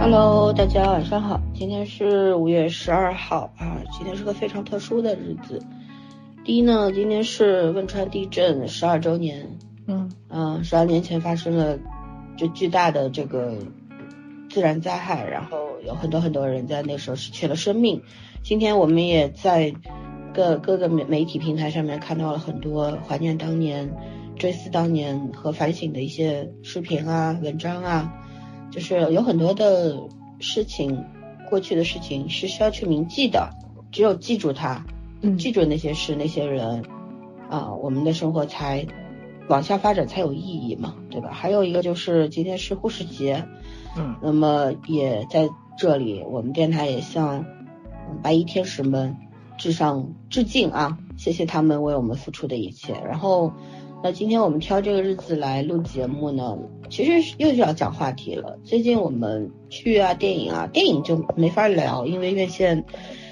Hello，大家晚上好，月十二号啊，今天是个非常特殊的日子。第一呢，今天是汶川地震十二周年，嗯嗯，十二年前发生了就巨大的这个自然灾害，然后有很多很多人在那时候失去了生命。今天我们也在各各个媒媒体平台上面看到了很多怀念当年、追思当年和反省的一些视频啊、文章啊。就是有很多的事情，过去的事情是需要去铭记的，只有记住它，嗯记住那些事、那些人，啊，我们的生活才往下发展才有意义嘛，对吧？还有一个就是今天是护士节，嗯那么也在这里，我们电台也向嗯白衣天使们致上致敬啊！谢谢他们为我们付出的一切。然后，那今天我们挑这个日子来录节目呢，其实又是要讲话题了。最近我们剧啊、电影啊，电影就没法聊，因为院线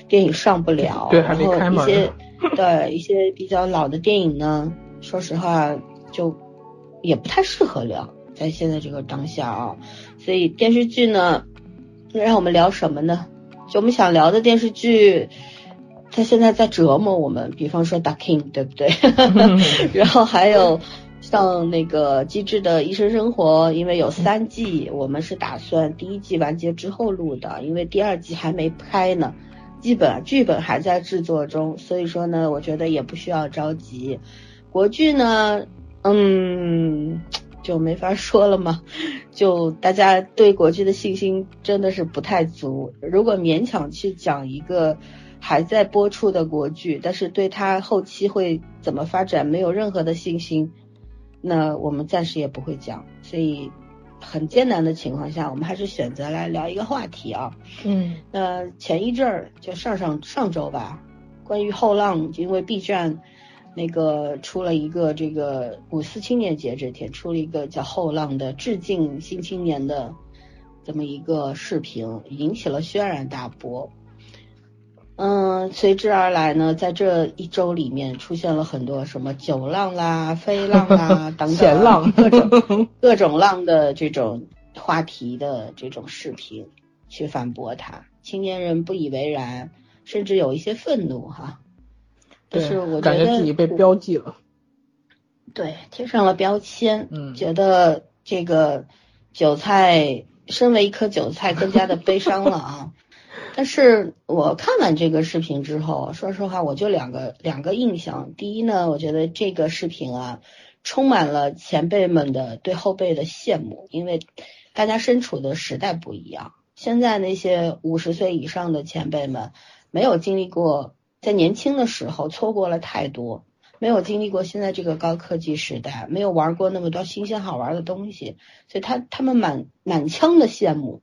电影上不了，对还没开门然后一些对一些比较老的电影呢，说实话就也不太适合聊，在现在这个当下啊。所以电视剧呢，让我们聊什么呢？就我们想聊的电视剧，它现在在折磨我们，比方说《Ducking，》，对不对？然后还有像那个《机智的医生生活》，因为有三季，我们是打算第一季完结之后录的，因为第二季还没拍呢，基本剧本还在制作中，所以说呢，我觉得也不需要着急。国剧呢，嗯，就没法说了嘛，就大家对国剧的信心真的是不太足。如果勉强去讲一个还在播出的国剧，但是对它后期会怎么发展没有任何的信心，那我们暂时也不会讲。所以很艰难的情况下，我们还是选择来聊一个话题啊。嗯那前一阵儿就上上上周吧，关于后浪，因为 B 站那个出了一个这个五四青年节这天出了一个叫后浪的致敬新青年的这么一个视频，引起了轩然大波。嗯，随之而来呢，在这一周里面出现了很多什么九浪啦、飞浪啦 等等浪各种 各种浪的这种话题的这种视频，去反驳他。青年人不以为然，甚至有一些愤怒哈。但是我对，感觉得自己被标记了。对贴上了标签，嗯觉得这个韭菜身为一颗韭菜更加的悲伤了啊。但是我看完这个视频之后，说实话，我就两个两个印象。第一呢，我觉得这个视频啊，充满了前辈们的对后辈的羡慕，因为大家身处的时代不一样。现在那些五十岁以上的前辈们，没有经历过在年轻的时候错过了太多，没有经历过现在这个高科技时代，没有玩过那么多新鲜好玩的东西，所以他他们满满腔的羡慕。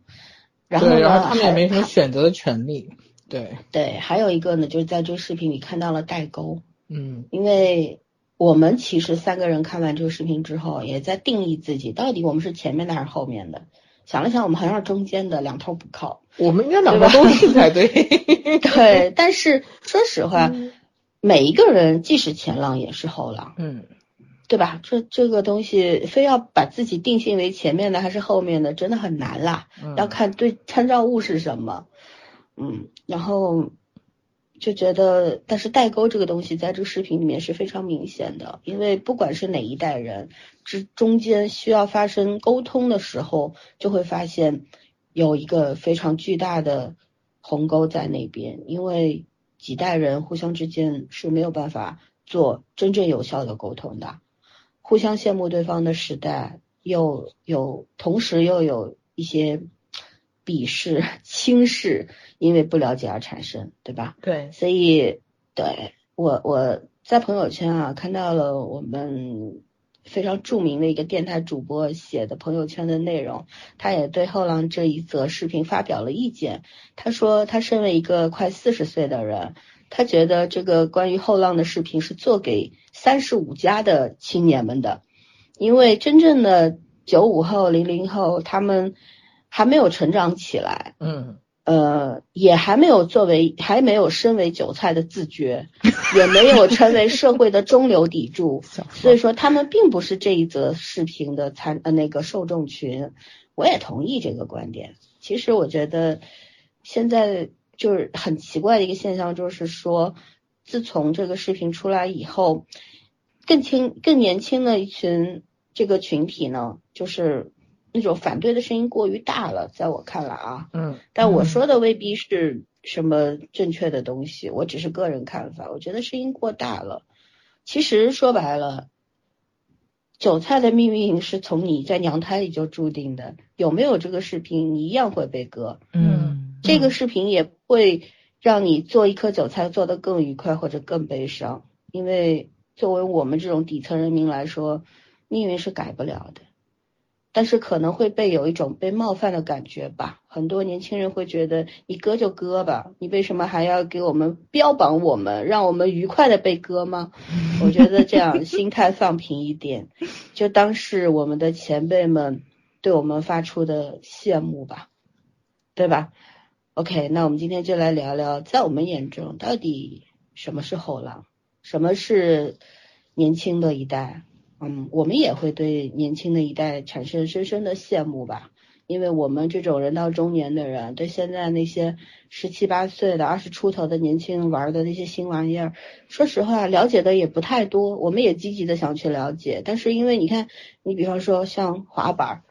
然后他们也没什么选择的权利。对，对，还有一个呢，就是在这个视频里看到了代沟，嗯因为我们其实三个人看完这个视频之后，也在定义自己，到底我们是前面的还是后面的。想了想，我们好像是中间的，两头不靠。我们应该两个都是才对。对，但是说实话，每一个人既是前浪也是后浪，嗯，对吧？这这个东西非要把自己定性为前面的还是后面的，真的很难啦。嗯要看对参照物是什么，嗯，然后就觉得，但是代沟这个东西在这个视频里面是非常明显的，因为不管是哪一代人之中间需要发生沟通的时候，就会发现有一个非常巨大的鸿沟在那边，因为几代人互相之间是没有办法做真正有效的沟通的，互相羡慕对方的时代，又有同时又有一些鄙视、轻视，因为不了解而产生，对吧？对，所以，对我我在朋友圈啊看到了我们非常著名的一个电台主播写的朋友圈的内容，他也对后浪这一则视频发表了意见。他说，他身为一个快四十岁的人，他觉得这个关于后浪的视频是做给三十五加的青年们的，因为真正的九五后、零零后他们还没有成长起来，嗯，呃，也还没有作为，还没有身为韭菜的自觉，也没有成为社会的中流砥柱。所以说，他们并不是这一则视频的参呃那个受众群，我也同意这个观点。其实我觉得现在就是很奇怪的一个现象，就是说，自从这个视频出来以后，更轻更年轻的一群这个群体呢，就是那种反对的声音过于大了，在我看来啊，嗯，但我说的未必是什么正确的东西，我只是个人看法，我觉得声音过大了。其实说白了，韭菜的命运是从你在娘胎里就注定的，有没有这个视频，你一样会被割。嗯，这个视频也会让你做一颗韭菜做得更愉快或者更悲伤，因为作为我们这种底层人民来说，命运是改不了的。但是可能会被有一种被冒犯的感觉吧，很多年轻人会觉得你割就割吧，你为什么还要给我们标榜我们，让我们愉快的被割吗？我觉得这样心态放平一点，就当是我们的前辈们对我们发出的羡慕吧，对吧？OK，那我们今天就来聊聊，在我们眼中到底什么是后浪，什么是年轻的一代。嗯，我们也会对年轻的一代产生深深的羡慕吧，因为我们这种人到中年的人，对现在那些十七八岁的、二十出头的年轻人玩的那些新玩意儿，说实话了解的也不太多。我们也积极的想去了解，但是因为你看，你比方说像滑板，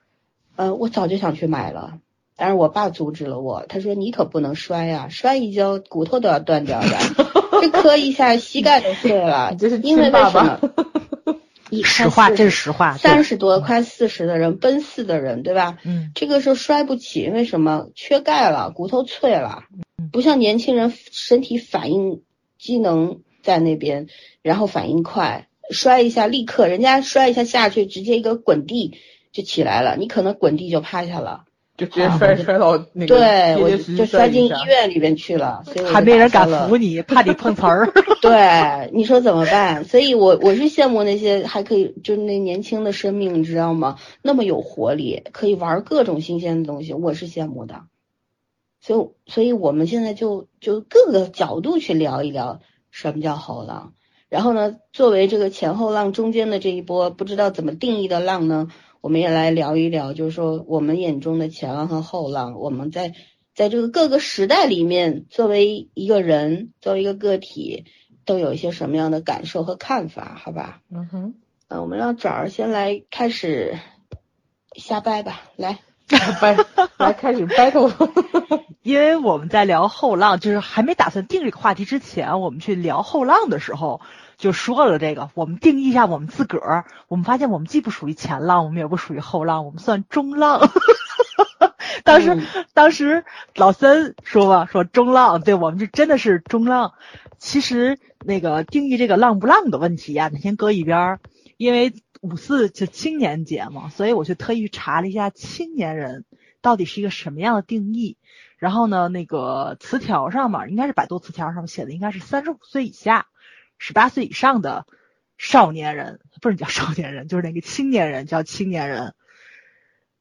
嗯，我早就想去买了，但是我爸阻止了我，他说你可不能摔呀，摔一跤骨头都要断掉的，这磕一下膝盖都碎了，这是因为为什么？实话，这是实话。三十多快四十的人，奔四的人，对吧？嗯，这个时候摔不起，为什么？缺钙了，骨头脆了，不像年轻人身体反应机能在那边，然后反应快，摔一下立刻，人家摔一下下去，直接一个滚地就起来了，你可能滚地就趴下了。就直接摔摔到那个，对，我就摔进医院里边去了，所以还没人敢扶你，怕你碰瓷儿。对，你说怎么办？所以我我是羡慕那些还可以，就是那年轻的生命，你知道吗？那么有活力，可以玩各种新鲜的东西，我是羡慕的。所以，所以我们现在就就各个角度去聊一聊什么叫后浪。然后呢，作为这个前后浪中间的这一波，不知道怎么定义的浪呢？我们也来聊一聊，就是说我们眼中的前浪和后浪，我们在在这个各个时代里面，作为一个人，作为一个个体，都有一些什么样的感受和看法？好吧？嗯哼，嗯，我们让枣儿先来开始瞎掰吧，来 掰，来开始 battle。因为我们在聊后浪，就是还没打算定这个话题之前，我们去聊后浪的时候。就说了这个，我们定义一下我们自个儿。我们发现我们既不属于前浪，我们也不属于后浪，我们算中浪。当时，当时老三说吧，说中浪，对我们这真的是中浪。其实那个定义这个浪不浪的问题呀，你先搁一边儿。因为五四就青年节嘛，所以我就特意查了一下青年人到底是一个什么样的定义。然后呢，那个词条上面应该是百度词条上面写的，应该是三十五岁以下。十八岁以上的少年人不是叫少年人，就是那个青年人叫青年人。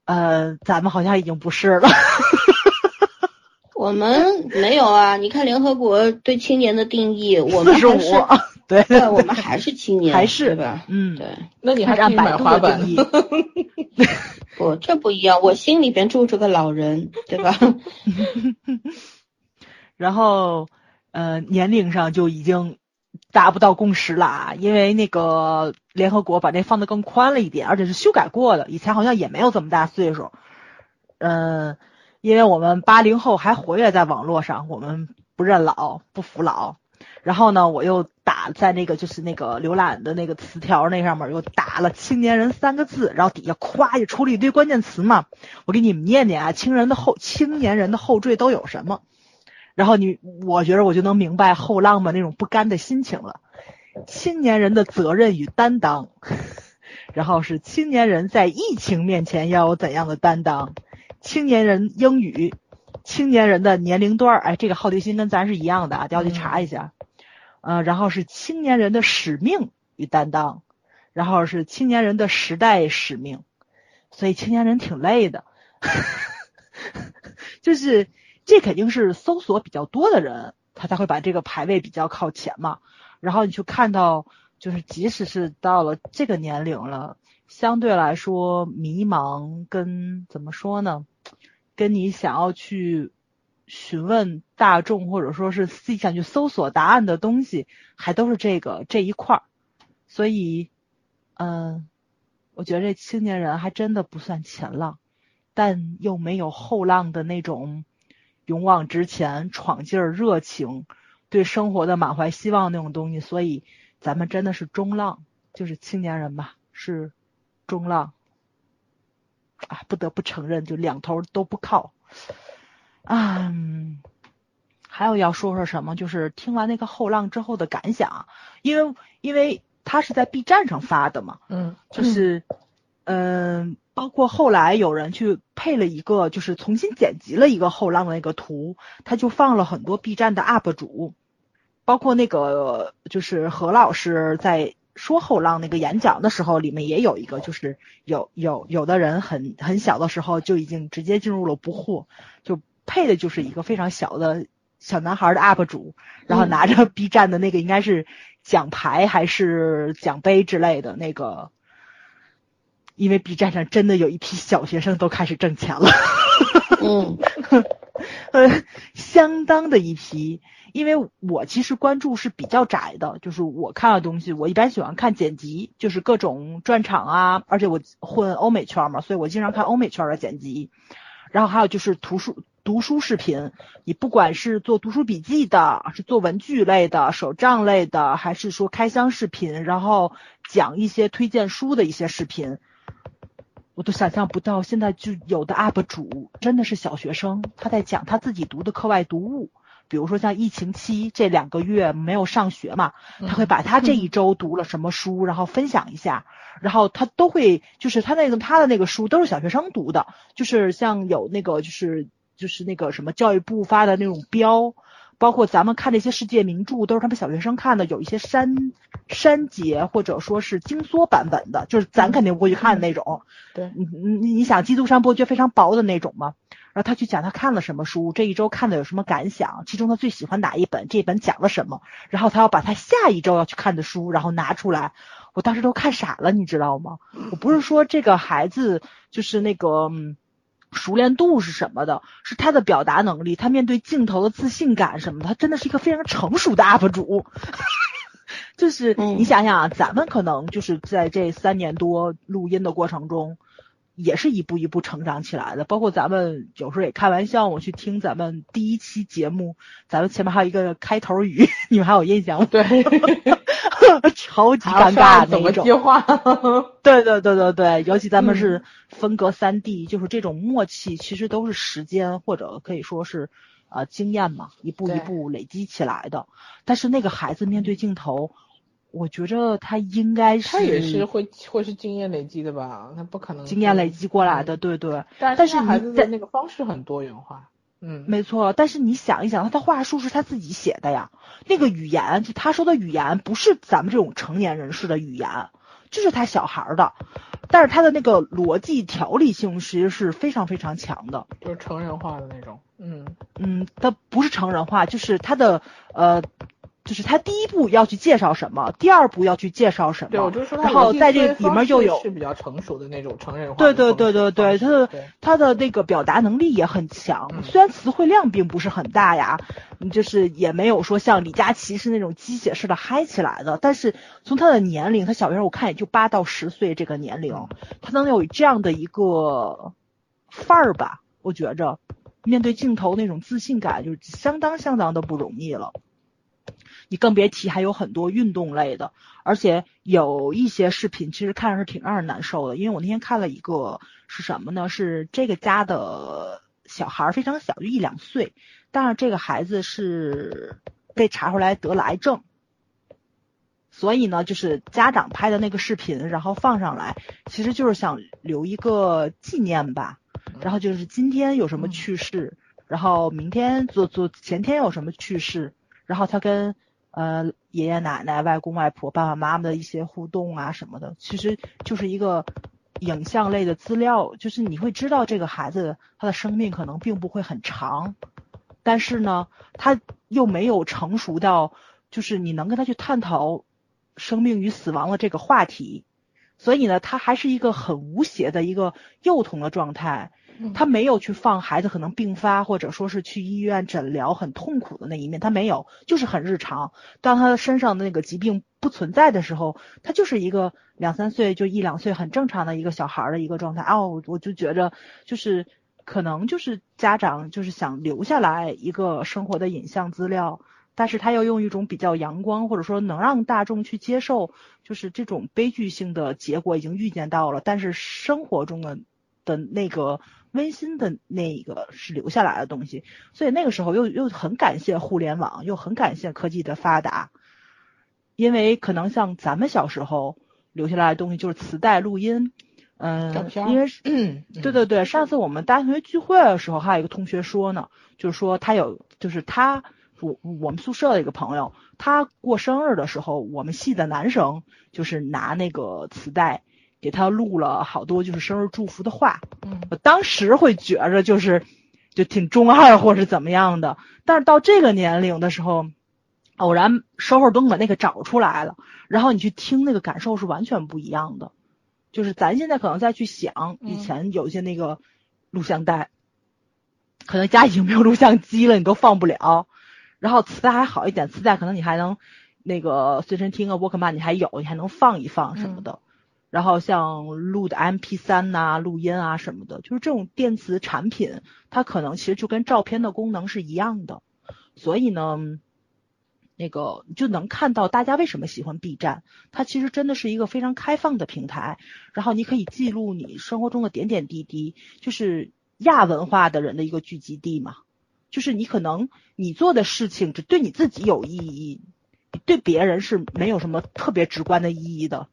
呃，咱们好像已经不是了。我们没有啊，你看联合国对青年的定义，我们是五，对，我们还是青年，还是对吧？嗯，对。那你还按百度的定义？不，这不一样，我心里边住着个老人，对吧？然后，呃，年龄上就已经。达不到共识啦，因为那个联合国把那放的更宽了一点，而且是修改过的，以前好像也没有这么大岁数。嗯，因为我们八零后还活跃在网络上，我们不认老不服老。然后呢，我又打在那个就是那个浏览的那个词条那上面又打了“青年人”三个字，然后底下咵就出了一堆关键词嘛。我给你们念念啊，青人的后青年人的后缀都有什么？然后你，我觉得我就能明白后浪们那种不甘的心情了。青年人的责任与担当，然后是青年人在疫情面前要有怎样的担当？青年人英语，青年人的年龄段儿，哎，这个好奇心跟咱是一样的啊，都要去查一下。呃，然后是青年人的使命与担当，然后是青年人的时代使命，所以青年人挺累的，就是这肯定是搜索比较多的人，他才会把这个排位比较靠前嘛。然后你去看到，就是即使是到了这个年龄了，相对来说迷茫跟怎么说呢，跟你想要去。询问大众，或者说是自己想去搜索答案的东西，还都是这个这一块儿，所以，嗯，我觉得这青年人还真的不算前浪，但又没有后浪的那种勇往直前、闯劲儿、热情，对生活的满怀希望那种东西，所以咱们真的是中浪，就是青年人吧，是中浪，啊，不得不承认，就两头都不靠。嗯，还有要说说什么？就是听完那个后浪之后的感想，因为因为他是在 B 站上发的嘛，嗯，就是嗯，包括后来有人去配了一个，就是重新剪辑了一个后浪的那个图，他就放了很多 B 站的 UP 主，包括那个就是何老师在说后浪那个演讲的时候，里面也有一个，就是有有有的人很很小的时候就已经直接进入了不惑，就。配的就是一个非常小的小男孩的 UP 主，然后拿着 B 站的那个应该是奖牌还是奖杯之类的那个，因为 B 站上真的有一批小学生都开始挣钱了，嗯，呃，相当的一批。因为我其实关注是比较窄的，就是我看的东西，我一般喜欢看剪辑，就是各种专场啊，而且我混欧美圈嘛，所以我经常看欧美圈的剪辑。然后还有就是图书。读书视频，你不管是做读书笔记的，是做文具类的、手账类的，还是说开箱视频，然后讲一些推荐书的一些视频，我都想象不到，现在就有的 UP 主真的是小学生，他在讲他自己读的课外读物，比如说像疫情期这两个月没有上学嘛，他会把他这一周读了什么书，然后分享一下，然后他都会就是他那个他的那个书都是小学生读的，就是像有那个就是。就是那个什么教育部发的那种标，包括咱们看这些世界名著，都是他们小学生看的，有一些删删节或者说是精缩版本的，就是咱肯定不会去看的那种。对，你你你想《基督山伯爵》非常薄的那种吗？然后他去讲他看了什么书，这一周看的有什么感想，其中他最喜欢哪一本，这本讲了什么，然后他要把他下一周要去看的书，然后拿出来，我当时都看傻了，你知道吗？我不是说这个孩子就是那个。熟练度是什么的？是他的表达能力，他面对镜头的自信感什么的，他真的是一个非常成熟的 UP 主。就是你想想啊，咱们可能就是在这三年多录音的过程中，也是一步一步成长起来的。包括咱们有时候也开玩笑，我去听咱们第一期节目，咱们前面还有一个开头语，你们还有印象吗？对。超级尴尬那种，接话？对对对对对，尤其咱们是分隔三地，就是这种默契，其实都是时间或者可以说是呃经验嘛，一步一步累积起来的。但是那个孩子面对镜头，我觉着他应该是他也是会会是经验累积的吧？他不可能经验累积过来的，对对。但是孩子的那个方式很多元化。嗯，没错，但是你想一想，他的话术是他自己写的呀，那个语言就他说的语言不是咱们这种成年人式的语言，就是他小孩的，但是他的那个逻辑条理性其实是非常非常强的，就是成人化的那种，嗯嗯，他不是成人化，就是他的呃。就是他第一步要去介绍什么，第二步要去介绍什么，对，我就说然后在这里面又有是比较成熟的那种成人化，对对对对对，他的他的那个表达能力也很强，虽然词汇量并不是很大呀，就是也没有说像李佳琦是那种鸡血式的嗨起来的，但是从他的年龄，他小时候我看也就八到十岁这个年龄，他能有这样的一个范儿吧，我觉着面对镜头那种自信感就相当相当的不容易了。你更别提还有很多运动类的，而且有一些视频其实看着是挺让人难受的。因为我那天看了一个是什么呢？是这个家的小孩非常小，就一两岁，但是这个孩子是被查出来得了癌症，所以呢，就是家长拍的那个视频，然后放上来，其实就是想留一个纪念吧。然后就是今天有什么趣事，然后明天做做前天有什么趣事，然后他跟呃爷爷奶奶、外公外婆、爸爸妈妈的一些互动啊什么的，其实就是一个影像类的资料，就是你会知道这个孩子他的生命可能并不会很长，但是呢，他又没有成熟到就是你能跟他去探讨生命与死亡的这个话题，所以呢，他还是一个很无邪的一个幼童的状态。他没有去放孩子可能病发，或者说是去医院诊疗很痛苦的那一面，他没有，就是很日常。当他身上的那个疾病不存在的时候，他就是一个两三岁就一两岁很正常的一个小孩的一个状态。哦，我就觉着就是可能就是家长就是想留下来一个生活的影像资料，但是他又用一种比较阳光或者说能让大众去接受，就是这种悲剧性的结果已经预见到了，但是生活中的的那个。温馨的那一个是留下来的东西，所以那个时候又又很感谢互联网，又很感谢科技的发达，因为可能像咱们小时候留下来的东西就是磁带录音，嗯，因为对对对，上次我们大学同学聚会的时候，还有一个同学说呢，就是说他有，就是他我我们宿舍的一个朋友，他过生日的时候，我们系的男生就是拿那个磁带。给他录了好多就是生日祝福的话，嗯，我当时会觉着就是就挺中二或是怎么样的，但是到这个年龄的时候，偶然收会东把那个找出来了，然后你去听那个感受是完全不一样的，就是咱现在可能再去想以前有些那个录像带，可能家已经没有录像机了，你都放不了，然后磁带还好一点，磁带可能你还能那个随身听啊、沃克曼你还有，你还能放一放什么的。然后像录的 M P 三呐、录音啊什么的，就是这种电子产品，它可能其实就跟照片的功能是一样的。所以呢，那个就能看到大家为什么喜欢 B 站，它其实真的是一个非常开放的平台。然后你可以记录你生活中的点点滴滴，就是亚文化的人的一个聚集地嘛。就是你可能你做的事情只对你自己有意义。对别人是没有什么特别直观的意义的，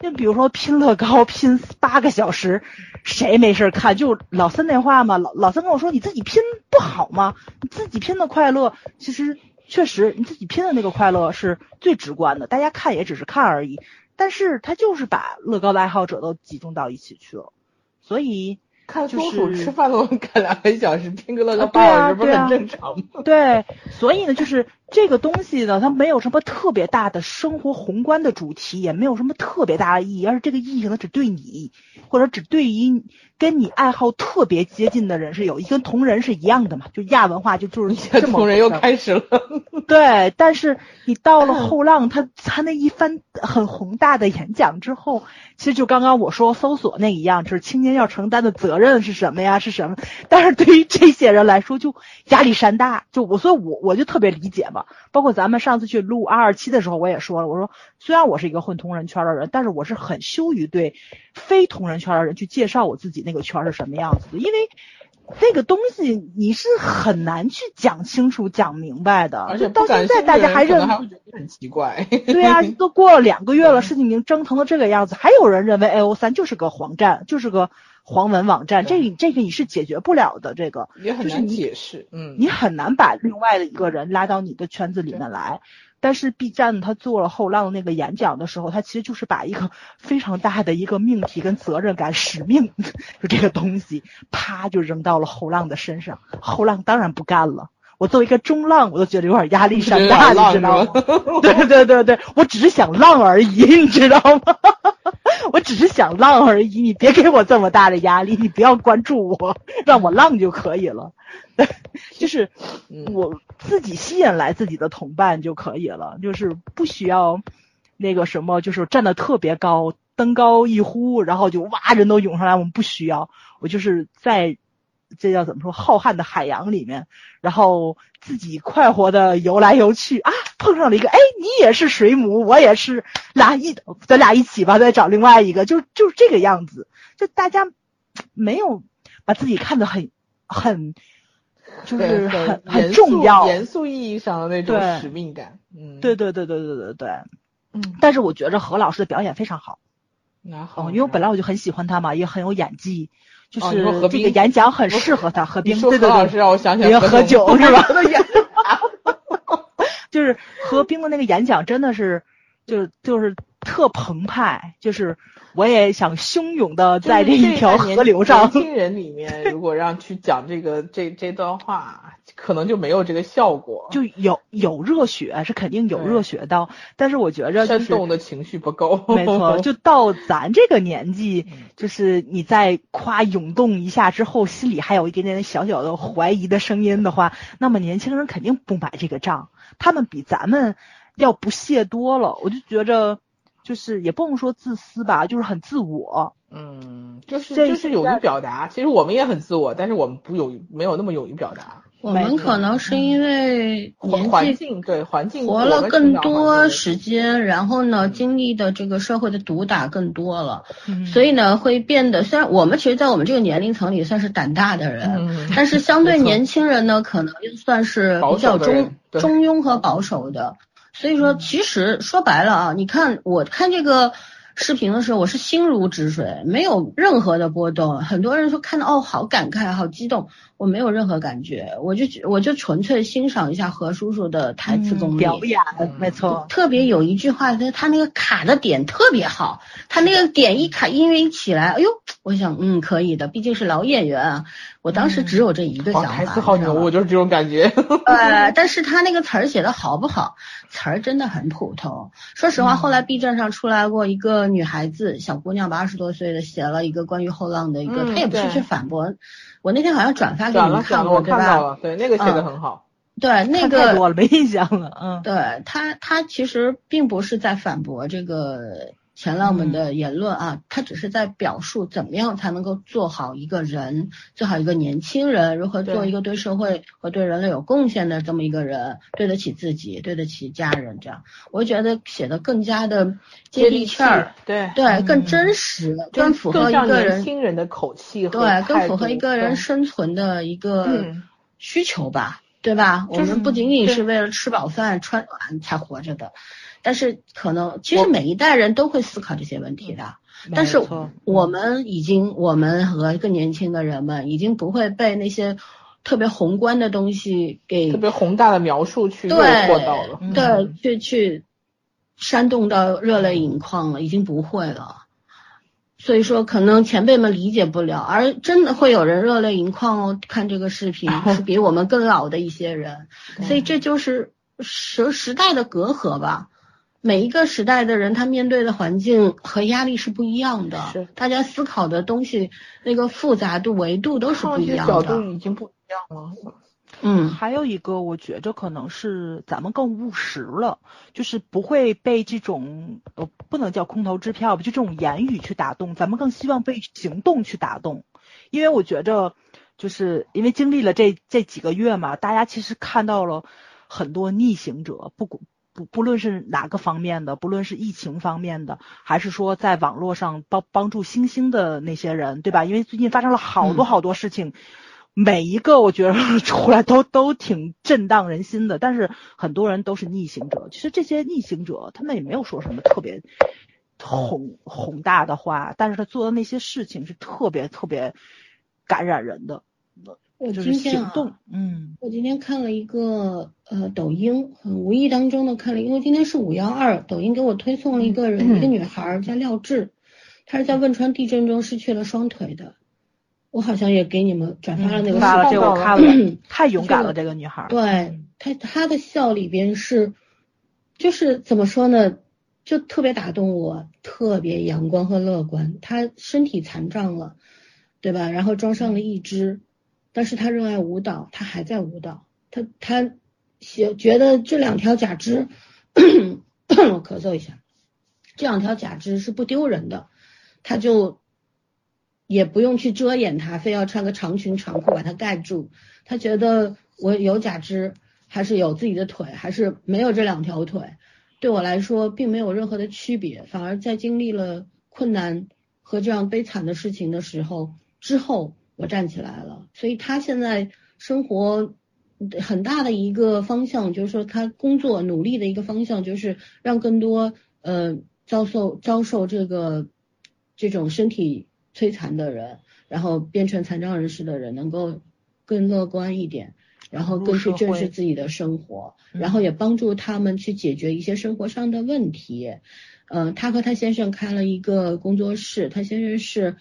就比如说拼乐高拼八个小时，谁没事看？就老三那话嘛，老老三跟我说，你自己拼不好吗？你自己拼的快乐，其实确实你自己拼的那个快乐是最直观的，大家看也只是看而已。但是他就是把乐高的爱好者都集中到一起去了，所以。看松鼠吃饭都能看两个小时，拼个乐个八小时不是很正常吗？对，所以呢，就是这个东西呢，它没有什么特别大的生活宏观的主题，也没有什么特别大的意义，而是这个意义可能只对你，或者只对于跟你爱好特别接近的人是有，跟同人是一样的嘛，就亚文化就就是 这么。同人又开始了。对，但是你到了后浪，他他那一番很宏大的演讲之后，其实就刚刚我说搜索那一样，就是青年要承担的责。责任是什么呀？是什么？但是对于这些人来说，就压力山大。就我，所以我我就特别理解嘛。包括咱们上次去录二二七的时候，我也说了，我说虽然我是一个混同人圈的人，但是我是很羞于对非同人圈的人去介绍我自己那个圈是什么样子的，因为那个东西你是很难去讲清楚、讲明白的。而且到现在大家还认为很奇怪。对啊，都过了两个月了，事情已经蒸腾到这个样子，还有人认为 A O 三就是个黄站，就是个。黄文网站，这这个你是解决不了的，这个也很难解释，嗯，你很难把另外的一个人拉到你的圈子里面来。但是 B 站他做了后浪那个演讲的时候，他其实就是把一个非常大的一个命题跟责任感、使命，就这个东西，啪就扔到了后浪的身上。后浪当然不干了。我作为一个中浪，我都觉得有点压力山大，你知道吗？对对对对，我只是想浪而已，你知道吗？我只是想浪而已，你别给我这么大的压力，你不要关注我，让我浪就可以了。就是我自己吸引来自己的同伴就可以了，就是不需要那个什么，就是站得特别高，登高一呼，然后就哇人都涌上来，我们不需要。我就是在。这叫怎么说？浩瀚的海洋里面，然后自己快活的游来游去啊，碰上了一个，哎，你也是水母，我也是，俩一，咱俩一起吧，再找另外一个，就就是这个样子。就大家没有把自己看得很很，就是很很重要，严肃意义上的那种使命感。嗯，对对对对对对对。嗯，但是我觉着何老师的表演非常好，哪好？因为我本来我就很喜欢他嘛，也很有演技，就哦是这个演讲很适合他。何冰，你说对对对，何老师让我想起来也喝酒是吧？就是何冰的那个演讲真的是，就是就是特澎湃，就是我也想汹涌的在这一条河流上。年轻人里面，如果让去讲这个这这段话，可能就没有这个效果，就有有热血是肯定有热血到，但是我觉着就是煽动的情绪不够。没错，就到咱这个年纪，嗯就是你再夸涌动一下之后，心里还有一点点小小的怀疑的声音的话，那么年轻人肯定不买这个账，他们比咱们要不屑多了。我就觉着，就是也不能说自私吧，就是很自我。嗯，就是这就是勇于表达。其实我们也很自我，但是我们不勇没有那么勇于表达。我们可能是因为年纪环境对环境活了更多时间，然后呢，经历的这个社会的毒打更多了，嗯所以呢，会变得虽然我们其实，在我们这个年龄层里算是胆大的人，嗯但是相对年轻人呢，可能又算是比较中中庸和保守的。所以说，其实说白了啊，你看我看这个视频的时候，我是心如止水，没有任何的波动。很多人说看到哦，好感慨，好激动，我没有任何感觉，我就我就纯粹欣赏一下何叔叔的台词功力。嗯表演，没错。特别有一句话，他他那个卡的点特别好，他那个点一卡，音乐一起来，哎呦，我想嗯可以的，毕竟是老演员啊。我当时只有这一个想哇，法。台词好牛，我就是这种感觉。呃，但是他那个词儿写的好不好？词儿真的很普通。说实话，后来 B 站上出来过一个女孩子，小姑娘吧，二十多岁的，写了一个关于后浪的一个，嗯她也不是去反驳。我那天好像转发给你们看过，我对吧？看到了，对那个写的很好。对，那个多了，没印象了。嗯，对他，他其实并不是在反驳这个前浪们的言论啊，他只是在表述怎么样才能够做好一个人，做好一个年轻人，如何做一个对社会和对人类有贡献的这么一个人，对得起自己，对得起家人，这样，我觉得写的更加的接地气儿，，对。对，更真实，更符合一个人，轻人的口气对，更符合一个人生存的一个嗯。需求吧，对吧？我们不仅仅是为了吃饱饭、穿暖才活着的，但是可能其实每一代人都会思考这些问题的。但是我们已经，我们和更年轻的人们已经不会被那些特别宏观的东西给特别宏大的描述去诱对惑到了。嗯对，去去煽动到热泪盈眶了，已经不会了。所以说，可能前辈们理解不了，而真的会有人热泪盈眶哦。看这个视频 是比我们更老的一些人，所以这就是时时代的隔阂吧。每一个时代的人，他面对的环境和压力是不一样的，是大家思考的东西那个复杂度、维度都是不一样的角度。已经不一样了。嗯，还有一个，我觉着可能是咱们更务实了，就是不会被这种呃不能叫空头支票吧，就这种言语去打动，咱们更希望被行动去打动，因为我觉着，就是因为经历了这这几个月嘛，大家其实看到了很多逆行者，不管。不，不论是哪个方面的，不论是疫情方面的，还是说在网络上帮帮助星星的那些人，对吧？因为最近发生了好多嗯好多事情，每一个我觉得 出来都都挺震荡人心的，但是很多人都是逆行者。其实这些逆行者，他们也没有说什么特别宏宏大的话，但是他做的那些事情是特别特别感染人的，我今天啊。嗯我今天看了一个呃抖音，很无意当中的看了，因为今天是五幺二，抖音给我推送了一个人，一个女孩儿叫廖智，她是在汶川地震中失去了双腿的。我好像也给你们转发了那个视频，发了这个我看了，太勇敢了，这这个女孩。对她她的笑里边是，就是怎么说呢，就特别打动我，特别阳光和乐观。她身体残障了，对吧？然后装上了义肢，但是他热爱舞蹈，他还在舞蹈。他他觉觉得这两条假肢，我咳嗽一下，这两条假肢是不丢人的，他就。也不用去遮掩它，非要穿个长裙长裤把它盖住。他觉得我有假肢，还是有自己的腿，还是没有这两条腿，对我来说并没有任何的区别。反而在经历了困难和这样悲惨的事情的时候之后，我站起来了。所以他现在生活很大的一个方向，就是说他工作努力的一个方向，就是让更多呃遭受遭受这个这种身体摧残的人，然后变成残障人士的人，能够更乐观一点，然后更去正视自己的生活，然后也帮助他们去解决一些生活上的问题。嗯，他和他先生开了一个工作室，他先生是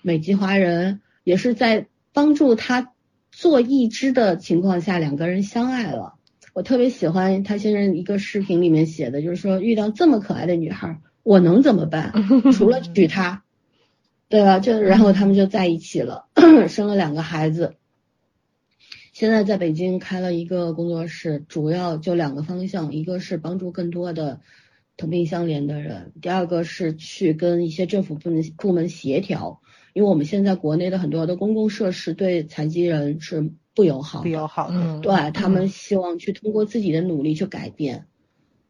美籍华人，也是在帮助他做义肢的情况下，两个人相爱了。我特别喜欢他先生一个视频里面写的，就是说遇到这么可爱的女孩，我能怎么办？除了娶她，对吧？就然后他们就在一起了，生了两个孩子。现在在北京开了一个工作室，主要就两个方向，一个是帮助更多的。同病相怜的人，第二个是去跟一些政府部门部门协调，因为我们现在国内的很多的公共设施对残疾人是不友好，不友好的，对他们希望去通过自己的努力去改变。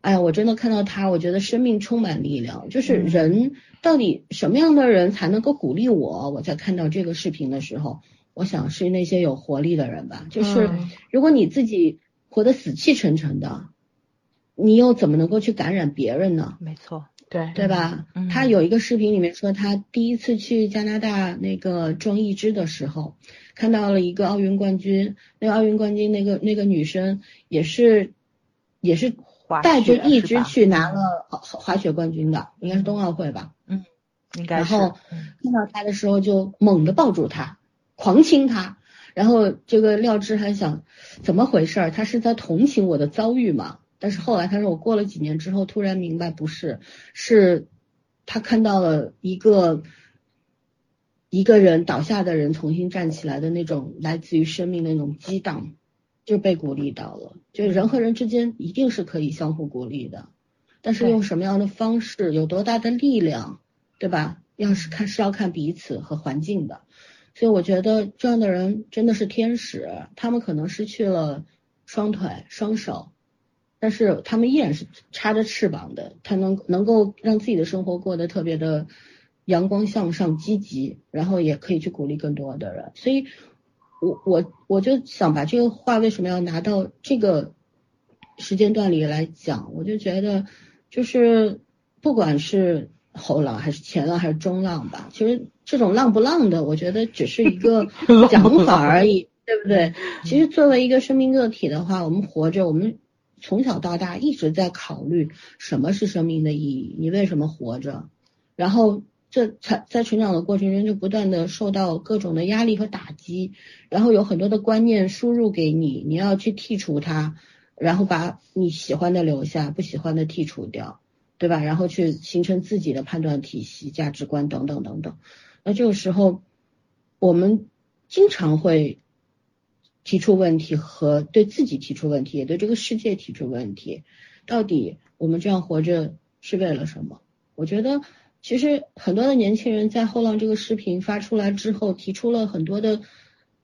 哎呀，我真的看到他，我觉得生命充满力量。就是人到底什么样的人才能够鼓励我？我在看到这个视频的时候，我想是那些有活力的人吧。就是如果你自己活得死气沉沉的。你又怎么能够去感染别人呢？没错，对对吧？他有一个视频里面说，他第一次去加拿大那个种义肢的时候，看到了一个奥运冠军，那个奥运冠军那个那个女生也是也是带着义肢去拿了滑雪冠军的，应该是冬奥会吧？嗯，应该是。然后看到他的时候就猛地抱住他，狂亲他，然后这个廖智还想怎么回事？他是在同情我的遭遇吗？但是后来他说，我过了几年之后，突然明白不是，是他看到了一个一个人倒下的人重新站起来的那种来自于生命的那种激荡，就被鼓励到了。就人和人之间一定是可以相互鼓励的，但是用什么样的方式，有多大的力量，对吧？要是看是要看彼此和环境的。所以我觉得这样的人真的是天使，他们可能失去了双腿、双手。但是他们依然是插着翅膀的，他能能够让自己的生活过得特别的阳光向上、积极，然后也可以去鼓励更多的人。所以，我我我就想把这个话为什么要拿到这个时间段里来讲，我就觉得就是不管是后浪还是前浪还是中浪吧，其实这种浪不浪的，我觉得只是一个 讲法而已，对不对？其实作为一个生命个体的话，我们活着，我们。从小到大一直在考虑什么是生命的意义，你为什么活着？然后这才在成长的过程中就不断的受到各种的压力和打击，然后有很多的观念输入给你，你要去剔除它，然后把你喜欢的留下，不喜欢的剔除掉，对吧？然后去形成自己的判断体系、价值观等等等等。那这个时候，我们经常会。提出问题和对自己提出问题，也对这个世界提出问题。到底我们这样活着是为了什么？我觉得其实很多的年轻人在后浪这个视频发出来之后，提出了很多的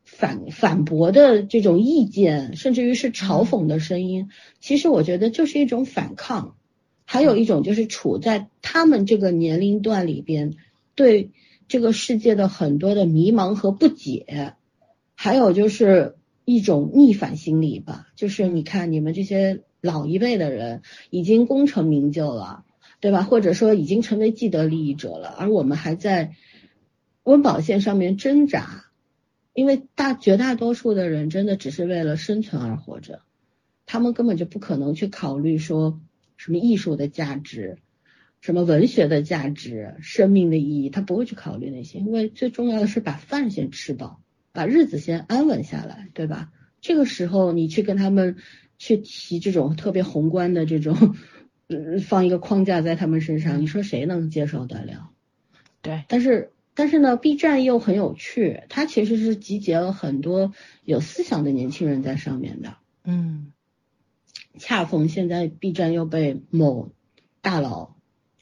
反反驳的这种意见，甚至于是嘲讽的声音。其实我觉得就是一种反抗，还有一种就是处在他们这个年龄段里边，对这个世界的很多的迷茫和不解，还有就是。一种逆反心理吧，就是你看你们这些老一辈的人已经功成名就了，对吧？或者说已经成为既得利益者了，而我们还在温饱线上面挣扎，因为大绝大多数的人真的只是为了生存而活着，他们根本就不可能去考虑说什么艺术的价值、什么文学的价值、生命的意义，他不会去考虑那些，因为最重要的是把饭先吃饱。把日子先安稳下来，对吧？这个时候你去跟他们去提这种特别宏观的这种，放一个框架在他们身上，你说谁能接受得了？对。但是但是呢，B 站又很有趣，它其实是集结了很多有思想的年轻人在上面的。嗯。恰逢现在 B 站又被某大佬。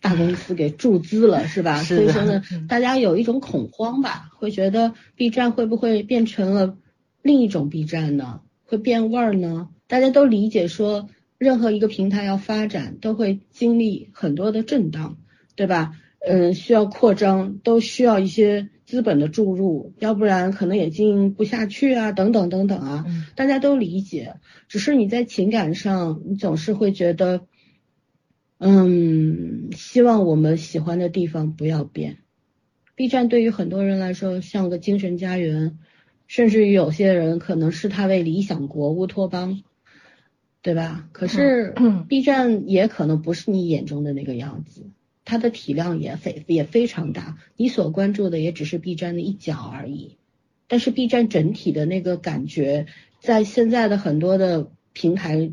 大公司给注资了是吧？所以说呢，大家有一种恐慌吧，会觉得 B 站会不会变成了另一种 B 站呢？会变味儿呢？大家都理解说，任何一个平台要发展，都会经历很多的震荡，对吧？嗯，需要扩张，都需要一些资本的注入，要不然可能也经营不下去啊，等等等等啊，大家都理解。只是你在情感上，你总是会觉得。嗯，希望我们喜欢的地方不要变。B 站对于很多人来说像个精神家园，甚至于有些人可能视它为理想国、乌托邦，对吧？可是 B 站也可能不是你眼中的那个样子，它的体量也非也非常大，你所关注的也只是 B 站的一角而已。但是 B 站整体的那个感觉，在现在的很多的平台。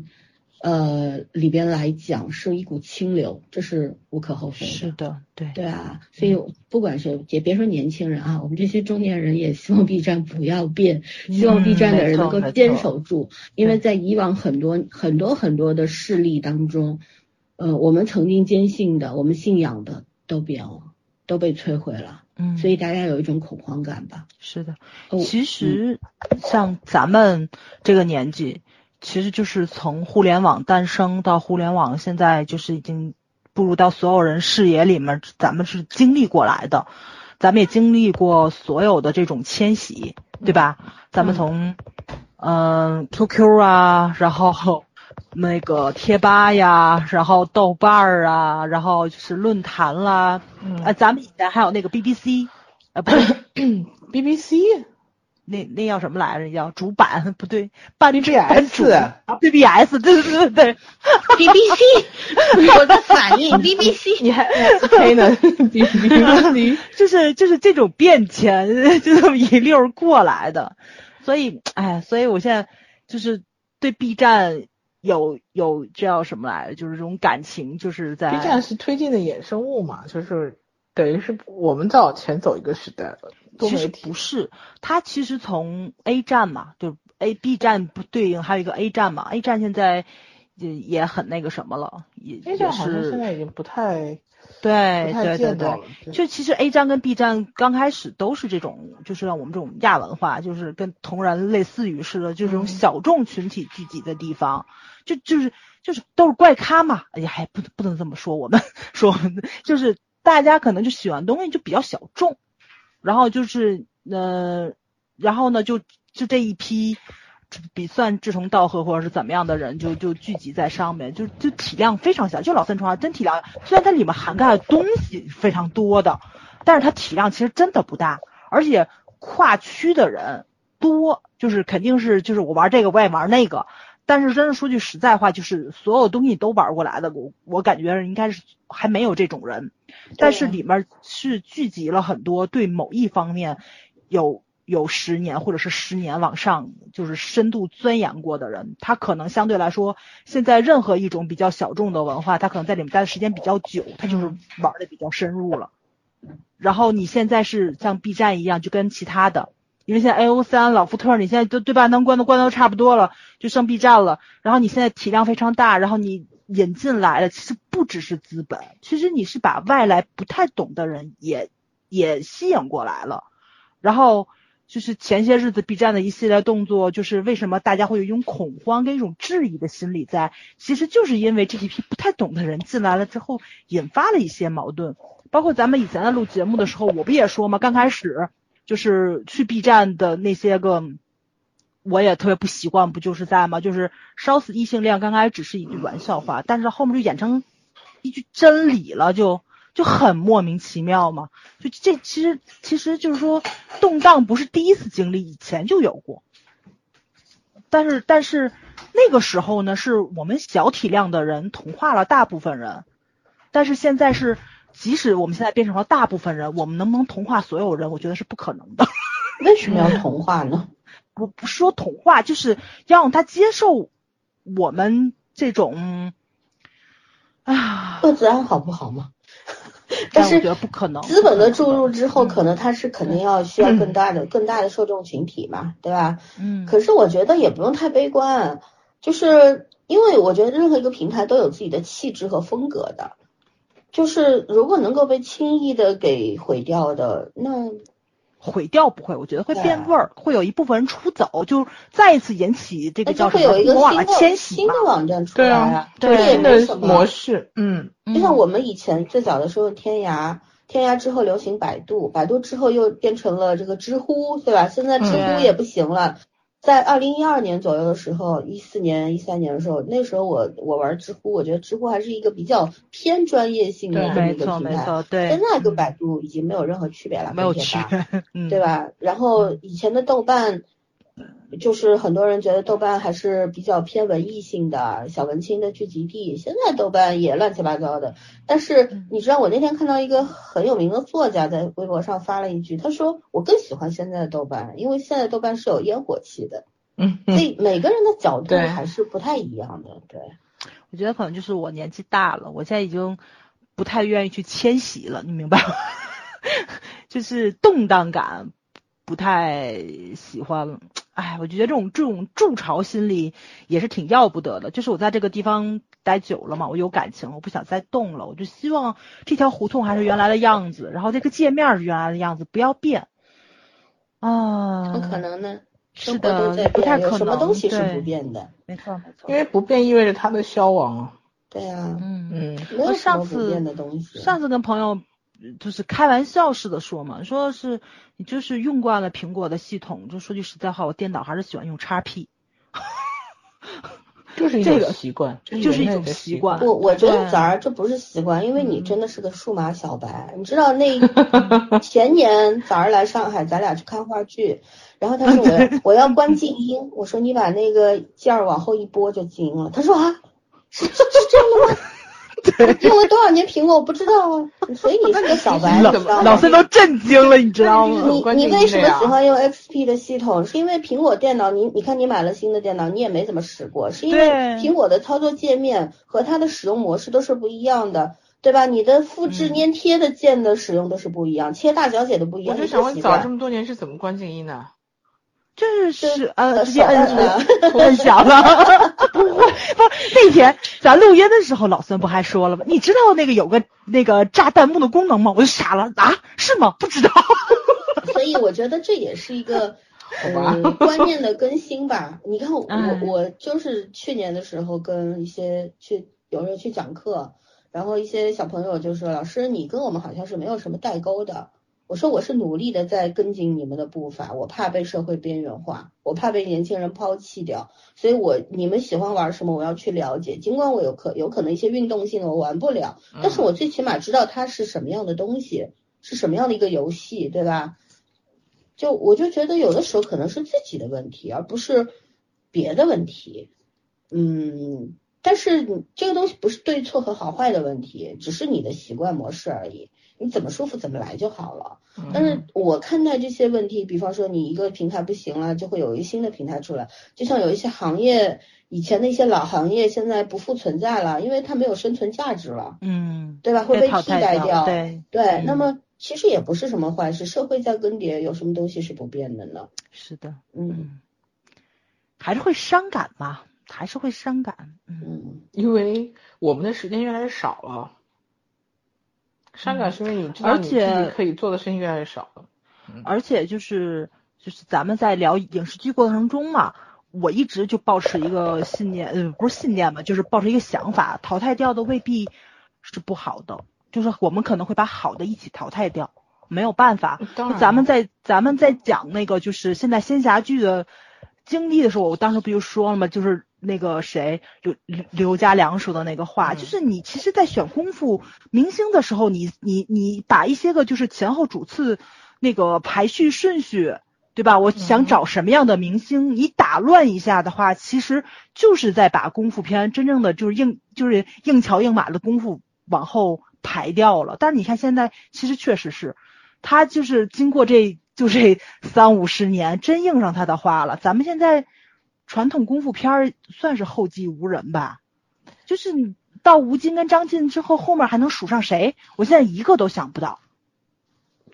呃，里边来讲是一股清流，这是无可厚非的。是的，对对啊，所以不管是也别说年轻人啊，我们这些中年人也希望 B 站不要变，希望 B 站的人能够坚守住，因为在以往很多很多很多的事例当中，呃，我们曾经坚信的，我们信仰的都变了，都被摧毁了。嗯，所以大家有一种恐慌感吧？是的，其实像咱们这个年纪。其实就是从互联网诞生到互联网现在就是已经步入到所有人视野里面，咱们是经历过来的，咱们也经历过所有的这种迁徙，对吧？咱们从嗯 QQ 啊，然后 那个贴吧呀，然后豆瓣儿啊，然后就是论坛啦，啊，咱们以前还有那个 BBC，呃，不是，BBC。那那叫什么来着？叫主板不对，B B S 啊，B B S 对对对对，B B C，我的反应 B B C，你还还呢？B B C，就是就是这种变迁，就这么一溜过来的，所以哎，所以我现在就是对 B 站有有叫什么来着？就是这种感情，就是在 B 站是推进的衍生物嘛，就是等于是我们再往前走一个时代了。其实不是，它其实从 A 站嘛，就 A B 站不对应，还有一个 A 站嘛。A 站现在也也很那个什么了，也也是现在已经不太对对对对。就其实 A 站跟 B 站刚开始都是这种，就是让我们这种亚文化，就是跟同人类似于似的，就是这种小众群体聚集的地方，就就是就是都是怪咖嘛。哎呀，还不不能这么说，我们 说就是大家可能就喜欢东西就比较小众。然后就是，呃，然后呢，就就这一批比算志同道合或者是怎么样的人，就就聚集在上面，就就体量非常小。就老三说话，真体量，虽然它里面涵盖的东西非常多的，但是它体量其实真的不大，而且跨区的人多，就是肯定是就是我玩这个我也玩那个。但是真的说句实在话，就是所有东西都玩过来的，我我感觉应该是还没有这种人。但是里面是聚集了很多对某一方面有有十年或者是十年往上就是深度钻研过的人，他可能相对来说，现在任何一种比较小众的文化，他可能在里面待的时间比较久，他就是玩的比较深入了。然后你现在是像 B 站一样，就跟其他的。因为现在 A O 三老福特，你现在都对吧？能关的关的都差不多了，就剩 B 站了。然后你现在体量非常大，然后你引进来了，其实不只是资本，其实你是把外来不太懂的人也也吸引过来了。然后就是前些日子 B 站的一系列动作，就是为什么大家会有一种恐慌跟一种质疑的心理在，其实就是因为这一批不太懂的人进来了之后，引发了一些矛盾。包括咱们以前在录节目的时候，我不也说吗？刚开始。就是去 B 站的那些个，我也特别不习惯，不就是在吗？就是烧死异性恋，刚开始只是一句玩笑话，但是后面就演成一句真理了，就就很莫名其妙嘛。就这其实其实就是说，动荡不是第一次经历，以前就有过。但是但是那个时候呢，是我们小体量的人同化了大部分人，但是现在是。即使我们现在变成了大部分人，我们能不能同化所有人？我觉得是不可能的。为什么要同化呢？不不说同化，就是要让他接受我们这种啊，各自安好不好吗？但是我觉得不可能。资本的注入之后，可能他是肯定要需要更大的、更大的受众群体嘛，对吧？嗯。可是我觉得也不用太悲观，就是因为我觉得任何一个平台都有自己的气质和风格的。就是如果能够被轻易的给毁掉的，那毁掉不会，我觉得会变味儿，会有一部分人出走，就再一次引起这个叫什么网的迁徙新的网站出来啊，对新的模式，嗯，就像我们以前最早的时候，天涯，天涯之后流行百度，百度之后又变成了这个知乎，对吧？现在知乎也不行了。在二零一二年左右的时候，一四年、一三年的时候，那时候我我玩知乎，我觉得知乎还是一个比较偏专业性的这么一个平台。对，现在跟百度已经没有任何区别了，没有区别，对吧？然后以前的豆瓣。就是很多人觉得豆瓣还是比较偏文艺性的小文青的聚集地，现在豆瓣也乱七八糟的。但是你知道，我那天看到一个很有名的作家在微博上发了一句，他说我更喜欢现在的豆瓣，因为现在豆瓣是有烟火气的。嗯，所以每个人的角度还是不太一样的。对，我觉得可能就是我年纪大了，我现在已经不太愿意去迁徙了，你明白吗？就是动荡感不太喜欢了。哎，我觉得这种这种筑巢心理也是挺要不得的。就是我在这个地方待久了嘛，我有感情，我不想再动了。我就希望这条胡同还是原来的样子，然后这个界面是原来的样子，不要变。啊，不可能呢？是的，不太可能。什么东西是不变的？没错没错。因为不变意味着它的消亡。对啊，嗯嗯。我上次上次跟朋友。就是开玩笑似的说嘛，说是你就是用惯了苹果的系统，就说句实在话，我电脑还是喜欢用叉 P，就是一种习惯，就是一种习惯。我，我觉得咱儿这不是习惯，因为你真的是个数码小白。你知道那 前年咱儿来上海，咱俩去看话剧，然后他说 我我要关静音，我说你把那个键儿往后一拨就静音了。他说啊，是是这样的吗？用了多少年苹果我不知道啊，所以你是个小白，老三都震惊了，你知道吗？你你为什么喜欢用 XP 的系统？是因为苹果电脑，你你看你买了新的电脑，你也没怎么使过，是因为苹果的操作界面和它的使用模式都是不一样的，对吧？你的复制粘贴的键的使用都是不一样，切大小写的不一样。我就想问，早这么多年是怎么关静音的？就是是呃，直接摁摁响了，不会不那天咱录音的时候，老孙不还说了吗？你知道那个有个那个炸弹幕的功能吗？我就傻了啊，是吗？不知道。所以我觉得这也是一个嗯观念的更新吧。你看我 我就是去年的时候跟一些去有时候去讲课，然后一些小朋友就说：“老师，你跟我们好像是没有什么代沟的。”我说我是努力的在跟紧你们的步伐，我怕被社会边缘化，我怕被年轻人抛弃掉，所以我你们喜欢玩什么，我要去了解。尽管我有可有可能一些运动性的我玩不了，但是我最起码知道它是什么样的东西，是什么样的一个游戏，对吧？就我就觉得有的时候可能是自己的问题，而不是别的问题。嗯，但是这个东西不是对错和好坏的问题，只是你的习惯模式而已。你怎么舒服怎么来就好了。但是我看待这些问题，比方说你一个平台不行了，就会有一个新的平台出来。就像有一些行业，以前的一些老行业现在不复存在了，因为它没有生存价值了。嗯，对吧？会被替代掉。对对，那么其实也不是什么坏事。社会在更迭，有什么东西是不变的呢？是的，嗯，还是会伤感吧，还是会伤感。嗯，因为我们的时间越来越少了。伤感是因为你知道你自己可以做的事情越来越少了，而且就是就是咱们在聊影视剧过程中嘛，我一直就保持一个信念，呃，不是信念嘛，就是抱持一个想法，淘汰掉的未必是不好的，就是我们可能会把好的一起淘汰掉，没有办法。咱们在咱们在讲那个就是现在仙侠剧的经历的时候，我当时不就说了吗？就是。那个谁刘刘刘家良说的那个话，就是你其实，在选功夫明星的时候，你你你把一些个就是前后主次那个排序顺序，对吧？我想找什么样的明星，你打乱一下的话，其实就是在把功夫片真正的就是硬就是硬桥硬马的功夫往后排掉了。但是你看现在，其实确实是，他就是经过这就这三五十年，真应上他的话了。咱们现在。传统功夫片儿算是后继无人吧，就是到吴京跟张晋之后，后面还能数上谁？我现在一个都想不到。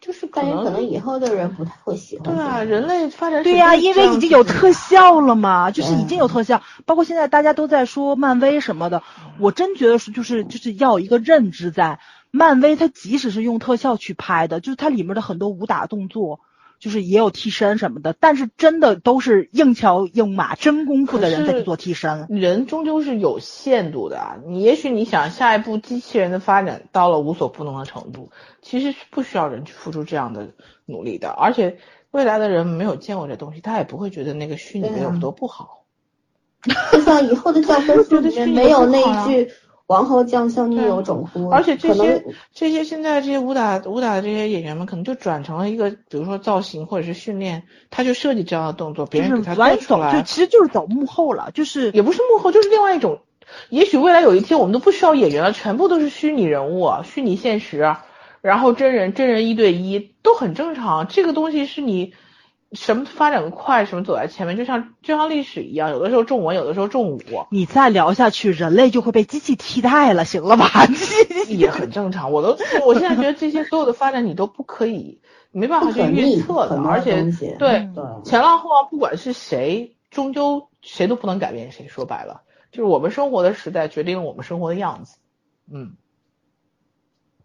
就是感觉可能以后的人不太会喜欢。对啊，人类发展对呀，因为已经有特效了嘛，就是已经有特效，包括现在大家都在说漫威什么的，我真觉得是就是就是要有一个认知在，漫威它即使是用特效去拍的，就是它里面的很多武打动作。就是也有替身什么的，但是真的都是硬桥硬马、真功夫的人在去做替身。人终究是有限度的，你也许你想下一步机器人的发展到了无所不能的程度，其实是不需要人去付出这样的努力的。而且未来的人没有见过这东西，他也不会觉得那个虚拟的有多不好。就像以后的教科书里面没有那一句“王侯将相宁有种乎”，而且这些这些现在这些武打武打的这些演员们，可能就转成了一个，比如说造型或者是训练，他就设计这样的动作，别人给他做出来，就其实就是走幕后了，就是也不是幕后，就是另外一种。也许未来有一天我们都不需要演员了，全部都是虚拟人物、虚拟现实，然后真人真人一对一都很正常。这个东西是你什么发展的快，什么走在前面，就像就像历史一样，有的时候重文，有的时候重武。你再聊下去，人类就会被机器替代了，行了吧？也很正常。我都我现在觉得这些所有的发展你都不可以，没办法去预测的，而且对前浪后浪，不管是谁，终究谁都不能改变谁。说白了。就是我们生活的时代决定了我们生活的样子，嗯，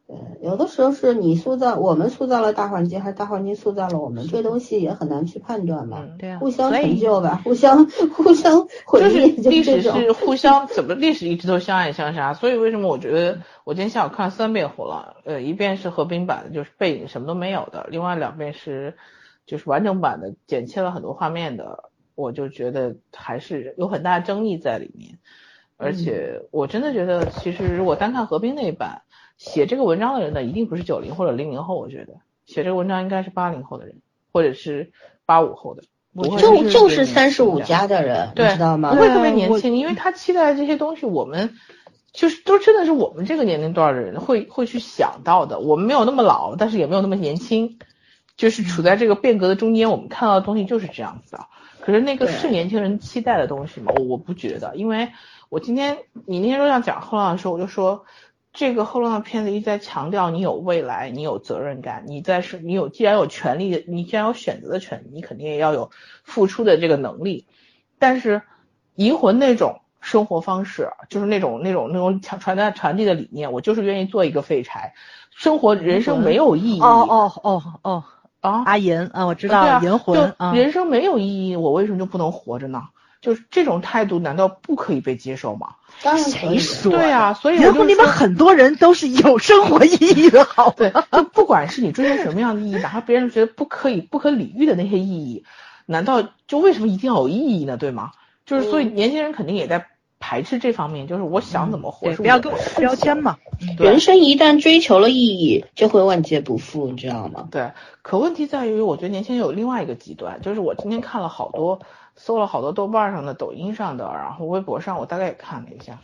对，有的时候是你塑造，我们塑造了大环境，还是大环境塑造了我们？这东西也很难去判断吧，对啊，互相成就吧，互相互相毁灭，历史是互相怎么？历史一直都相爱相杀，所以为什么我觉得我今天下午看了三遍《火了》，呃，一遍是合并版的，就是背影什么都没有的，另外两遍是就是完整版的，剪切了很多画面的。我就觉得还是有很大争议在里面，而且我真的觉得，其实如果单看合并那一版，写这个文章的人呢，一定不是九零或者零零后，我觉得写这个文章应该是八零后的人，或者是八五后的，就就是三十五加的人，你知道吗？不会特别年轻，因为他期待的这些东西，我们就是都真的是我们这个年龄段的人会会去想到的。我们没有那么老，但是也没有那么年轻，就是处在这个变革的中间，我们看到的东西就是这样子的。可是那个是年轻人期待的东西吗？我我不觉得，因为我今天你那天说要讲后浪的时候，我就说这个后浪的片子一直在强调你有未来，你有责任感，你在是，你有既然有权利，你既然有选择的权利，你肯定也要有付出的这个能力。但是银魂那种生活方式，就是那种那种那种传传达传递的理念，我就是愿意做一个废柴，生活人生没有意义。哦哦哦哦。啊，阿银啊，我知道银魂啊，人生没有意义，我为什么就不能活着呢？就是这种态度，难道不可以被接受吗？当然谁说？对啊，所以然后你们很多人都是有生活意义的，好对，就不管是你追求什么样的意义，哪怕别人觉得不可以、不可理喻的那些意义，难道就为什么一定要有意义呢？对吗？就是所以年轻人肯定也在。排斥这方面，就是我想怎么活，不要给我标签嘛。人生一旦追求了意义，就会万劫不复，你知道吗？对。可问题在于，我觉得年轻人有另外一个极端，就是我今天看了好多，搜了好多豆瓣上的、抖音上的，然后微博上，我大概也看了一下，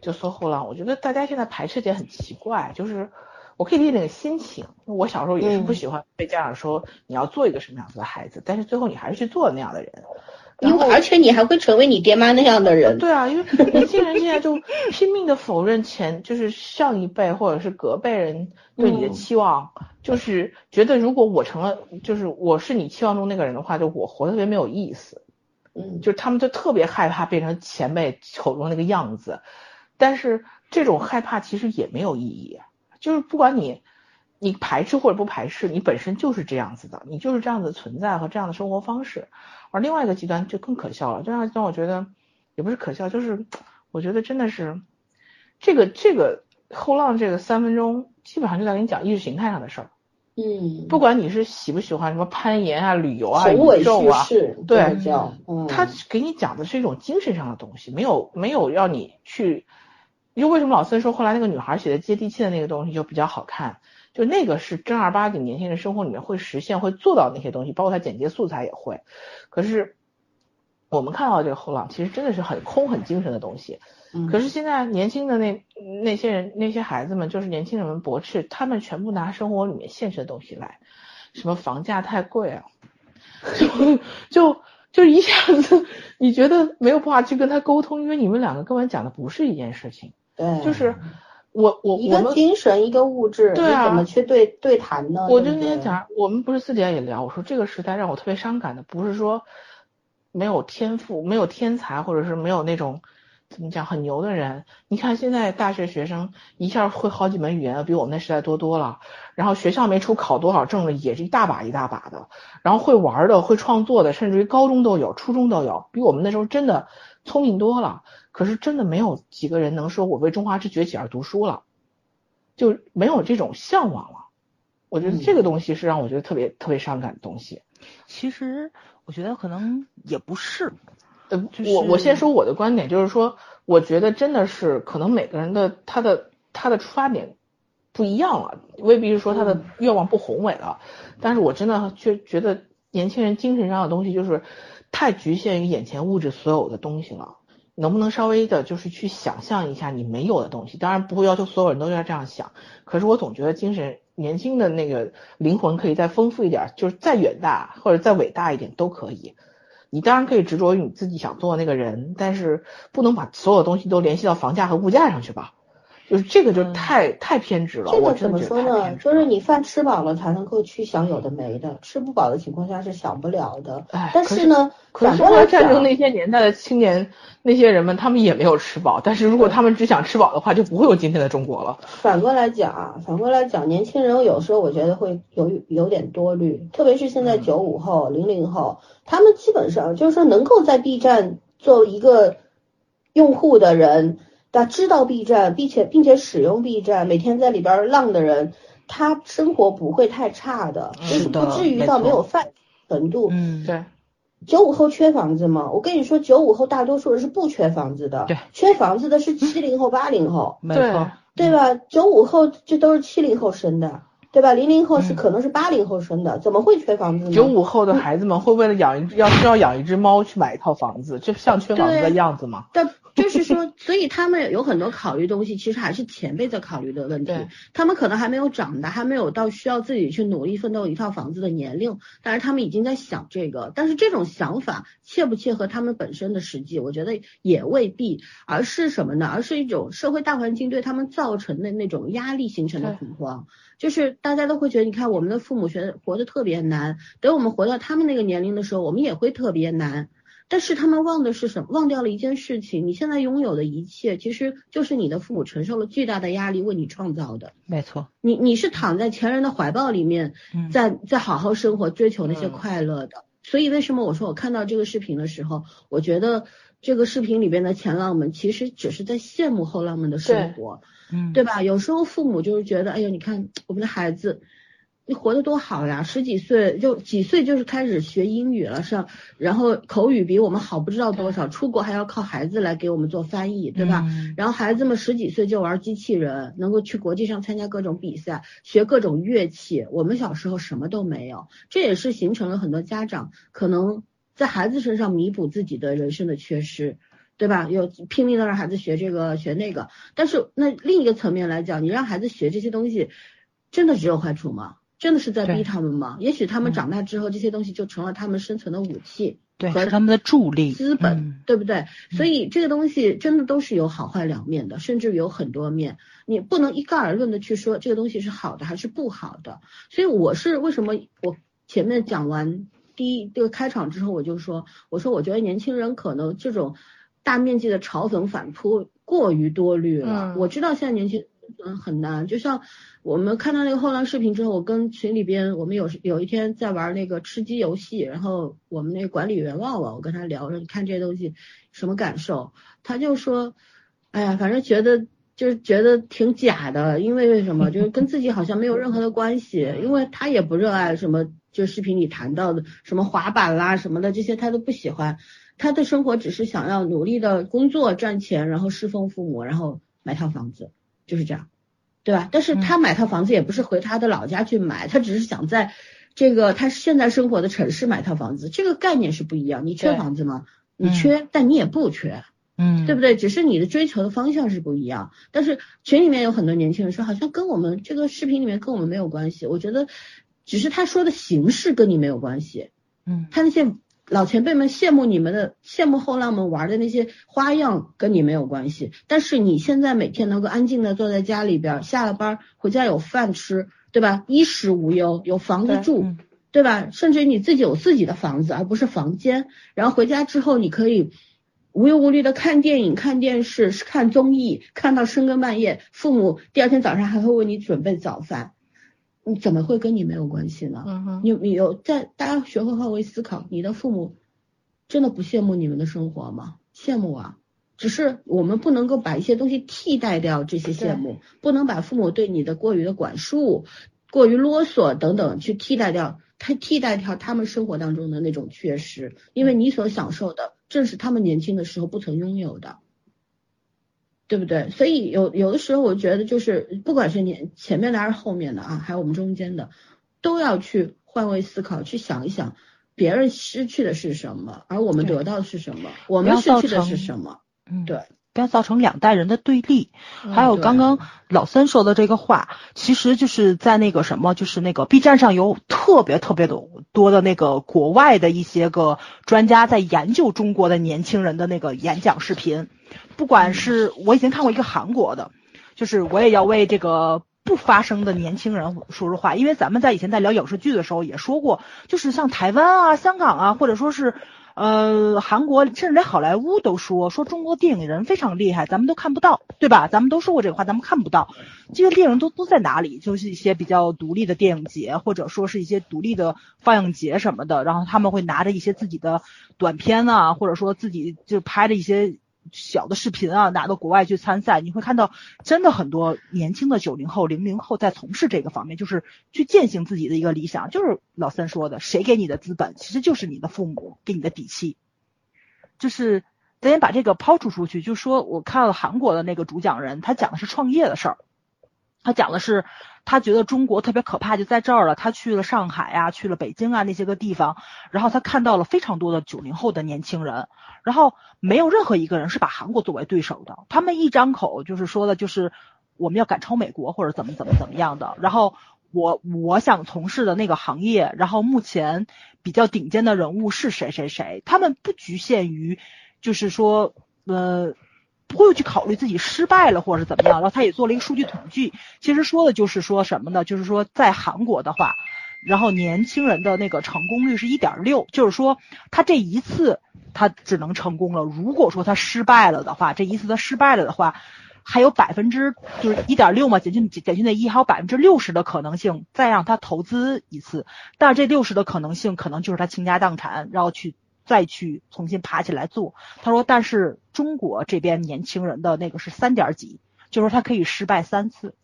就搜后浪。我觉得大家现在排斥点很奇怪，就是我可以理解那个心情。我小时候也是不喜欢被家长说你要做一个什么样子的孩子，但是最后你还是去做那样的人。因为而且你还会成为你爹妈那样的人。对啊，因为年轻人现在就拼命的否认前就是上一辈或者是隔辈人对你的期望，就是觉得如果我成了就是我是你期望中那个人的话，就我活得特别没有意思。嗯，就他们就特别害怕变成前辈口中那个样子，但是这种害怕其实也没有意义，就是不管你你排斥或者不排斥，你本身就是这样子的，你就是这样的存在和这样的生活方式。而另外一个极端就更可笑了，这样让我觉得也不是可笑，就是我觉得真的是这个这个后浪这个三分钟基本上就在给你讲意识形态上的事儿。嗯，不管你是喜不喜欢什么攀岩啊、旅游啊、宇宙啊，对，他给你讲的是一种精神上的东西，没有没有要你去。就为什么老孙说后来那个女孩写的接地气的那个东西就比较好看？就那个是正儿八经年轻人生活里面会实现、会做到那些东西，包括他剪接素材也会。可是我们看到这个后浪，其实真的是很空、很精神的东西。可是现在年轻的那那些人、那些孩子们，就是年轻人们驳斥，他们全部拿生活里面现实的东西来，什么房价太贵啊，就就就一下子你觉得没有办法去跟他沟通，因为你们两个根本讲的不是一件事情。对，就是。我我一个精神一个物质，对啊，怎么去对对谈呢？我就那天讲，我们不是私底下也聊，我说这个时代让我特别伤感的，不是说没有天赋、没有天才，或者是没有那种怎么讲很牛的人。你看现在大学学生一下会好几门语言，比我们那时代多多了。然后学校没出考多少证的也是一大把一大把的。然后会玩的、会创作的，甚至于高中都有、初中都有，比我们那时候真的聪明多了。可是真的没有几个人能说我为中华之崛起而读书了，就没有这种向往了。我觉得这个东西是让我觉得特别特别伤感的东西。其实我觉得可能也不是。呃，我我先说我的观点，就是说，我觉得真的是可能每个人的他的他的出发点不一样了，未必是说他的愿望不宏伟了，但是我真的觉觉得年轻人精神上的东西就是太局限于眼前物质所有的东西了，能不能稍微的就是去想象一下你没有的东西？当然不会要求所有人都要这样想，可是我总觉得精神年轻的那个灵魂可以再丰富一点，就是再远大或者再伟大一点都可以。你当然可以执着于你自己想做的那个人，但是不能把所有东西都联系到房价和物价上去吧？就是这个就太太偏执了。这个怎么说呢？就是你饭吃饱了才能够去想有的没的，吃不饱的情况下是想不了的。但是呢，可是来战争那些年代的青年。那些人们，他们也没有吃饱，但是如果他们只想吃饱的话，就不会有今天的中国了。反过来讲啊，反过来讲，年轻人有时候我觉得会有有点多虑，特别是现在九五后、零零后，他们基本上就是说能够在 B 站做一个用户的人，他知道 B 站，并且并且使用 B 站，每天在里边浪的人，他生活不会太差的，就是不至于到没有饭程度。嗯，对。九五后缺房子吗？我跟你说，九五后大多数人是不缺房子的。对，缺房子的是七零后、八零后。没错，对吧？九五后这都是七零后生的，对吧？零零后是可能是八零后生的，怎么会缺房子呢？九五后的孩子们会为了养一要需要养一只猫去买一套房子，这像缺房子的样子吗？但就是说，所以他们有很多考虑东西，其实还是前辈在考虑的问题。他们可能还没有长大，还没有到需要自己去努力奋斗一套房子的年龄，但是他们已经在想这个。但是这种想法切不切合他们本身的实际，我觉得也未必。而是什么呢？而是一种社会大环境对他们造成的那种压力形成的恐慌。就是大家都会觉得，你看我们的父母学活得特别难，等我们活到他们那个年龄的时候，我们也会特别难。但是他们忘的是什么？忘掉了一件事情，你现在拥有的一切，其实就是你的父母承受了巨大的压力为你创造的。没错，你你是躺在前人的怀抱里面，在在好好生活，追求那些快乐的。所以为什么我说我看到这个视频的时候，我觉得这个视频里边的前浪们其实只是在羡慕后浪们的生活，嗯，对吧？有时候父母就是觉得，哎呦，你看我们的孩子。你活得多好呀！十几岁就几岁就是开始学英语了，是，然后口语比我们好不知道多少，出国还要靠孩子来给我们做翻译，对吧？然后孩子们十几岁就玩机器人，能够去国际上参加各种比赛，学各种乐器。我们小时候什么都没有，这也是形成了很多家长可能在孩子身上弥补自己的人生的缺失，对吧？有拼命的让孩子学这个学那个，但是那另一个层面来讲，你让孩子学这些东西，真的只有坏处吗？真的是在逼他们吗？也许他们长大之后，这些东西就成了他们生存的武器，对，是他们的助力资本，对不对？所以这个东西真的都是有好坏两面的，甚至有很多面，你不能一概而论的去说这个东西是好的还是不好的。所以我是为什么我前面讲完第一这个开场之后，我就说，我说我觉得年轻人可能这种大面积的嘲讽反扑过于多虑了。我知道现在年轻。嗯，很难。就像我们看到那个后浪视频之后，我跟群里边，我们有有一天在玩那个吃鸡游戏，然后我们那个管理员旺旺，我跟他聊说，你看这些东西什么感受？他就说，哎呀，反正觉得就是觉得挺假的，因为为什么？就是跟自己好像没有任何的关系，因为他也不热爱什么，就视频里谈到的什么滑板啦什么的这些，他都不喜欢。他的生活只是想要努力的工作赚钱，然后侍奉父母，然后买套房子。就是这样，对吧？但是他买套房子也不是回他的老家去买，他只是想在这个他现在生活的城市买套房子，这个概念是不一样。你缺房子吗？你缺，但你也不缺，嗯，对不对？只是你的追求的方向是不一样。但是群里面有很多年轻人说，好像跟我们这个视频里面跟我们没有关系。我觉得只是他说的形式跟你没有关系，嗯，他那些。老前辈们羡慕你们的，羡慕后浪们玩的那些花样，跟你没有关系。但是你现在每天能够安静的坐在家里边，下了班回家有饭吃，对吧？衣食无忧，有房子住，对吧？甚至于你自己有自己的房子，而不是房间。然后回家之后，你可以无忧无虑的看电影、看电视、看综艺，看到深更半夜。父母第二天早上还会为你准备早饭。你怎么会跟你没有关系呢？嗯哼你你有在大家学会换位思考，你的父母真的不羡慕你们的生活吗？羡慕啊，只是我们不能够把一些东西替代掉这些羡慕，不能把父母对你的过于的管束、过于啰嗦等等去替代掉替替代掉他们生活当中的那种缺失，因为你所享受的正是他们年轻的时候不曾拥有的，对不对？所以有有的时候我觉得就是不管是你前面的还是后面的啊，还有我们中间的，都要去换位思考，去想一想别人失去的是什么，而我们得到的是什么，我们失去的是什么，嗯，对。不要造成两代人的对立。还有刚刚老三说的这个话，其实就是在那个什么，就是那个 B 站上有特别特别多多的那个国外的一些个专家在研究中国的年轻人的那个演讲视频。不管是我以前看过一个韩国的，就是我也要为这个不发声的年轻人说说话，因为咱们在以前在聊影视剧的时候也说过，就是像台湾啊、香港啊，或者说是。呃，韩国甚至连好莱坞都说说中国电影人非常厉害，咱们都看不到，对吧？咱们都说过这个话，咱们看不到这些电影都都在哪里？就是一些比较独立的电影节，或者说是一些独立的放映节什么的，然后他们会拿着一些自己的短片啊，或者说自己就拍的一些。小的视频啊，拿到国外去参赛，你会看到真的很多年轻的九零后、零零后在从事这个方面，就是去践行自己的一个理想。就是老三说的，谁给你的资本，其实就是你的父母给你的底气。就是咱先把这个抛出出去，就说我看了韩国的那个主讲人，他讲的是创业的事儿，他讲的是他觉得中国特别可怕就在这儿了，他去了上海啊，去了北京啊那些个地方，然后他看到了非常多的九零后的年轻人。然后没有任何一个人是把韩国作为对手的，他们一张口就是说的，就是我们要赶超美国或者怎么怎么怎么样的。然后我我想从事的那个行业，然后目前比较顶尖的人物是谁谁谁，他们不局限于就是说呃不会去考虑自己失败了或者是怎么样。然后他也做了一个数据统计，其实说的就是说什么呢？就是说在韩国的话，然后年轻人的那个成功率是一点六，就是说他这一次。他只能成功了。如果说他失败了的话，这一次他失败了的话，还有百分之就是一点六嘛，减去减去那一，还有百分之六十的可能性再让他投资一次。但是这六十的可能性可能就是他倾家荡产，然后去再去重新爬起来做。他说，但是中国这边年轻人的那个是三点几，就是他可以失败三次。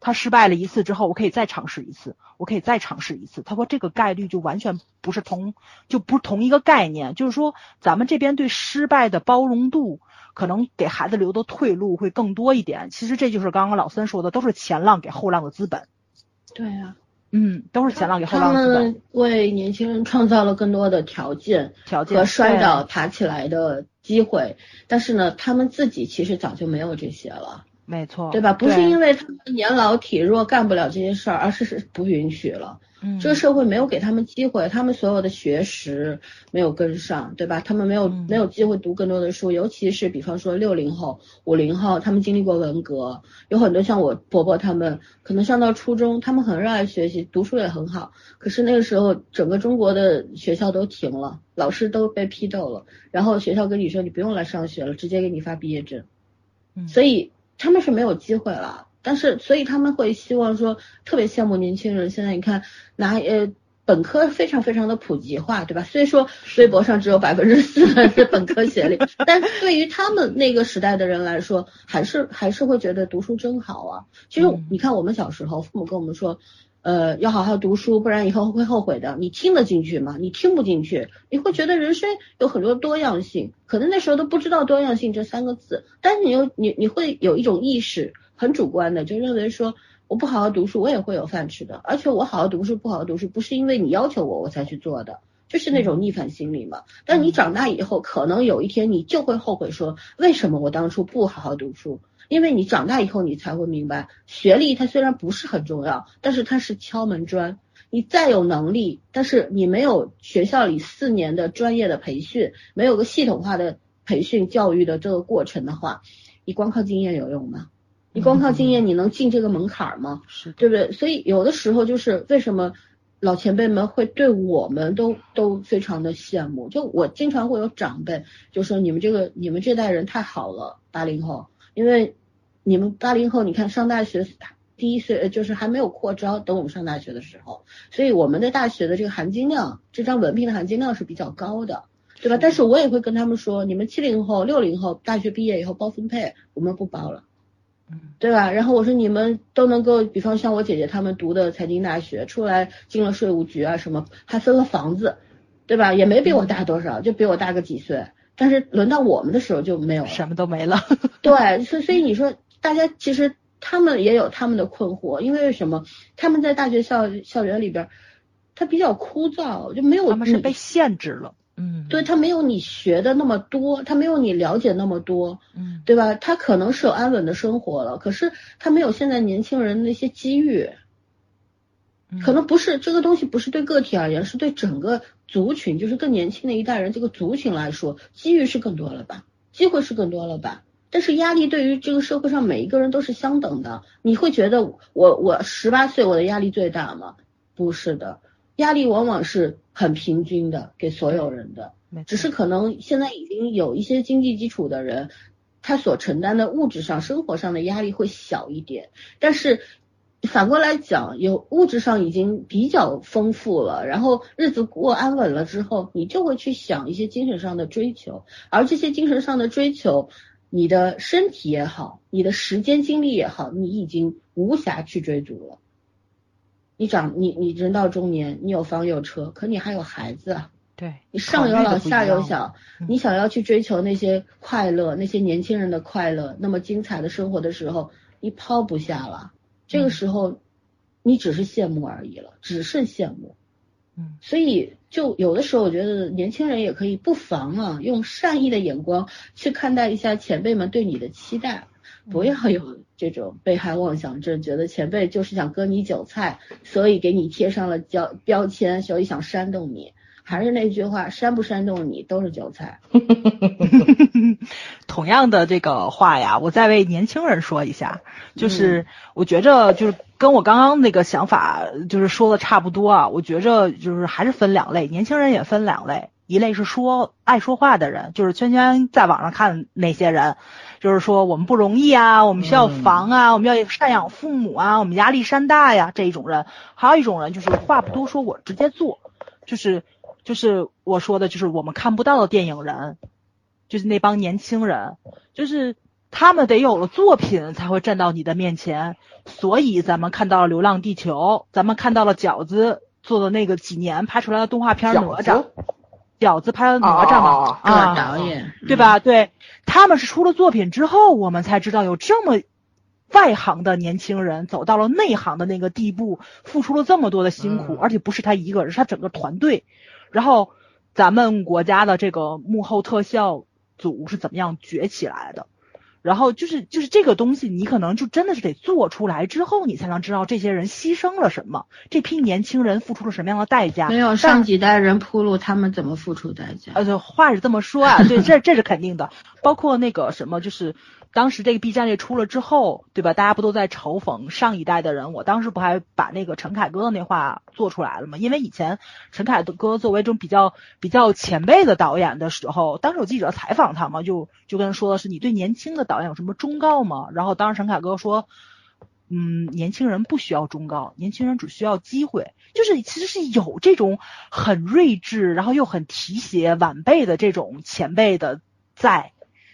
他失败了一次之后，我可以再尝试一次，我可以再尝试一次。他说这个概率就完全不是同，就不是同一个概念。就是说，咱们这边对失败的包容度，可能给孩子留的退路会更多一点。其实这就是刚刚老三说的，都是前浪给后浪的资本。对啊，嗯，都是前浪给后浪的资本。为年轻人创造了更多的条件，条件和摔倒爬起来的机会。但是呢，他们自己其实早就没有这些了。没错，对吧？不是因为他们年老体弱干不了这些事儿，而是是不允许了。嗯，这个社会没有给他们机会，他们所有的学识没有跟上，对吧？他们没有没有机会读更多的书，尤其是比方说六零后、五零后，他们经历过文革，有很多像我婆婆他们，可能上到初中，他们很热爱学习，读书也很好，可是那个时候整个中国的学校都停了，老师都被批斗了，然后学校跟你说你不用来上学了，直接给你发毕业证。嗯，所以。他们是没有机会了，但是所以他们会希望说，特别羡慕年轻人。现在你看，拿呃本科非常非常的普及化，对吧？虽说微博上只有百分之四的本科学历，但对于他们那个时代的人来说，还是还是会觉得读书真好啊。其实你看我们小时候，父母跟我们说。呃，要好好读书，不然以后会后悔的。你听得进去吗？你听不进去，你会觉得人生有很多多样性，可能那时候都不知道多样性这三个字，但是你又你你会有一种意识，很主观的就认为说，我不好好读书，我也会有饭吃的，而且我好好读书不好好读书，不是因为你要求我我才去做的，就是那种逆反心理嘛。但你长大以后，可能有一天你就会后悔说，为什么我当初不好好读书？因为你长大以后，你才会明白，学历它虽然不是很重要，但是它是敲门砖。你再有能力，但是你没有学校里四年的专业的培训，没有个系统化的培训教育的这个过程的话，你光靠经验有用吗？你光靠经验，你能进这个门槛吗？是对不对？所以有的时候就是为什么老前辈们会对我们都都非常的羡慕。就我经常会有长辈就说你们这个你们这代人太好了，八零后，因为。你们八零后，你看上大学第一岁就是还没有扩招，等我们上大学的时候，所以我们的大学的这个含金量，这张文凭的含金量是比较高的，对吧？但是我也会跟他们说，你们七零后、六零后大学毕业以后包分配，我们不包了，对吧？然后我说你们都能够，比方像我姐姐他们读的财经大学，出来进了税务局啊什么，还分了房子，对吧？也没比我大多少，就比我大个几岁。但是轮到我们的时候就没有，什么都没了。对，所所以你说大家其实他们也有他们的困惑，因为什么？他们在大学校校园里边，他比较枯燥，就没有他们是被限制了。嗯，对他没有你学的那么多，他没有你了解那么多，嗯，对吧？他可能是有安稳的生活了，可是他没有现在年轻人那些机遇，可能不是这个东西不是对个体而言，是对整个族群，就是更年轻的一代人这个族群来说，机遇是更多了吧，机会是更多了吧？但是压力对于这个社会上每一个人都是相等的，你会觉得我我十八岁我的压力最大吗？不是的。压力往往是很平均的，给所有人的，只是可能现在已经有一些经济基础的人，他所承担的物质上、生活上的压力会小一点。但是反过来讲，有物质上已经比较丰富了，然后日子过安稳了之后，你就会去想一些精神上的追求，而这些精神上的追求，你的身体也好，你的时间精力也好，你已经无暇去追逐了。你长你你人到中年，你有房有车，可你还有孩子啊。对，你上有老下有小，你想要去追求那些快乐，那些年轻人的快乐，那么精彩的生活的时候，你抛不下了。这个时候，你只是羡慕而已了，只剩羡慕。嗯，所以就有的时候，我觉得年轻人也可以不妨啊，用善意的眼光去看待一下前辈们对你的期待。不要有这种被害妄想症，觉得前辈就是想割你韭菜，所以给你贴上了标标签，所以想煽动你。还是那句话，煽不煽动你都是韭菜。同样的这个话呀，我再为年轻人说一下，就是我觉着就是跟我刚刚那个想法就是说的差不多啊。我觉着就是还是分两类，年轻人也分两类，一类是说爱说话的人，就是圈圈在网上看那些人。就是说我们不容易啊，我们需要房啊，我们要赡养父母啊，我们压力山大呀，这一种人。还有一种人就是话不多说，我直接做，就是就是我说的，就是我们看不到的电影人，就是那帮年轻人，就是他们得有了作品才会站到你的面前。所以咱们看到了《流浪地球》，咱们看到了饺子做的那个几年拍出来的动画片《哪吒》。饺子拍了哪吒嘛啊，导演对吧？对，他们是出了作品之后，我们才知道有这么外行的年轻人走到了内行的那个地步，付出了这么多的辛苦，而且不是他一个人，是他整个团队。然后咱们国家的这个幕后特效组是怎么样崛起来的？然后就是就是这个东西，你可能就真的是得做出来之后，你才能知道这些人牺牲了什么，这批年轻人付出了什么样的代价。没有上几代人铺路，他们怎么付出代价？呃，话是这么说啊，对，这这是肯定的。包括那个什么，就是。当时这个 B 站这出了之后，对吧？大家不都在嘲讽上一代的人？我当时不还把那个陈凯歌的那话做出来了吗？因为以前陈凯歌作为这种比较比较前辈的导演的时候，当时有记者采访他嘛，就就跟他说的是你对年轻的导演有什么忠告吗？然后当时陈凯歌说，嗯，年轻人不需要忠告，年轻人只需要机会。就是其实是有这种很睿智，然后又很提携晚辈的这种前辈的在。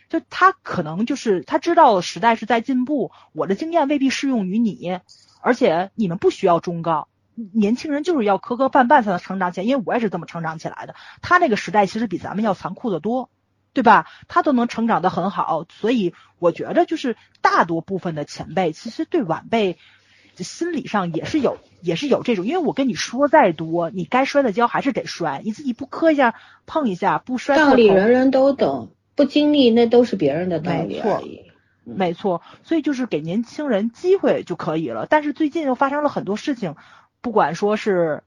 就他可能就是他知道时代是在进步，我的经验未必适用于你，而且你们不需要忠告，年轻人就是要磕磕绊绊才能成长起来，因为我也是这么成长起来的。他那个时代其实比咱们要残酷的多，对吧？他都能成长的很好，所以我觉得就是大多部分的前辈其实对晚辈心理上也是有也是有这种，因为我跟你说再多，你该摔的跤还是得摔，你自己不磕一下碰一下不摔道理人人都懂。不经历那都是别人的道理而已，没错，所以就是给年轻人机会就可以了。但是最近又发生了很多事情，不管说是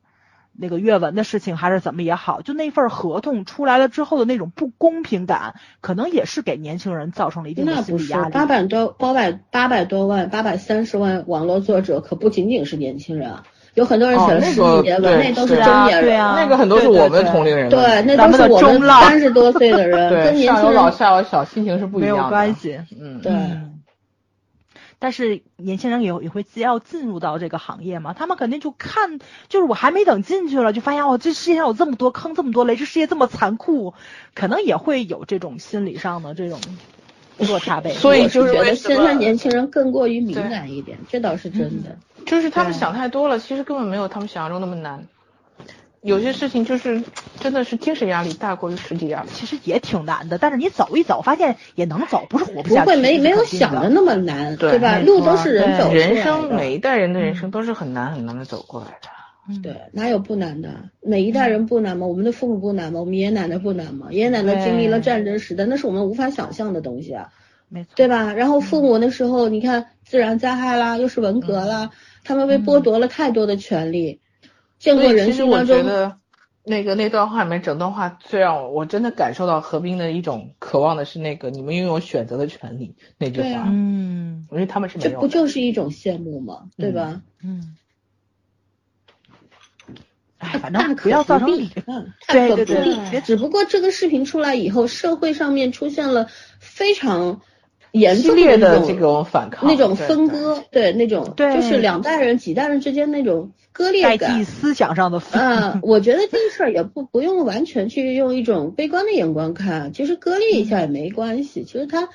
那个阅文的事情还是怎么也好，就那份合同出来了之后的那种不公平感，可能也是给年轻人造成了一定的心理压力。八百多八百八百多万八百三十万网络作者可不仅仅是年轻人啊。有很多人写了十几年文，那都是中年人，那个很多是我们同龄人，对，那都是我们三十多岁的人，跟年轻人上有老下有小，心情是不一样的，没有关系，嗯，对。但是年轻人也也会要进入到这个行业嘛，他们肯定就看，就是我还没等进去了，就发现哦，这世界上有这么多坑，这么多雷，这世界这么残酷，可能也会有这种心理上的这种。落差倍。所以就是觉得现在年轻人更过于敏感一点，这倒是真的。就是他们想太多了，其实根本没有他们想象中那么难。有些事情就是真的是精神压力大过于实际压力，其实也挺难的。但是你走一走，发现也能走，不是活不下去。不会没没有想的那么难，对吧？路都是人走人生每一代人的人生都是很难很难的走过来的。对，哪有不难的？每一代人不难吗？我们的父母不难吗？我们爷爷奶奶不难吗？爷爷奶奶经历了战争时代，那是我们无法想象的东西啊，没错，对吧？然后父母那时候，你看自然灾害啦，又是文革啦，他们被剥夺了太多的权利。见过人生当中。那个那段话里面，整段话最让我我真的感受到何冰的一种渴望的是那个你们拥有选择的权利那句话，嗯，因为他们是没这不就是一种羡慕吗？对吧？嗯，哎，反正不要造成 对对对，只不过这个视频出来以后，社会上面出现了非常。严重的这种反抗，那种分割，对那种，就是两代人、几代人之间那种割裂感，思想上的。嗯，我觉得这事儿也不不用完全去用一种悲观的眼光看，其实割裂一下也没关系。其实它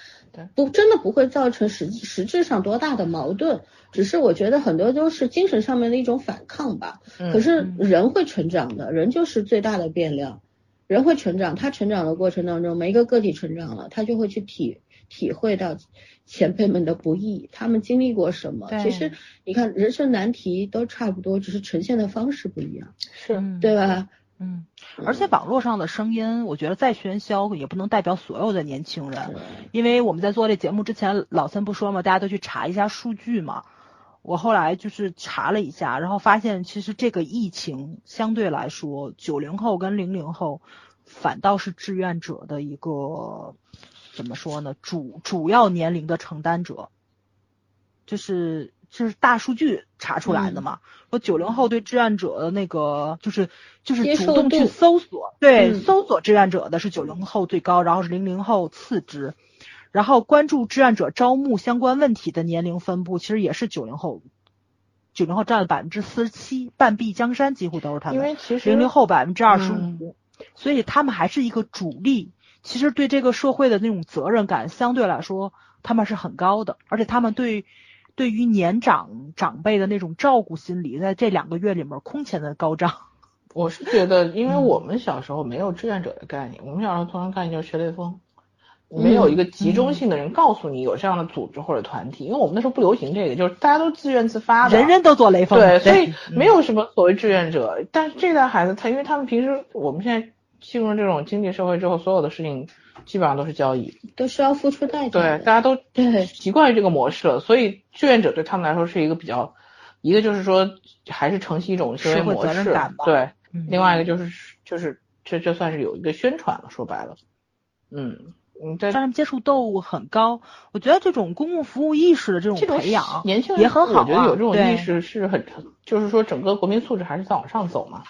不真的不会造成实实质上多大的矛盾，只是我觉得很多都是精神上面的一种反抗吧。可是人会成长的，人就是最大的变量，人会成长，他成长的过程当中，每一个个体成长了，他就会去体。体会到前辈们的不易，他们经历过什么？其实你看，人生难题都差不多，只是呈现的方式不一样，是对吧？嗯，而且网络上的声音，我觉得再喧嚣也不能代表所有的年轻人，因为我们在做这节目之前，老三不说嘛，大家都去查一下数据嘛。我后来就是查了一下，然后发现其实这个疫情相对来说，九零后跟零零后反倒是志愿者的一个。怎么说呢？主主要年龄的承担者，就是就是大数据查出来的嘛。说九零后对志愿者的那个，就是就是主动去搜索，对搜索志愿者的是九零后最高，然后是零零后次之。然后关注志愿者招募相关问题的年龄分布，其实也是九零后，九零后占了百分之四十七，半壁江山几乎都是他们。因为其实零零后百分之二十五，所以他们还是一个主力。其实对这个社会的那种责任感相对来说，他们是很高的，而且他们对对于年长长辈的那种照顾心理，在这两个月里面空前的高涨。我是觉得，因为我们小时候没有志愿者的概念，我们小时候通常概念就是学雷锋，没有一个集中性的人告诉你有这样的组织或者团体，因为我们那时候不流行这个，就是大家都自愿自发的，人人都做雷锋，对，所以没有什么所谓志愿者。但是这代孩子，他因为他们平时我们现在。进入这种经济社会之后，所有的事情基本上都是交易，都需要付出代价。对，大家都 习惯于这个模式了，所以志愿者对他们来说是一个比较，一个就是说还是承袭一种行为模式，对，另外一个就是就是这这算是有一个宣传了，说白了，嗯嗯，让他们接触度很高，我觉得这种公共服务意识的这种培养，年轻人也很好，我觉得有这种意识是很，就是说整个国民素质还是在往上走嘛，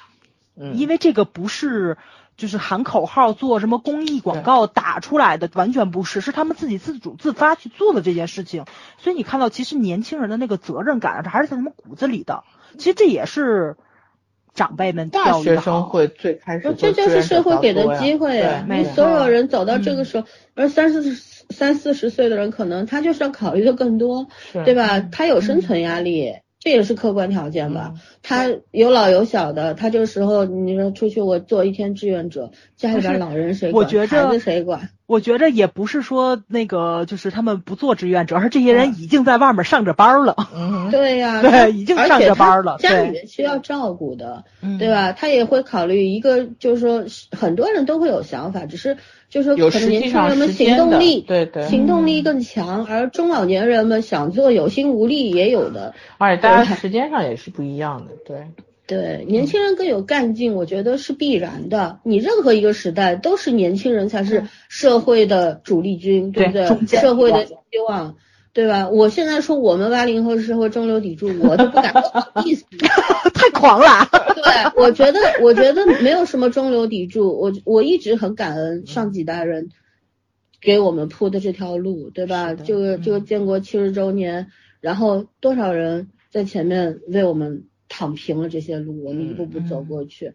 嗯，因为这个不是。就是喊口号做什么公益广告打出来的，完全不是，是他们自己自主自发去做的这件事情。所以你看到，其实年轻人的那个责任感，这还是在他们骨子里的。其实这也是长辈们大学生会最开始，这就是社会给的机会啊！你所有人走到这个时候，而三四十、三四十岁的人，可能他就是要考虑的更多，对吧？他有生存压力。这也是客观条件吧，他有老有小的，他这个时候你说出去我做一天志愿者，家里边老人谁管，孩子谁管？我觉着也不是说那个就是他们不做志愿者，而是这些人已经在外面上着班了。嗯，对呀，对，已经上着班了。家里人需要照顾的，对吧？他也会考虑一个，就是说很多人都会有想法，只是。就是说，可能年轻人们行动力，对对，行动力更强，而中老年人们想做有心无力也有的，而且大家时间上也是不一样的，对对，年轻人更有干劲，我觉得是必然的。你任何一个时代都是年轻人才是社会的主力军，对不对？社会的希望。对吧？我现在说我们八零后是社会中流砥柱，我都不敢意思，太狂了。对，我觉得，我觉得没有什么中流砥柱，我我一直很感恩上几代人给我们铺的这条路，对吧？就就建国七十周年，然后多少人在前面为我们躺平了这些路，我们一步步走过去。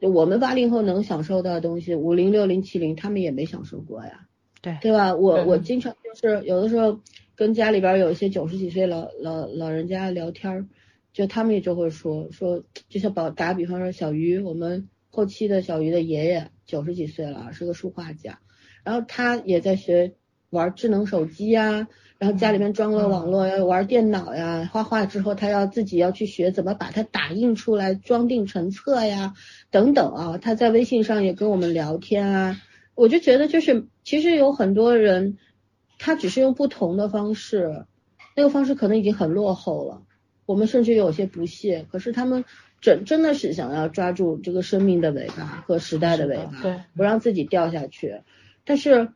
就我们八零后能享受到的东西，五零六零七零他们也没享受过呀。对对吧？我我经常就是有的时候跟家里边有一些九十几岁老老老人家聊天，就他们也就会说说，就像打打比方说小鱼，我们后期的小鱼的爷爷九十几岁了，是个书画家，然后他也在学玩智能手机呀，然后家里面装了网络要玩电脑呀，画画之后他要自己要去学怎么把它打印出来装订成册呀，等等啊，他在微信上也跟我们聊天啊。我就觉得，就是其实有很多人，他只是用不同的方式，那个方式可能已经很落后了。我们甚至有些不屑，可是他们真真的是想要抓住这个生命的尾巴和时代的尾巴，对，不让自己掉下去。但是，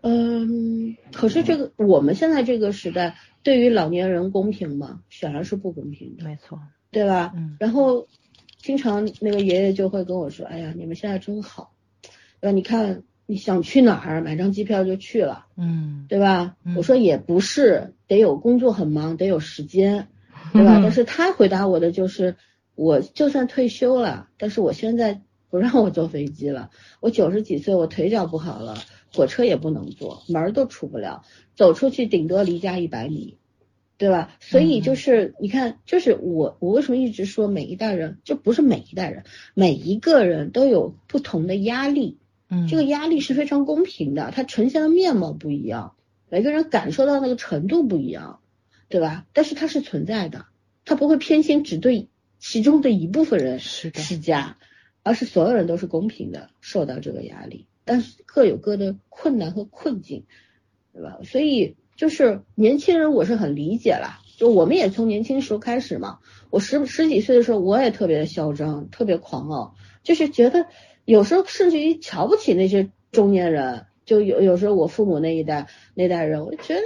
嗯，可是这个我们现在这个时代对于老年人公平吗？显然是不公平的，没错，对吧？嗯。然后经常那个爷爷就会跟我说：“哎呀，你们现在真好。”呃，你看你想去哪儿，买张机票就去了，嗯，对吧？我说也不是，得有工作很忙，得有时间，对吧？但是他回答我的就是，我就算退休了，但是我现在不让我坐飞机了，我九十几岁，我腿脚不好了，火车也不能坐，门都出不了，走出去顶多离家一百米，对吧？所以就是你看，就是我我为什么一直说每一代人，就不是每一代人，每一个人都有不同的压力。这个压力是非常公平的，它呈现的面貌不一样，每个人感受到那个程度不一样，对吧？但是它是存在的，它不会偏心只对其中的一部分人施加，而是所有人都是公平的受到这个压力，但是各有各的困难和困境，对吧？所以就是年轻人我是很理解啦，就我们也从年轻时候开始嘛，我十十几岁的时候我也特别的嚣张，特别狂傲，就是觉得。有时候甚至于瞧不起那些中年人，就有有时候我父母那一代那代人，我就觉得，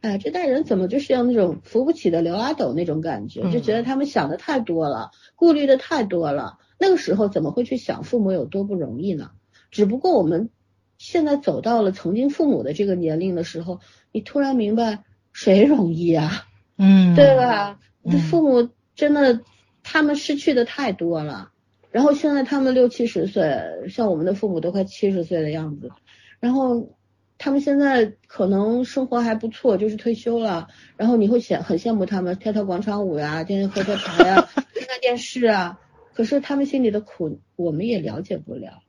哎，这代人怎么就是像那种扶不起的刘阿斗那种感觉，就觉得他们想的太多了，顾虑的太多了。那个时候怎么会去想父母有多不容易呢？只不过我们现在走到了曾经父母的这个年龄的时候，你突然明白谁容易啊？嗯，对吧？父母真的他们失去的太多了。然后现在他们六七十岁，像我们的父母都快七十岁的样子，然后他们现在可能生活还不错，就是退休了。然后你会羡很羡慕他们跳跳广场舞呀，天天喝喝茶呀，看看电视啊。可是他们心里的苦，我们也了解不了，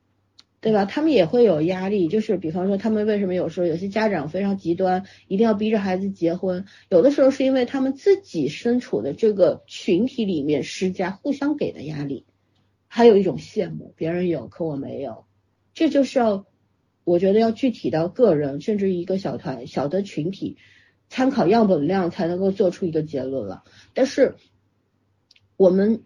对吧？他们也会有压力，就是比方说他们为什么有时候有些家长非常极端，一定要逼着孩子结婚？有的时候是因为他们自己身处的这个群体里面施加互相给的压力。还有一种羡慕，别人有，可我没有，这就是要，我觉得要具体到个人，甚至一个小团、小的群体，参考样本量才能够做出一个结论了。但是我们，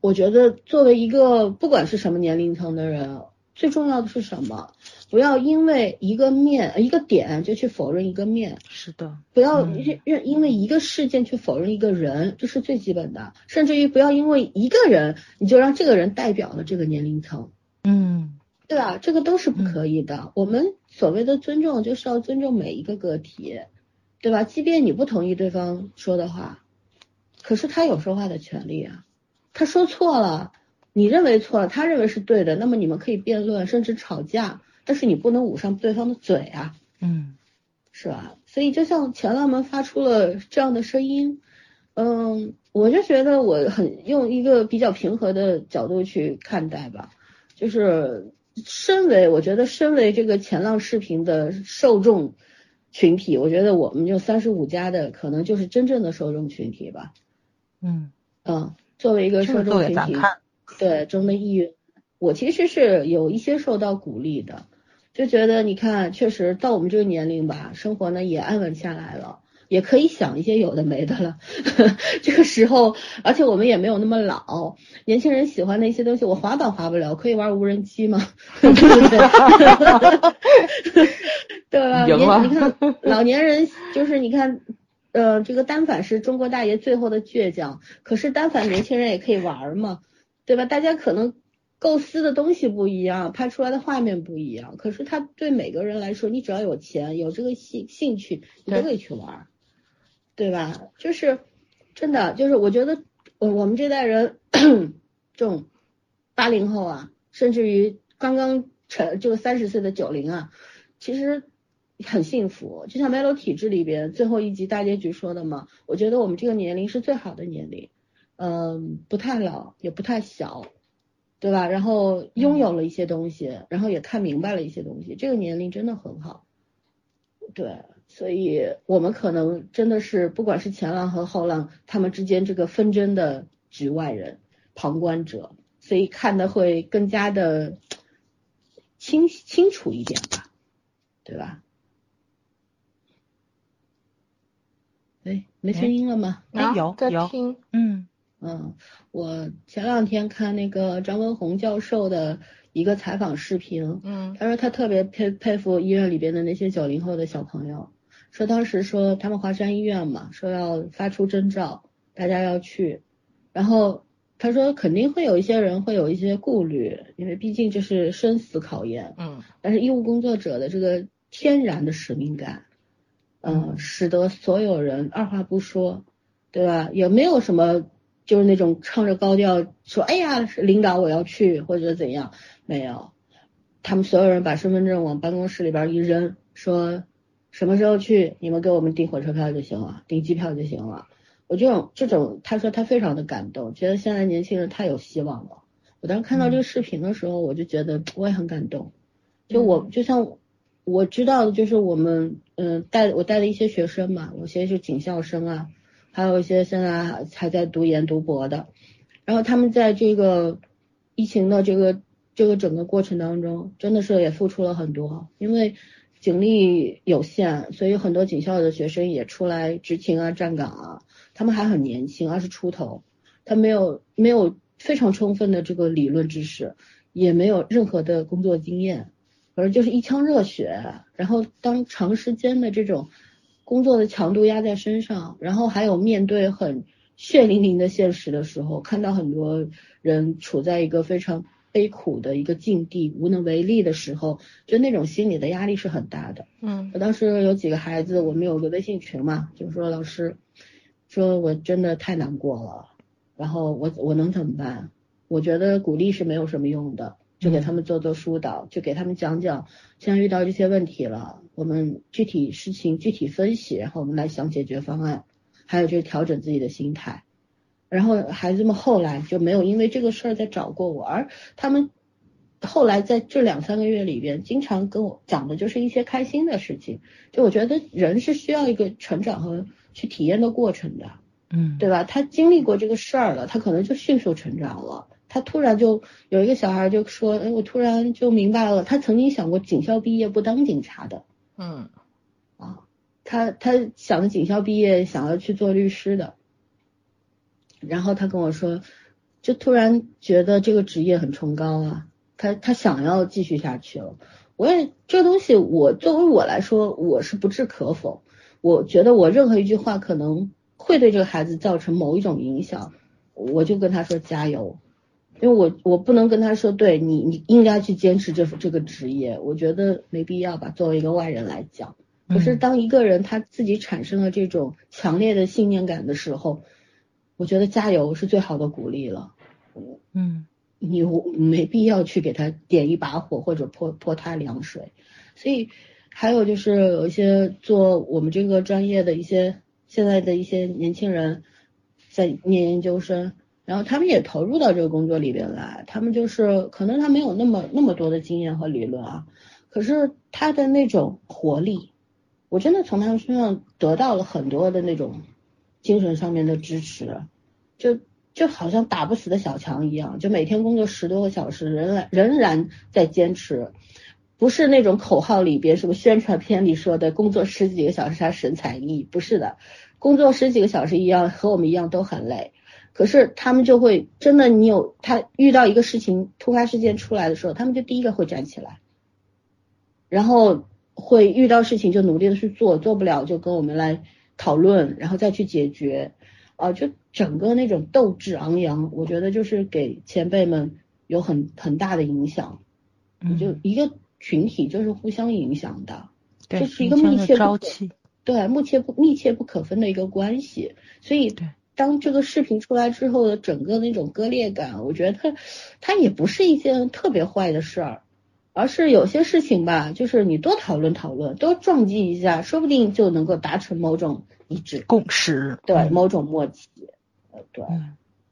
我觉得作为一个不管是什么年龄层的人。最重要的是什么？不要因为一个面一个点就去否认一个面。是的。不要认认因为一个事件去否认一个人，这是最基本的。甚至于不要因为一个人你就让这个人代表了这个年龄层。嗯，对吧？这个都是不可以的。我们所谓的尊重就是要尊重每一个个体，对吧？即便你不同意对方说的话，可是他有说话的权利啊。他说错了。你认为错了，他认为是对的，那么你们可以辩论，甚至吵架，但是你不能捂上对方的嘴啊，嗯，是吧？所以就像前浪们发出了这样的声音，嗯，我就觉得我很用一个比较平和的角度去看待吧，就是身为我觉得身为这个前浪视频的受众群体，我觉得我们就三十五加的可能就是真正的受众群体吧，嗯嗯，作为一个受众群体。对中的抑郁，我其实是有一些受到鼓励的，就觉得你看，确实到我们这个年龄吧，生活呢也安稳下来了，也可以想一些有的没的了。这个时候，而且我们也没有那么老，年轻人喜欢的一些东西，我滑板滑不了，可以玩无人机吗？对不对？对吧？你看，老年人就是你看，呃，这个单反是中国大爷最后的倔强，可是单反年轻人也可以玩嘛。对吧？大家可能构思的东西不一样，拍出来的画面不一样。可是他对每个人来说，你只要有钱，有这个兴兴趣，你都可以去玩，对吧？就是真的，就是我觉得我我们这代人，这种八零后啊，甚至于刚刚成这个三十岁的九零啊，其实很幸福。就像《Melo 体质》里边最后一集大结局说的嘛，我觉得我们这个年龄是最好的年龄，嗯，不太老也不太小，对吧？然后拥有了一些东西，然后也看明白了一些东西，这个年龄真的很好。对，所以我们可能真的是不管是前浪和后浪他们之间这个纷争的局外人、旁观者，所以看的会更加的清清楚一点吧，对吧？哎，没声音了吗？哎，有有，嗯嗯，我前两天看那个张文宏教授的。一个采访视频，嗯，他说他特别佩佩服医院里边的那些九零后的小朋友，说当时说他们华山医院嘛，说要发出征兆，大家要去，然后他说肯定会有一些人会有一些顾虑，因为毕竟这是生死考验，嗯，但是医务工作者的这个天然的使命感，嗯，使得所有人二话不说，对吧？也没有什么。就是那种唱着高调说，哎呀，领导我要去或者怎样，没有，他们所有人把身份证往办公室里边一扔，说什么时候去，你们给我们订火车票就行了，订机票就行了。我这种这种，他说他非常的感动，觉得现在年轻人太有希望了。我当时看到这个视频的时候，我就觉得我也很感动。就我就像我知道的，就是我们嗯带我带的一些学生嘛，有些是警校生啊。还有一些现在还在读研读博的，然后他们在这个疫情的这个这个整个过程当中，真的是也付出了很多，因为警力有限，所以很多警校的学生也出来执勤啊、站岗啊。他们还很年轻，二十出头，他没有没有非常充分的这个理论知识，也没有任何的工作经验，而就是一腔热血，然后当长时间的这种。工作的强度压在身上，然后还有面对很血淋淋的现实的时候，看到很多人处在一个非常悲苦的一个境地，无能为力的时候，就那种心理的压力是很大的。嗯，我当时有几个孩子，我们有个微信群嘛，就说老师，说我真的太难过了，然后我我能怎么办？我觉得鼓励是没有什么用的。就给他们做做疏导，就给他们讲讲，现在遇到这些问题了，我们具体事情具体分析，然后我们来想解决方案，还有就是调整自己的心态。然后孩子们后来就没有因为这个事儿再找过我，而他们后来在这两三个月里边，经常跟我讲的就是一些开心的事情。就我觉得人是需要一个成长和去体验的过程的，嗯，对吧？他经历过这个事儿了，他可能就迅速成长了。他突然就有一个小孩就说：“哎，我突然就明白了，他曾经想过警校毕业不当警察的。”嗯，啊，他他想着警校毕业想要去做律师的，然后他跟我说，就突然觉得这个职业很崇高啊，他他想要继续下去了。我也这东西，我作为我来说，我是不置可否。我觉得我任何一句话可能会对这个孩子造成某一种影响，我就跟他说加油。因为我我不能跟他说，对你你应该去坚持这这个职业，我觉得没必要吧。作为一个外人来讲，可是当一个人他自己产生了这种强烈的信念感的时候，我觉得加油是最好的鼓励了。嗯，你没必要去给他点一把火或者泼泼他凉水。所以还有就是有一些做我们这个专业的一些现在的一些年轻人在念研究生。然后他们也投入到这个工作里边来，他们就是可能他没有那么那么多的经验和理论啊，可是他的那种活力，我真的从他们身上得到了很多的那种精神上面的支持，就就好像打不死的小强一样，就每天工作十多个小时，仍然仍然在坚持，不是那种口号里边什么宣传片里说的工作十几个小时他神采奕，不是的，工作十几个小时一样和我们一样都很累。可是他们就会真的，你有他遇到一个事情突发事件出来的时候，他们就第一个会站起来，然后会遇到事情就努力的去做，做不了就跟我们来讨论，然后再去解决，啊，就整个那种斗志昂扬，我觉得就是给前辈们有很很大的影响，就一个群体就是互相影响的，这是一个密切不对，密切不密切不可分的一个关系，所以。当这个视频出来之后的整个那种割裂感，我觉得它它也不是一件特别坏的事儿，而是有些事情吧，就是你多讨论讨论，多撞击一下，说不定就能够达成某种一致。共识，对，某种默契，呃，对，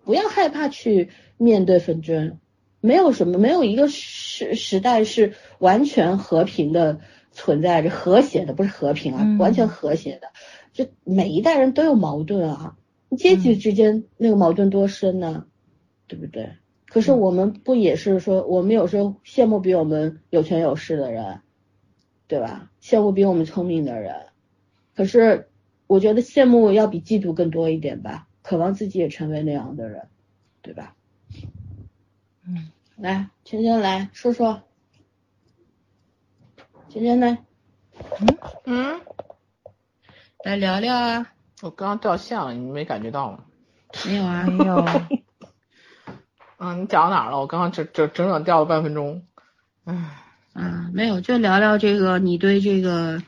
不要害怕去面对纷争，没有什么，没有一个时时代是完全和平的存在着，和谐的，不是和平啊，完全和谐的，就每一代人都有矛盾啊，阶级之间那个矛盾多深呢，对不对？可是我们不也是说，我们有时候羡慕比我们有权有势的人，对吧？羡慕比我们聪明的人。可是我觉得羡慕要比嫉妒更多一点吧，渴望自己也成为那样的人，对吧？嗯，来，芊芊来说说，芊芊呢？嗯嗯，来聊聊啊。我刚刚掉线了，你没感觉到吗？没有啊，没有。嗯，你讲到哪了？我刚刚整整整整掉了半分钟。唉，嗯，没有，就聊聊这个你对这个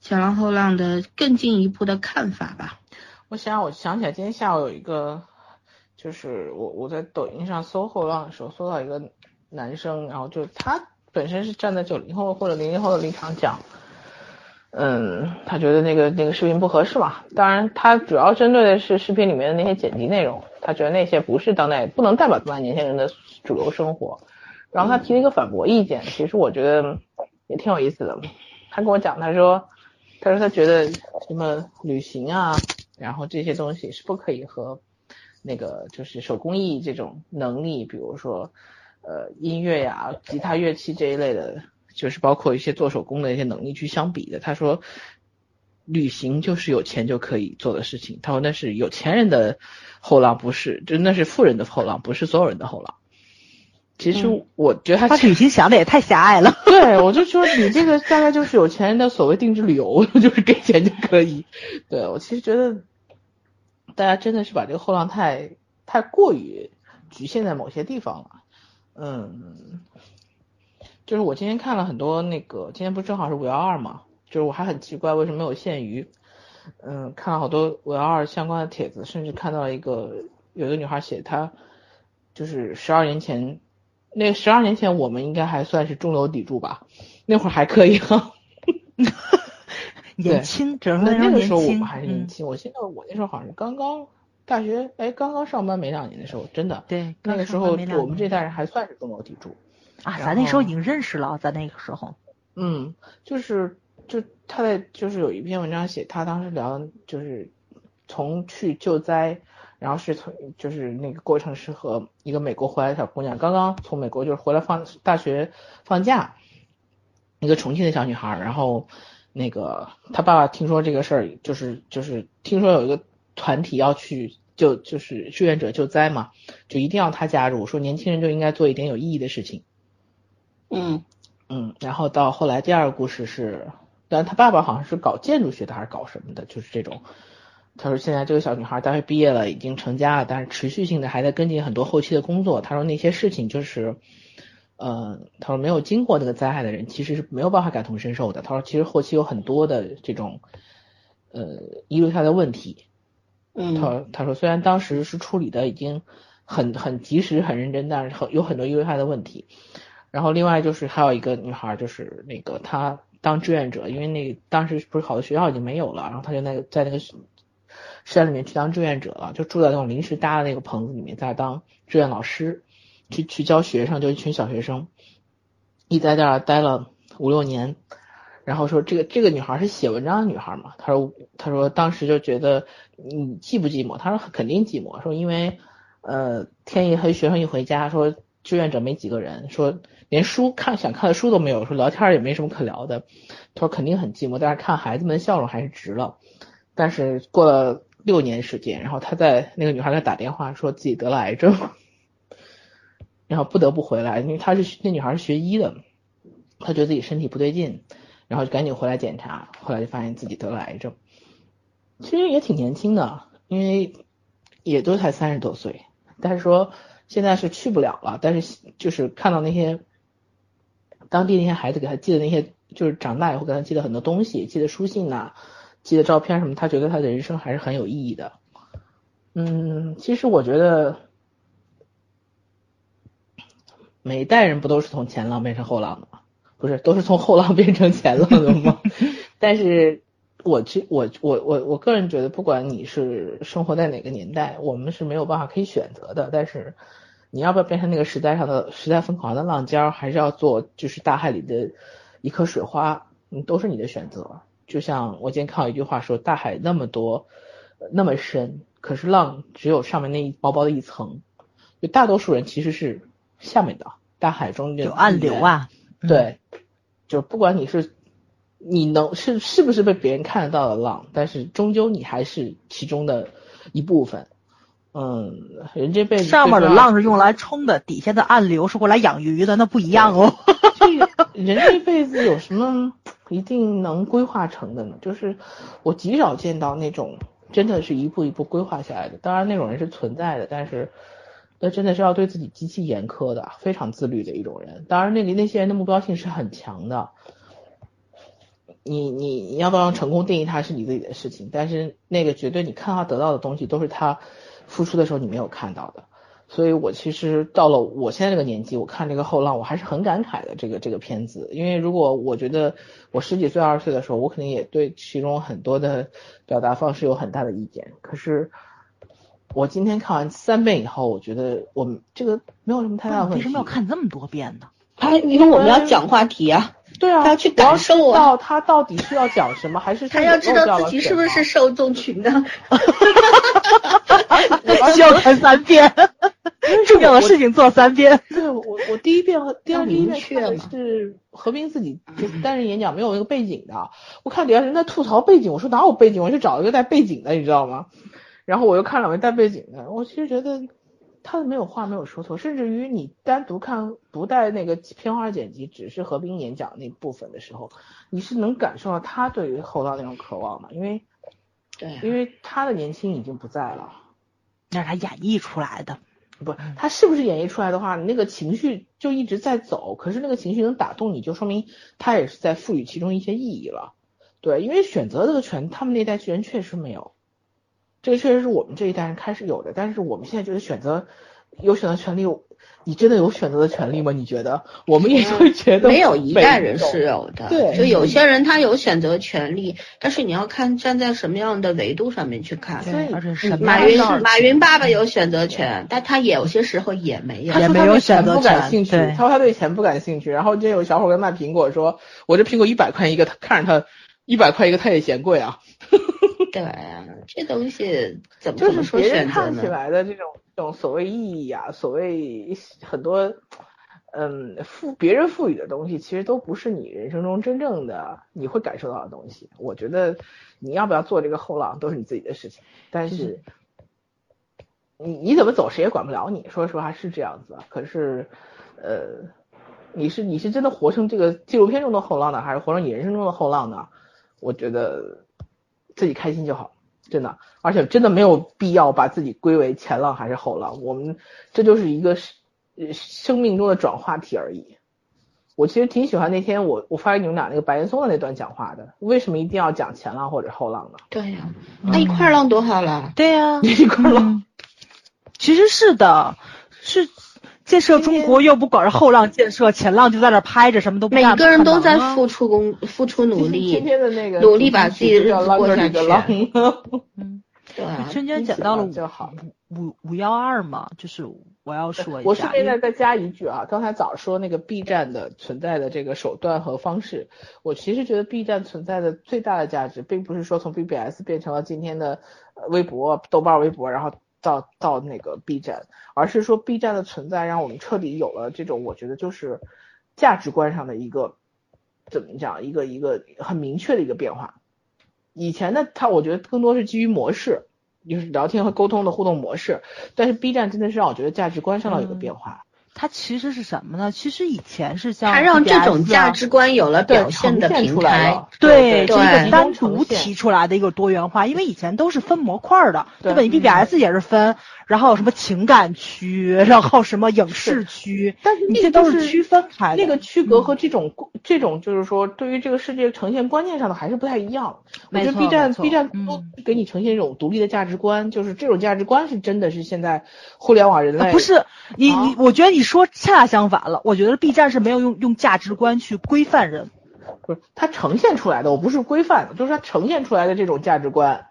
前浪后浪的更进一步的看法吧。我想，我想起来今天下午有一个，就是我我在抖音上搜后浪的时候，搜到一个男生，然后就他本身是站在九零后或者零零后的立场讲。嗯，他觉得那个那个视频不合适嘛？当然，他主要针对的是视频里面的那些剪辑内容，他觉得那些不是当代，不能代表当代年轻人的主流生活。然后他提了一个反驳意见，其实我觉得也挺有意思的。他跟我讲，他说，他说他觉得什么旅行啊，然后这些东西是不可以和那个就是手工艺这种能力，比如说呃音乐呀、吉他乐器这一类的。就是包括一些做手工的一些能力去相比的。他说，旅行就是有钱就可以做的事情。他说那是有钱人的后浪，不是，就那是富人的后浪，不是所有人的后浪。其实我觉得他旅行想的也太狭隘了。对，我就说你这个大概就是有钱人的所谓定制旅游，就是给钱就可以。对我其实觉得，大家真的是把这个后浪太太过于局限在某些地方了。嗯。就是我今天看了很多那个，今天不正好是五幺二嘛？就是我还很奇怪为什么没有限娱，嗯，看了好多五幺二相关的帖子，甚至看到一个有一个女孩写她就是十二年前，那十二年前我们应该还算是中流砥柱吧，那会儿还可以哈，年轻，那那个时候我们还是年轻，我现在我那时候好像是刚刚大学，哎，刚刚上班没两年的时候，真的，对，那个时候我们这代人还算是中流砥柱。啊，咱那时候已经认识了，在那个时候。嗯，就是就他在就是有一篇文章写他当时聊就是从去救灾，然后是从就是那个过程是和一个美国回来的小姑娘，刚刚从美国就是回来放大学放假，一个重庆的小女孩，然后那个他爸爸听说这个事儿，就是就是听说有一个团体要去救就是志愿者救灾嘛，就一定要他加入，说年轻人就应该做一点有意义的事情。嗯嗯，然后到后来第二个故事是，但他爸爸好像是搞建筑学的还是搞什么的，就是这种。他说现在这个小女孩大学毕业了，已经成家了，但是持续性的还在跟进很多后期的工作。他说那些事情就是，呃，他说没有经过那个灾害的人其实是没有办法感同身受的。他说其实后期有很多的这种，呃，遗留下的问题。嗯，他他说虽然当时是处理的已经很很及时很认真，但是很有很多遗留下的问题。然后另外就是还有一个女孩，就是那个她当志愿者，因为那当时不是好多学校已经没有了，然后她就那个在那个山里面去当志愿者了，就住在那种临时搭的那个棚子里面，在当志愿老师，去去教学生，就一群小学生，一在那儿待了五六年，然后说这个这个女孩是写文章的女孩嘛，她说她说当时就觉得你寂不寂寞？她说肯定寂寞，说因为呃天一黑，学生一回家，说志愿者没几个人，说。连书看想看的书都没有，说聊天也没什么可聊的。他说肯定很寂寞，但是看孩子们的笑容还是值了。但是过了六年时间，然后他在那个女孩在打电话，说自己得了癌症，然后不得不回来，因为他是那女孩是学医的，他觉得自己身体不对劲，然后就赶紧回来检查，后来就发现自己得了癌症。其实也挺年轻的，因为也都才三十多岁，但是说现在是去不了了，但是就是看到那些。当地那些孩子给他寄的那些，就是长大以后给他寄的很多东西，寄的书信呐，寄的照片什么，他觉得他的人生还是很有意义的。嗯，其实我觉得每一代人不都是从前浪变成后浪的吗？不是都是从后浪变成前浪的吗？但是，我其我我我我个人觉得，不管你是生活在哪个年代，我们是没有办法可以选择的。但是，你要不要变成那个时代上的时代疯狂的浪尖儿，还是要做就是大海里的一颗水花，嗯，都是你的选择。就像我今天看到一句话说，大海那么多，那么深，可是浪只有上面那一薄薄的一层，就大多数人其实是下面的大海中有暗流啊，对，就不管你是你能是是不是被别人看得到的浪，但是终究你还是其中的一部分。嗯，人这辈子上面的浪是用来冲的，底下的暗流是过来养鱼的，那不一样哦。人这辈子有什么一定能规划成的呢？就是我极少见到那种真的是一步一步规划下来的。当然那种人是存在的，但是那真的是要对自己极其严苛的，非常自律的一种人。当然那里那些人的目标性是很强的。你你你要不要用成功定义他是你自己的事情，但是那个绝对你看他得到的东西都是他。付出的时候你没有看到的，所以我其实到了我现在这个年纪，我看这个后浪，我还是很感慨的。这个这个片子，因为如果我觉得我十几岁、二十岁的时候，我肯定也对其中很多的表达方式有很大的意见。可是我今天看完三遍以后，我觉得我们这个没有什么太大的问题。为什么要看这么多遍呢？他，因为我们要讲话题啊。对啊，他要去感受到他到底是要讲什么，还是他要知道自己是不是受众群的。需要看三遍，重要的事情做三遍。对，我我第一遍和第二遍看是何冰自己就是 单人演讲，没有那个背景的。我看底下人在吐槽背景，我说哪有背景？我去找一个带背景的，你知道吗？然后我又看两位带背景的，我其实觉得。他没有话没有说错，甚至于你单独看不带那个片花剪辑，只是何冰演讲那部分的时候，你是能感受到他对于后浪那种渴望的，因为，对，因为他的年轻已经不在了，那是他演绎出来的，不，他是不是演绎出来的话，你那个情绪就一直在走，可是那个情绪能打动你，就说明他也是在赋予其中一些意义了，对，因为选择这个权，他们那代人确实没有。这个确实是我们这一代人开始有的，但是我们现在觉得选择有选择权利，你真的有选择的权利吗？你觉得？我们也会觉得没有一代人是有的，对，就有些人他有选择权利，但是你要看站在什么样的维度上面去看。对，马云马云爸爸有选择权，但他有些时候也没有，也没有选择权。他说他对钱不感兴趣，然后就有小伙跟卖苹果说，我这苹果一百块一个，他看着他一百块一个，他也嫌贵啊。对啊，这东西怎么就是别人看起来的这种这种所谓意义啊，所谓很多嗯赋别人赋予的东西，其实都不是你人生中真正的你会感受到的东西。我觉得你要不要做这个后浪都是你自己的事情，但是你你怎么走谁也管不了你。说实话是这样子，可是呃你是你是真的活成这个纪录片中的后浪呢，还是活成你人生中的后浪呢？我觉得。自己开心就好，真的，而且真的没有必要把自己归为前浪还是后浪，我们这就是一个生命中的转化体而已。我其实挺喜欢那天我我发给你们俩那个白岩松的那段讲话的，为什么一定要讲前浪或者后浪呢？对呀，那一块浪多好了。对呀，一块浪，其实是的，是。建设中国又不搞着后浪建设，前浪就在那拍着，什么都不干。每个人都在付出工，付出努力，天天的那个努力把自己的过下去。嗯，对，瞬间讲到了五五五幺二嘛，就是我要说一下。我顺便再再加一句啊，刚才早说那个 B 站的存在的这个手段和方式，我其实觉得 B 站存在的最大的价值，并不是说从 BBS 变成了今天的微博、豆瓣微博，然后。到到那个 B 站，而是说 B 站的存在让我们彻底有了这种，我觉得就是价值观上的一个怎么讲，一个一个很明确的一个变化。以前的它，我觉得更多是基于模式，就是聊天和沟通的互动模式，但是 B 站真的是让我觉得价值观上的一个变化。它其实是什么呢？其实以前是像它让这种价值观有了表现的平台，对，是一个单独提出来的一个多元化，因为以前都是分模块的，对吧？你 BBS 也是分。然后什么情感区，然后什么影视区，但是那些都是区分开的。那个区隔和这种这种就是说，对于这个世界呈现观念上的还是不太一样。我觉得 B 站 B 站都给你呈现一种独立的价值观，就是这种价值观是真的是现在互联网人类不是你你，我觉得你说恰恰相反了，我觉得 B 站是没有用用价值观去规范人，不是它呈现出来的，我不是规范，就是它呈现出来的这种价值观。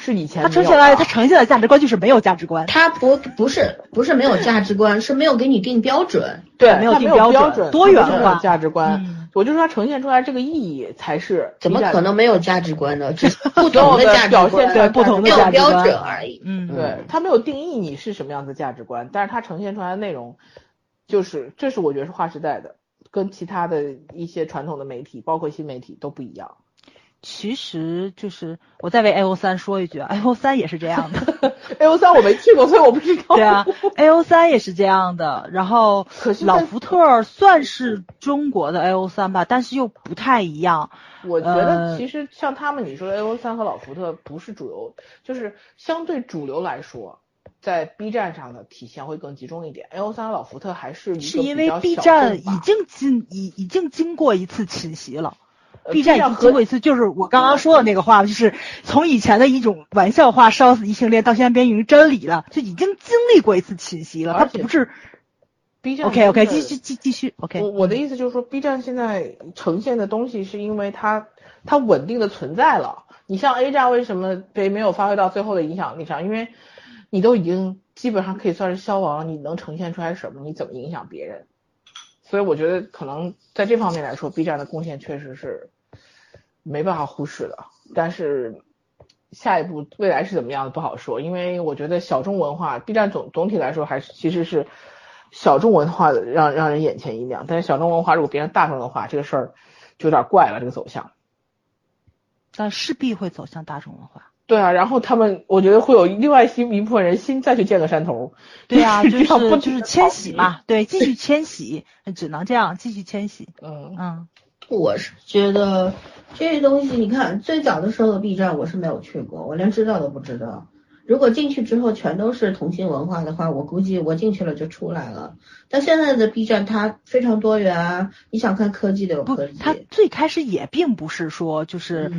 是以前他呈现来，他呈现的价值观就是没有价值观。他不不是不是没有价值观，是没有给你定标准。对，没有定标准，多元化价值观。我就说它呈现出来这个意义才是。怎么可能没有价值观呢？只是 不同的价值观，对不同的价值观而已。嗯，对它没有定义你是什么样的价值观，但是它呈现出来的内容，就是这是我觉得是划时代的，跟其他的一些传统的媒体，包括新媒体都不一样。其实就是我再为 A O 三说一句，A O 三也是这样的。A O 三我没去过，所以我不知道。对啊，A O 三也是这样的。然后老福特算是中国的 A O 三吧，但是又不太一样。我觉得其实像他们你说 A O 三和老福特不是主流，就是相对主流来说，在 B 站上的体现会更集中一点。A O 三和老福特还是是因为 B 站已经经已已经经过一次侵袭了。B 站已经经过一次，就是我刚刚说的那个话，就是从以前的一种玩笑话烧死异性恋，到现在变成真理了，就已经经历过一次侵袭了。它不是 B 站。OK OK，继续继继续 OK。我我的意思就是说，B 站现在呈现的东西是因为它它稳定的存在了。你像 A 站为什么被没有发挥到最后的影响力上？因为你都已经基本上可以算是消亡了，你能呈现出来什么？你怎么影响别人？所以我觉得可能在这方面来说，B 站的贡献确实是。没办法忽视的，但是下一步未来是怎么样的不好说，因为我觉得小众文化，B 站总总体来说还是其实是小众文化的让让人眼前一亮，但是小众文化如果变成大众的话，这个事儿就有点怪了，这个走向。但势必会走向大众文化。对啊，然后他们我觉得会有另外新一部分人新再去建个山头。对啊，就是就是迁徙嘛，对，继续迁徙，只能这样继续迁徙。嗯嗯。我是觉得这些东西，你看最早的时候的 B 站，我是没有去过，我连知道都不知道。如果进去之后全都是同性文化的话，我估计我进去了就出来了。但现在的 B 站它非常多元啊，你想看科技的有科技。它最开始也并不是说就是。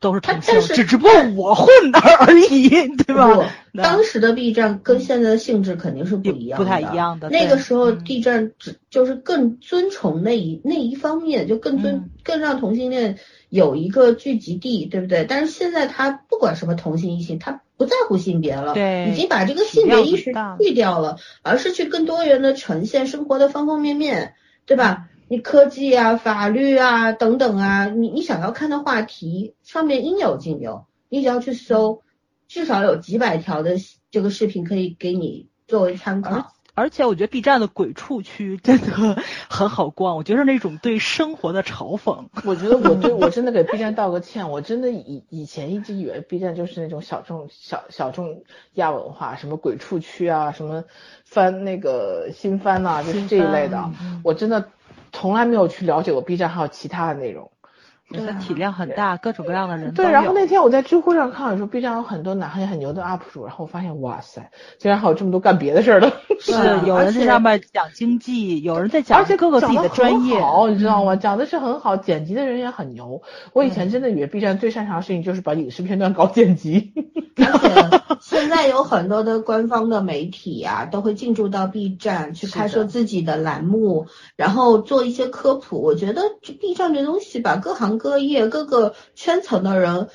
都是同性，只只不过我混的而已，对吧？当时的 B 站跟现在的性质肯定是不一样，不太一样的。那个时候 B 站只就是更尊崇那一那一方面，就更尊更让同性恋有一个聚集地，对不对？但是现在他不管什么同性异性，他不在乎性别了，对，已经把这个性别意识去掉了，而是去更多元的呈现生活的方方面面，对吧？你科技啊、法律啊等等啊，你你想要看的话题上面应有尽有，你只要去搜，至少有几百条的这个视频可以给你作为参考。而且我觉得 B 站的鬼畜区真的很好逛，我觉得那种对生活的嘲讽。我觉得我对我真的给 B 站道个歉，我真的以以前一直以为 B 站就是那种小众小小众亚文化，什么鬼畜区啊，什么翻那个新番呐，就是这一类的，我真的。从来没有去了解过 B 站还有其他的内容，它体量很大，各种各样的人。对，然后那天我在知乎上看，说 B 站有很多男很很牛的 UP 主，然后我发现哇塞，竟然还有这么多干别的事儿的。是，有人在上面讲经济，有人在讲，而且各个自己的专业，好，你知道吗？讲的是很好，剪辑的人也很牛。我以前真的以为 B 站最擅长的事情就是把影视片段搞剪辑。而 且现在有很多的官方的媒体啊，都会进驻到 B 站去开设自己的栏目，然后做一些科普。我觉得 B 站这东西吧各行各业、各个圈层的人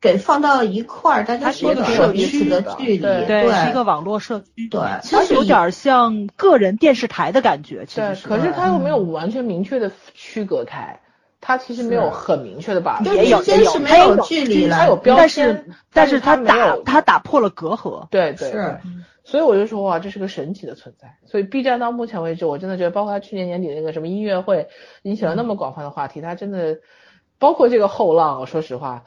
给放到了一块儿，大家是一个社区的距离，对，是一个网络社区，对，其实有点像个人电视台的感觉。对，可是它又没有完全明确的区隔开。他其实没有很明确的把，也有也有，他有距离了，他有标签，但是他打他打破了隔阂，对对是，所以我就说哇，这是个神奇的存在。所以 B 站到目前为止，我真的觉得，包括他去年年底那个什么音乐会，引起了那么广泛的话题，他真的，包括这个后浪，说实话，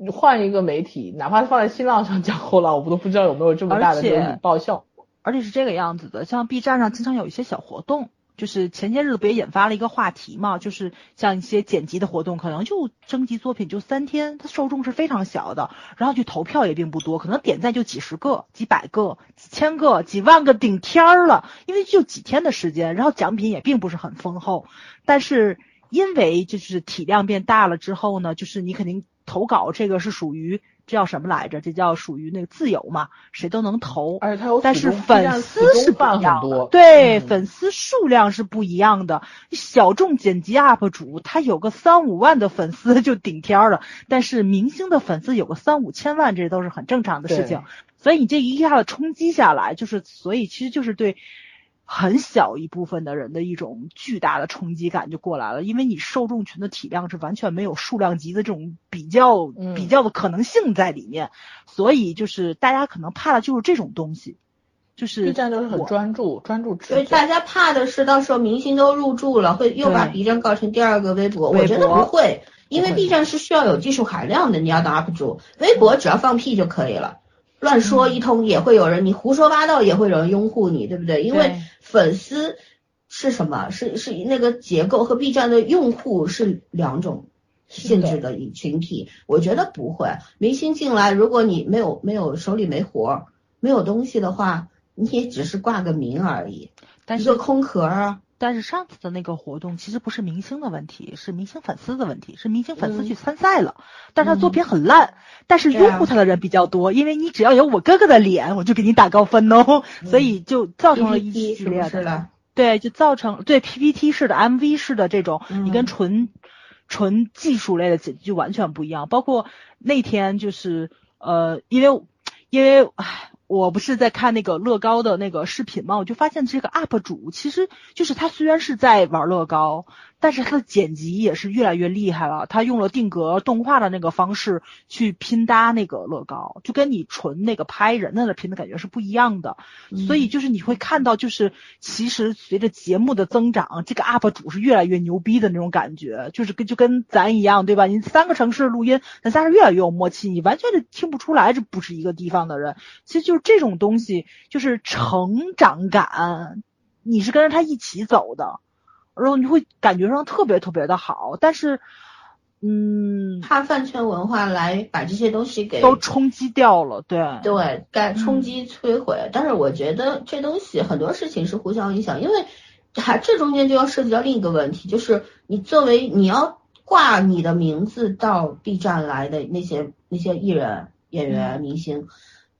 你换一个媒体，哪怕放在新浪上讲后浪，我都不知道有没有这么大的引爆笑。而且是这个样子的，像 B 站上经常有一些小活动。就是前些日子不也引发了一个话题嘛？就是像一些剪辑的活动，可能就征集作品就三天，它受众是非常小的，然后去投票也并不多，可能点赞就几十个、几百个、几千个、几万个顶天儿了，因为就几天的时间，然后奖品也并不是很丰厚，但是因为就是体量变大了之后呢，就是你肯定投稿这个是属于这叫什么来着？这叫属于那个自由嘛，谁都能投。而且它有但是粉丝是不一样的，对，粉丝数量是不一样的。小众剪辑 UP 主他有个三五万的粉丝就顶天了，但是明星的粉丝有个三五千万，这都是很正常的事情。所以你这一下子冲击下来，就是所以其实就是对。很小一部分的人的一种巨大的冲击感就过来了，因为你受众群的体量是完全没有数量级的这种比较比较的可能性在里面，所以就是大家可能怕的就是这种东西，就是 B 站都是很专注专注，所以大家怕的是到时候明星都入驻了，会又把 B 站搞成第二个微博。我觉得不会，因为 B 站是需要有技术含量的，你要当 UP 主，微博只要放屁就可以了。乱说一通也会有人，你胡说八道也会有人拥护你，对不对？因为粉丝是什么？是是那个结构和 B 站的用户是两种性质的群体。我觉得不会，明星进来，如果你没有没有手里没活，没有东西的话，你也只是挂个名而已，一个空壳啊。但是上次的那个活动其实不是明星的问题，是明星粉丝的问题，是明星粉丝去参赛了，但是他作品很烂，但是拥护他的人比较多，因为你只要有我哥哥的脸，我就给你打高分哦，所以就造成了一系列的，对，就造成对 PPT 式的 MV 式的这种，你跟纯纯技术类的就完全不一样，包括那天就是呃，因为因为唉。我不是在看那个乐高的那个视频嘛，我就发现这个 UP 主其实就是他虽然是在玩乐高。但是他的剪辑也是越来越厉害了，他用了定格动画的那个方式去拼搭那个乐高，就跟你纯那个拍人的那拼的感觉是不一样的。所以就是你会看到，就是其实随着节目的增长，这个 UP 主是越来越牛逼的那种感觉，就是跟就跟咱一样，对吧？你三个城市录音，咱仨是越来越有默契，你完全是听不出来这不是一个地方的人。其实就是这种东西，就是成长感，你是跟着他一起走的。然后你会感觉上特别特别的好，但是，嗯，怕饭圈文化来把这些东西给都冲击掉了，对对，该冲击摧毁。但是我觉得这东西很多事情是互相影响，因为还这中间就要涉及到另一个问题，就是你作为你要挂你的名字到 B 站来的那些那些艺人、演员、明星，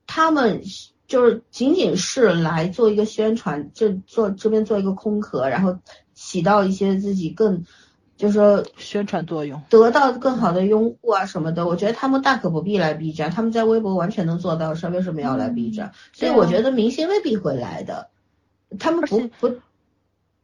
他们。就是仅仅是来做一个宣传，这做这边做一个空壳，然后起到一些自己更，就是说宣传作用，得到更好的拥护啊什么的。我觉得他们大可不必来 B 站，他们在微博完全能做到，是为什么要来 B 站？所以我觉得明星未必会来的，他们不不。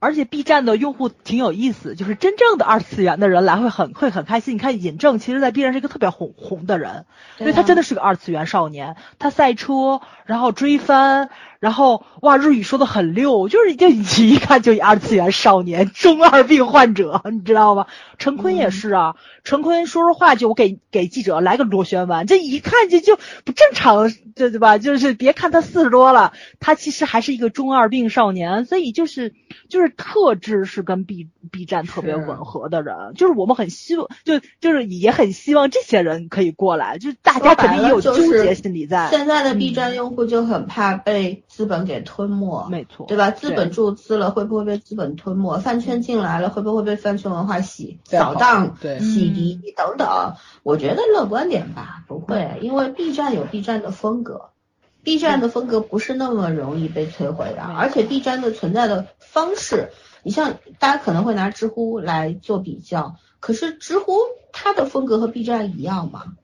而且 B 站的用户挺有意思，就是真正的二次元的人来会很会很开心。你看尹正，其实在 B 站是一个特别红红的人，因为他真的是个二次元少年，他赛车，然后追番。然后哇，日语说的很溜，就是就你一看就二次元少年，中二病患者，你知道吗？陈坤也是啊，陈坤说说话就我给给记者来个螺旋丸，这一看就就不正常，对对吧？就是别看他四十多了，他其实还是一个中二病少年，所以就是就是特质是跟 B B 站特别吻合的人，就是我们很希望，就就是也很希望这些人可以过来，就是大家肯定也有纠结心理在。现在的 B 站用户就很怕被。资本给吞没，没错，对吧？资本注资了，会不会被资本吞没？饭圈进来了，会不会被饭圈文化洗扫荡、洗涤等等？我觉得乐观点吧，不会，因为 B 站有 B 站的风格，B 站的风格不是那么容易被摧毁的，而且 B 站的存在的方式，你像大家可能会拿知乎来做比较，可是知乎它的风格和 B 站一样吗？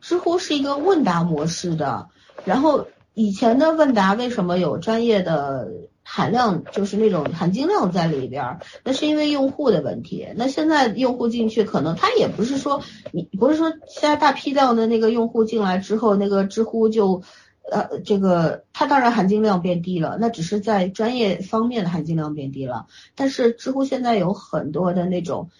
知乎是一个问答模式的，然后。以前的问答为什么有专业的含量，就是那种含金量在里边儿？那是因为用户的问题。那现在用户进去，可能他也不是说你不是说现在大批量的那个用户进来之后，那个知乎就呃这个它当然含金量变低了，那只是在专业方面的含金量变低了。但是知乎现在有很多的那种。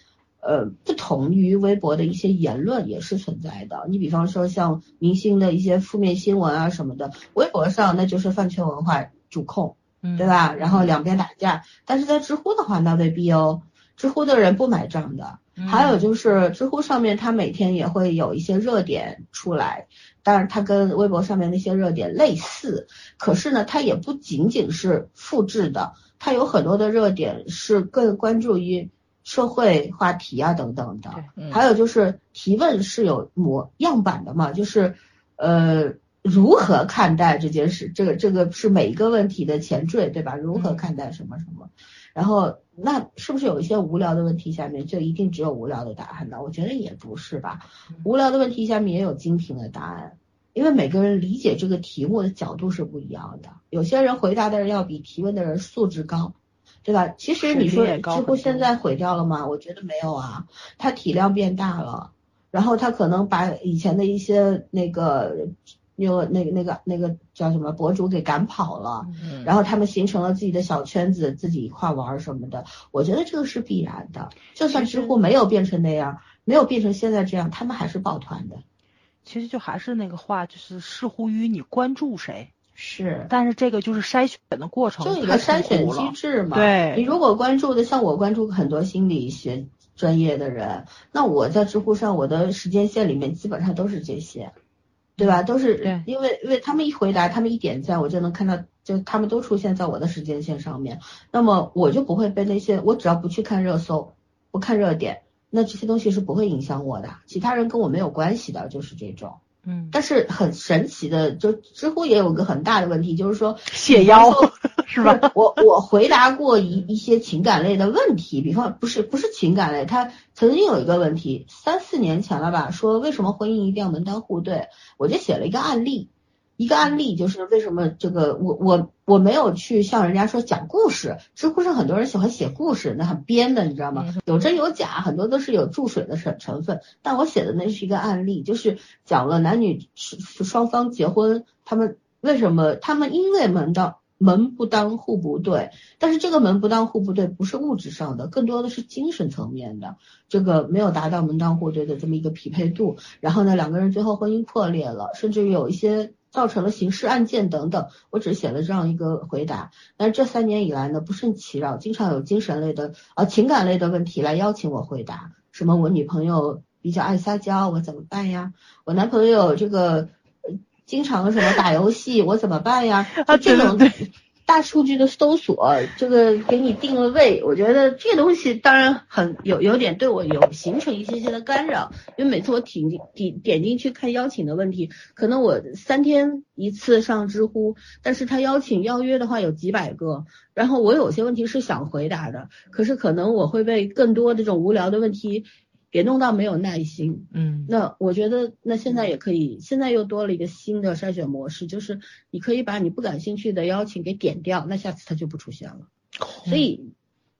呃，不同于微博的一些言论也是存在的。你比方说像明星的一些负面新闻啊什么的，微博上那就是饭圈文化主控，对吧？然后两边打架。但是在知乎的话，那未必哦。知乎的人不买账的。还有就是知乎上面它每天也会有一些热点出来，当然它跟微博上面那些热点类似，可是呢，它也不仅仅是复制的，它有很多的热点是更关注于。社会话题啊等等的。还有就是提问是有模样板的嘛，就是呃如何看待这件事，这个这个是每一个问题的前缀，对吧？如何看待什么什么？然后那是不是有一些无聊的问题下面就一定只有无聊的答案呢？我觉得也不是吧，无聊的问题下面也有精品的答案。因为每个人理解这个题目的角度是不一样的，有些人回答的人要比提问的人素质高，对吧？其实你说知乎现在毁掉了吗？我觉得没有啊，它体量变大了，然后它可能把以前的一些那个有那个那个那个叫什么博主给赶跑了，然后他们形成了自己的小圈子，自己一块玩什么的。我觉得这个是必然的，就算知乎没有变成那样，没有变成现在这样，他们还是抱团的。其实就还是那个话，就是视乎于你关注谁是，但是这个就是筛选的过程，就一个筛选机制嘛。对，你如果关注的像我关注很多心理学专业的人，那我在知乎上我的时间线里面基本上都是这些，对吧？都是因为因为他们一回答，他们一点赞，我就能看到，就他们都出现在我的时间线上面，那么我就不会被那些，我只要不去看热搜，不看热点。那这些东西是不会影响我的，其他人跟我没有关系的，就是这种。嗯，但是很神奇的，就知乎也有个很大的问题，就是说 写腰是吧？我我回答过一一些情感类的问题，比方不是不是情感类，他曾经有一个问题，三四年前了吧，说为什么婚姻一定要门当户对，我就写了一个案例。一个案例就是为什么这个我我我没有去像人家说讲故事，知乎上很多人喜欢写故事，那很编的，你知道吗？有真有假，很多都是有注水的成成分。但我写的那是一个案例，就是讲了男女双方结婚，他们为什么他们因为门当门不当户不对，但是这个门不当户不对不是物质上的，更多的是精神层面的，这个没有达到门当户对的这么一个匹配度，然后呢两个人最后婚姻破裂了，甚至有一些。造成了刑事案件等等，我只写了这样一个回答。但是这三年以来呢，不胜其扰，经常有精神类的啊情感类的问题来邀请我回答。什么我女朋友比较爱撒娇，我怎么办呀？我男朋友这个经常什么打游戏，我怎么办呀？啊，这种。大数据的搜索，这个给你定了位，我觉得这东西当然很有有点对我有形成一些些的干扰，因为每次我点点点进去看邀请的问题，可能我三天一次上知乎，但是他邀请邀约的话有几百个，然后我有些问题是想回答的，可是可能我会被更多这种无聊的问题。别弄到没有耐心，嗯，那我觉得那现在也可以，现在又多了一个新的筛选模式，就是你可以把你不感兴趣的邀请给点掉，那下次它就不出现了。所以，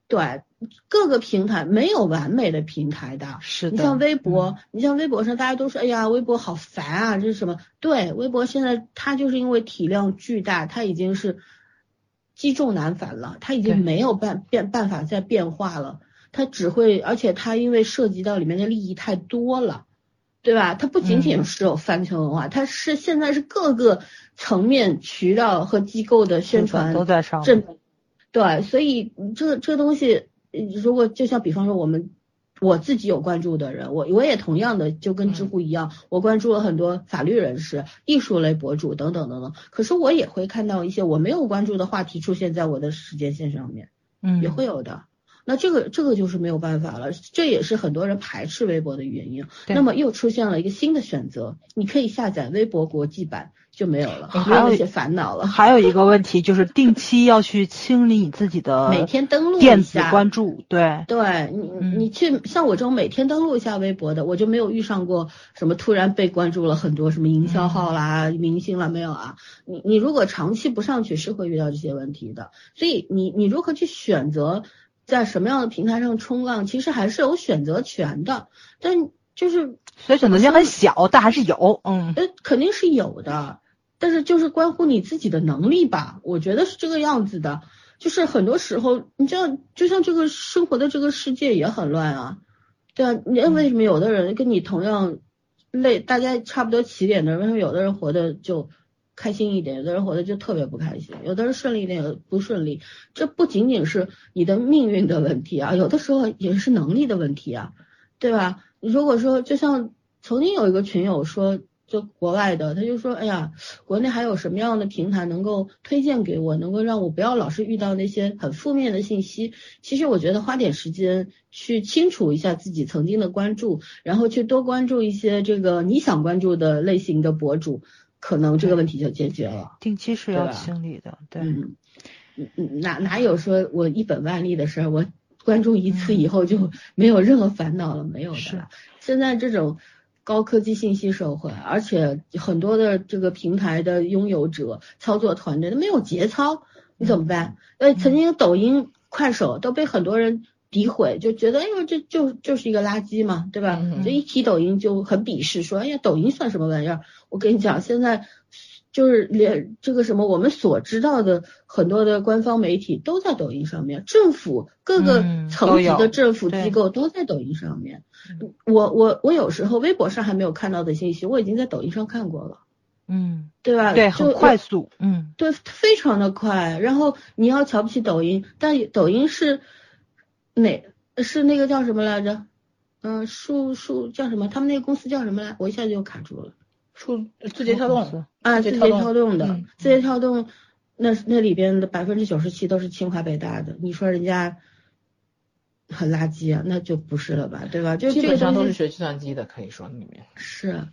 对各个平台没有完美的平台的，是的。你像微博，你像微博上大家都说，哎呀，微博好烦啊，这是什么？对，微博现在它就是因为体量巨大，它已经是积重难返了，它已经没有办变办法再变化了。它只会，而且它因为涉及到里面的利益太多了，对吧？它不仅仅是有翻圈文化，它是现在是各个层面渠道和机构的宣传都在上。对，所以这这东西，如果就像比方说我们我自己有关注的人，我我也同样的就跟知乎一样，我关注了很多法律人士、艺术类博主等等等等。可是我也会看到一些我没有关注的话题出现在我的时间线上面，嗯，也会有的。那这个这个就是没有办法了，这也是很多人排斥微博的原因。那么又出现了一个新的选择，你可以下载微博国际版就没有了，没有一些烦恼了。还有一个问题就是定期要去清理你自己的每天登录电子关注，对对，你你去像我这种每天登录一下微博的，我就没有遇上过什么突然被关注了很多什么营销号啦、明星啦没有啊。你你如果长期不上去是会遇到这些问题的，所以你你如何去选择？在什么样的平台上冲浪，其实还是有选择权的，但就是所以选择权很小，但还是有，嗯，呃，肯定是有的，但是就是关乎你自己的能力吧，我觉得是这个样子的，就是很多时候，你知道，就像这个生活的这个世界也很乱啊，对啊，你为什么有的人跟你同样累，大家差不多起点的，为什么有的人活的就？开心一点，有的人活得就特别不开心，有的人顺利一点，不顺利。这不仅仅是你的命运的问题啊，有的时候也是能力的问题啊，对吧？如果说就像曾经有一个群友说，就国外的，他就说，哎呀，国内还有什么样的平台能够推荐给我，能够让我不要老是遇到那些很负面的信息。其实我觉得花点时间去清除一下自己曾经的关注，然后去多关注一些这个你想关注的类型的博主，可能这个问题就解决了。定期是要清理的，对。嗯嗯，哪哪有说我一本万利的事儿？我关注一次以后就没有任何烦恼了，没有的。现在这种。高科技信息社会，而且很多的这个平台的拥有者、操作团队都没有节操，你怎么办？呃，曾经抖音、快手都被很多人诋毁，就觉得哎呦这就就是一个垃圾嘛，对吧？就一提抖音就很鄙视，说哎呀抖音算什么玩意儿？我跟你讲，现在。就是连这个什么我们所知道的很多的官方媒体都在抖音上面，政府各个层级的政府机构都在抖音上面。我我我有时候微博上还没有看到的信息，我已经在抖音上看过了。嗯，对吧？对，很快速。嗯，对，非常的快。然后你要瞧不起抖音，但抖音是哪是那个叫什么来着？嗯，数数叫什么？他们那个公司叫什么来？我一下就卡住了。数字节跳动啊，字节跳动的，字节跳动那那里边的百分之九十七都是清华北大的，你说人家很垃圾啊，那就不是了吧，对吧？就基本上都是学计算机的，可以说里面是，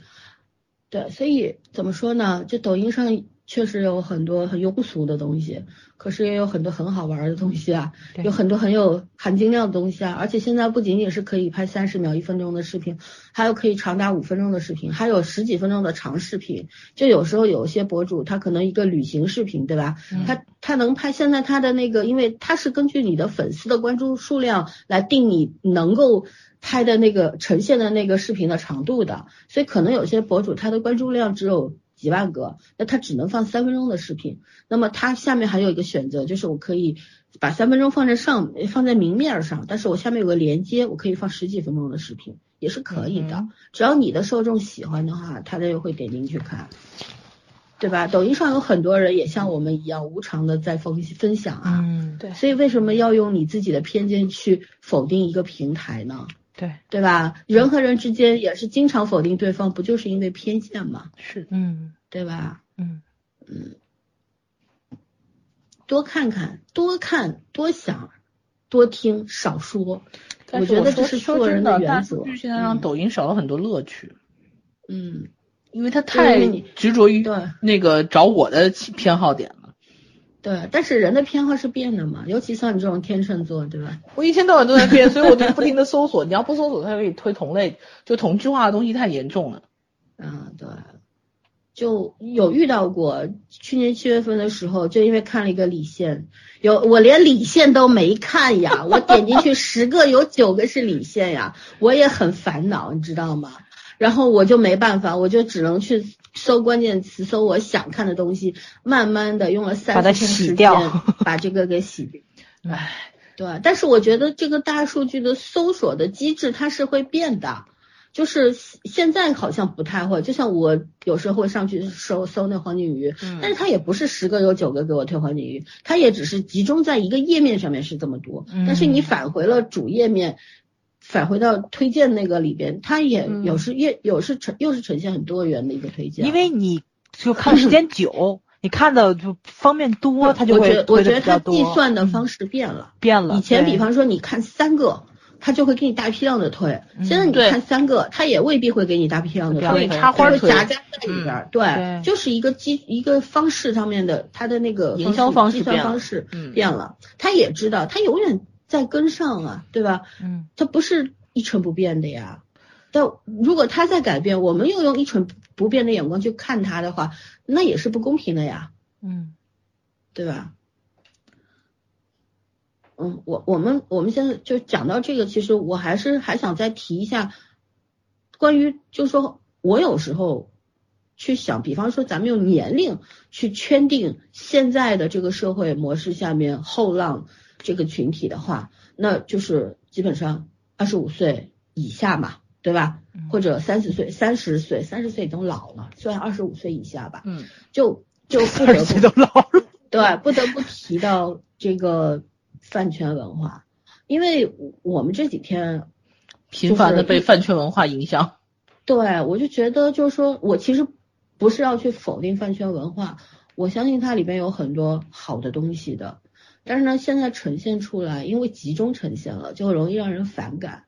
对，所以怎么说呢？就抖音上。确实有很多很庸俗的东西，可是也有很多很好玩的东西啊，有很多很有含金量的东西啊。而且现在不仅仅是可以拍三十秒、一分钟的视频，还有可以长达五分钟的视频，还有十几分钟的长视频。就有时候有些博主他可能一个旅行视频，对吧？他他能拍，现在他的那个，因为他是根据你的粉丝的关注数量来定你能够拍的那个呈现的那个视频的长度的，所以可能有些博主他的关注量只有。几万个，那它只能放三分钟的视频。那么它下面还有一个选择，就是我可以把三分钟放在上，放在明面上，但是我下面有个连接，我可以放十几分钟的视频，也是可以的。只要你的受众喜欢的话，他就会点进去看，对吧？抖音上有很多人也像我们一样无偿的在分分享啊，嗯，对。所以为什么要用你自己的偏见去否定一个平台呢？对对吧？人和人之间也是经常否定对方，不就是因为偏见吗？是，嗯，对吧？嗯嗯，多看看，多看，多想，多听，少说。我觉得这是做人的原则。现在让抖音少了很多乐趣。嗯，因为他太执着于那个找我的偏好点。对，但是人的偏好是变的嘛，尤其像你这种天秤座，对吧？我一天到晚都在变，所以我就不停的搜索。你要不搜索，它就给你推同类，就同质化的东西太严重了。嗯，对，就有遇到过，去年七月份的时候，就因为看了一个李现，有我连李现都没看呀，我点进去十个有九个是李现呀，我也很烦恼，你知道吗？然后我就没办法，我就只能去。搜关键词，搜我想看的东西，慢慢的用了三天时间 把这个给洗掉。唉，对，但是我觉得这个大数据的搜索的机制它是会变的，就是现在好像不太会。就像我有时候会上去搜搜那黄金鱼，但是它也不是十个有九个给我推黄金鱼，它也只是集中在一个页面上面是这么多。但是你返回了主页面。返回到推荐那个里边，它也有时也有是呈又是呈现很多元的一个推荐，因为你就看时间久，你看的就方便多，它就会我觉得它计算的方式变了，变了。以前比方说你看三个，它就会给你大批量的推，现在你看三个，它也未必会给你大批量的推，插花推夹在里边，对，就是一个机一个方式上面的，它的那个营销方式计算方式变了，它也知道，它永远。在跟上啊，对吧？嗯，它不是一成不变的呀。但如果它在改变，我们又用一成不变的眼光去看它的话，那也是不公平的呀。嗯，对吧？嗯，我我们我们现在就讲到这个，其实我还是还想再提一下，关于就是说我有时候去想，比方说咱们用年龄去圈定现在的这个社会模式下面后浪。这个群体的话，那就是基本上二十五岁以下嘛，对吧？或者三十岁、三十岁、三十岁已经老了，算二十五岁以下吧。嗯，就 就不得不都老了，对，不得不提到这个饭圈文化，因为我们这几天频繁的被饭圈文化影响。对，我就觉得就是说我其实不是要去否定饭圈文化，我相信它里边有很多好的东西的，但是呢，现在呈现出来，因为集中呈现了，就容易让人反感。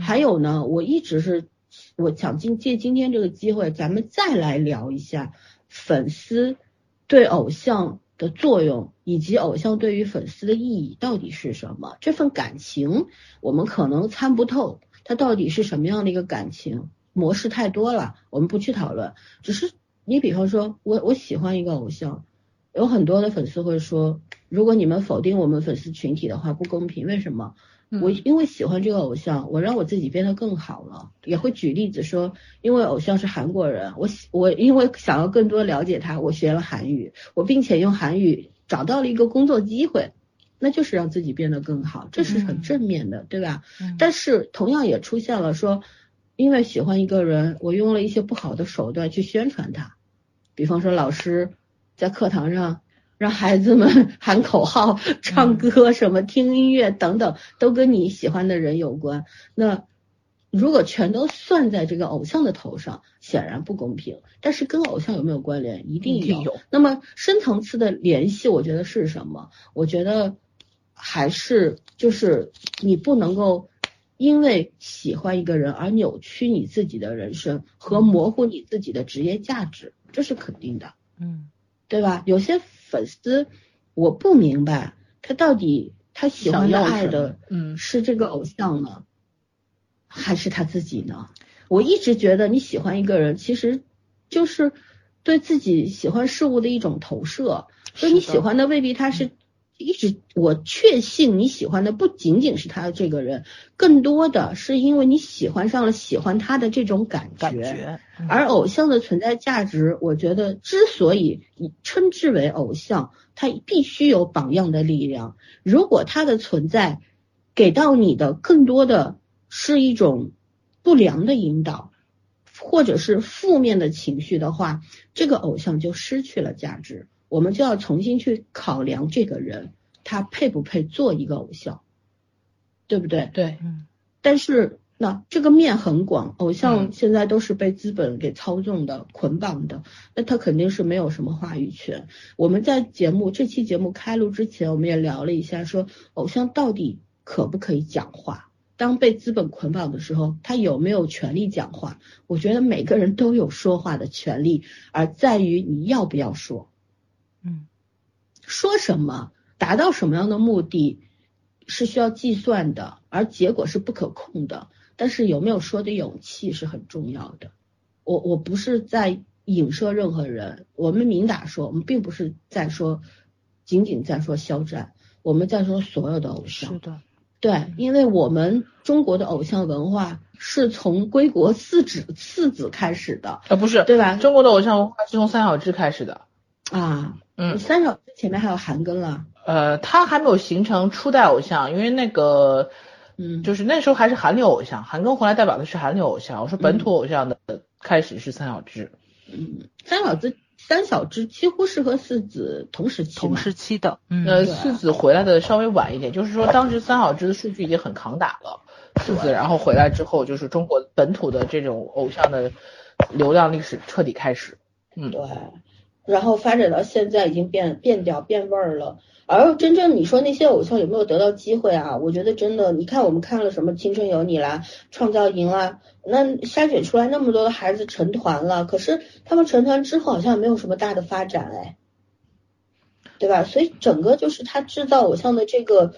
还有呢，我一直是我想今借今天这个机会，咱们再来聊一下粉丝对偶像的作用，以及偶像对于粉丝的意义到底是什么？这份感情我们可能参不透，它到底是什么样的一个感情模式太多了，我们不去讨论。只是你比方说，我我喜欢一个偶像，有很多的粉丝会说，如果你们否定我们粉丝群体的话，不公平。为什么？我因为喜欢这个偶像，我让我自己变得更好了。也会举例子说，因为偶像是韩国人，我我因为想要更多了解他，我学了韩语，我并且用韩语找到了一个工作机会，那就是让自己变得更好，这是很正面的，对吧？但是同样也出现了说，因为喜欢一个人，我用了一些不好的手段去宣传他，比方说老师在课堂上。让孩子们 喊口号、唱歌、什么听音乐等等，都跟你喜欢的人有关。那如果全都算在这个偶像的头上，显然不公平。但是跟偶像有没有关联？一定有。那么深层次的联系，我觉得是什么？我觉得还是就是你不能够因为喜欢一个人而扭曲你自己的人生和模糊你自己的职业价值，这是肯定的。嗯，对吧？有些。粉丝，我不明白他到底他喜欢的爱的，嗯，是这个偶像呢，还是他自己呢？我一直觉得你喜欢一个人，其实就是对自己喜欢事物的一种投射，所以你喜欢的未必他是。一直我确信你喜欢的不仅仅是他这个人，更多的是因为你喜欢上了喜欢他的这种感觉。而偶像的存在价值，我觉得之所以称之为偶像，他必须有榜样的力量。如果他的存在给到你的更多的是一种不良的引导，或者是负面的情绪的话，这个偶像就失去了价值。我们就要重新去考量这个人，他配不配做一个偶像，对不对？对，嗯。但是那这个面很广，偶像现在都是被资本给操纵的、捆绑的，那他肯定是没有什么话语权。我们在节目这期节目开录之前，我们也聊了一下，说偶像到底可不可以讲话？当被资本捆绑的时候，他有没有权利讲话？我觉得每个人都有说话的权利，而在于你要不要说。嗯，说什么，达到什么样的目的，是需要计算的，而结果是不可控的。但是有没有说的勇气是很重要的。我我不是在影射任何人，我们明打说，我们并不是在说，仅仅在说肖战，我们在说所有的偶像。是的，对，因为我们中国的偶像文化是从归国四子四子开始的，啊不是，对吧？中国的偶像文化是从三小只开始的。啊，嗯，三小前面还有韩庚了，呃，他还没有形成初代偶像，因为那个，嗯，就是那时候还是韩流偶像，韩庚回来代表的是韩流偶像。我说本土偶像的开始是三小只，嗯，三小只三小只几乎是和四子同时期，同时期的，呃，四子回来的稍微晚一点，就是说当时三小只的数据已经很扛打了，四子然后回来之后，就是中国本土的这种偶像的流量历史彻底开始，嗯，对。然后发展到现在已经变变调变味儿了，而真正你说那些偶像有没有得到机会啊？我觉得真的，你看我们看了什么《青春有你》啦，《创造营》啦，那筛选出来那么多的孩子成团了，可是他们成团之后好像没有什么大的发展哎，对吧？所以整个就是他制造偶像的这个。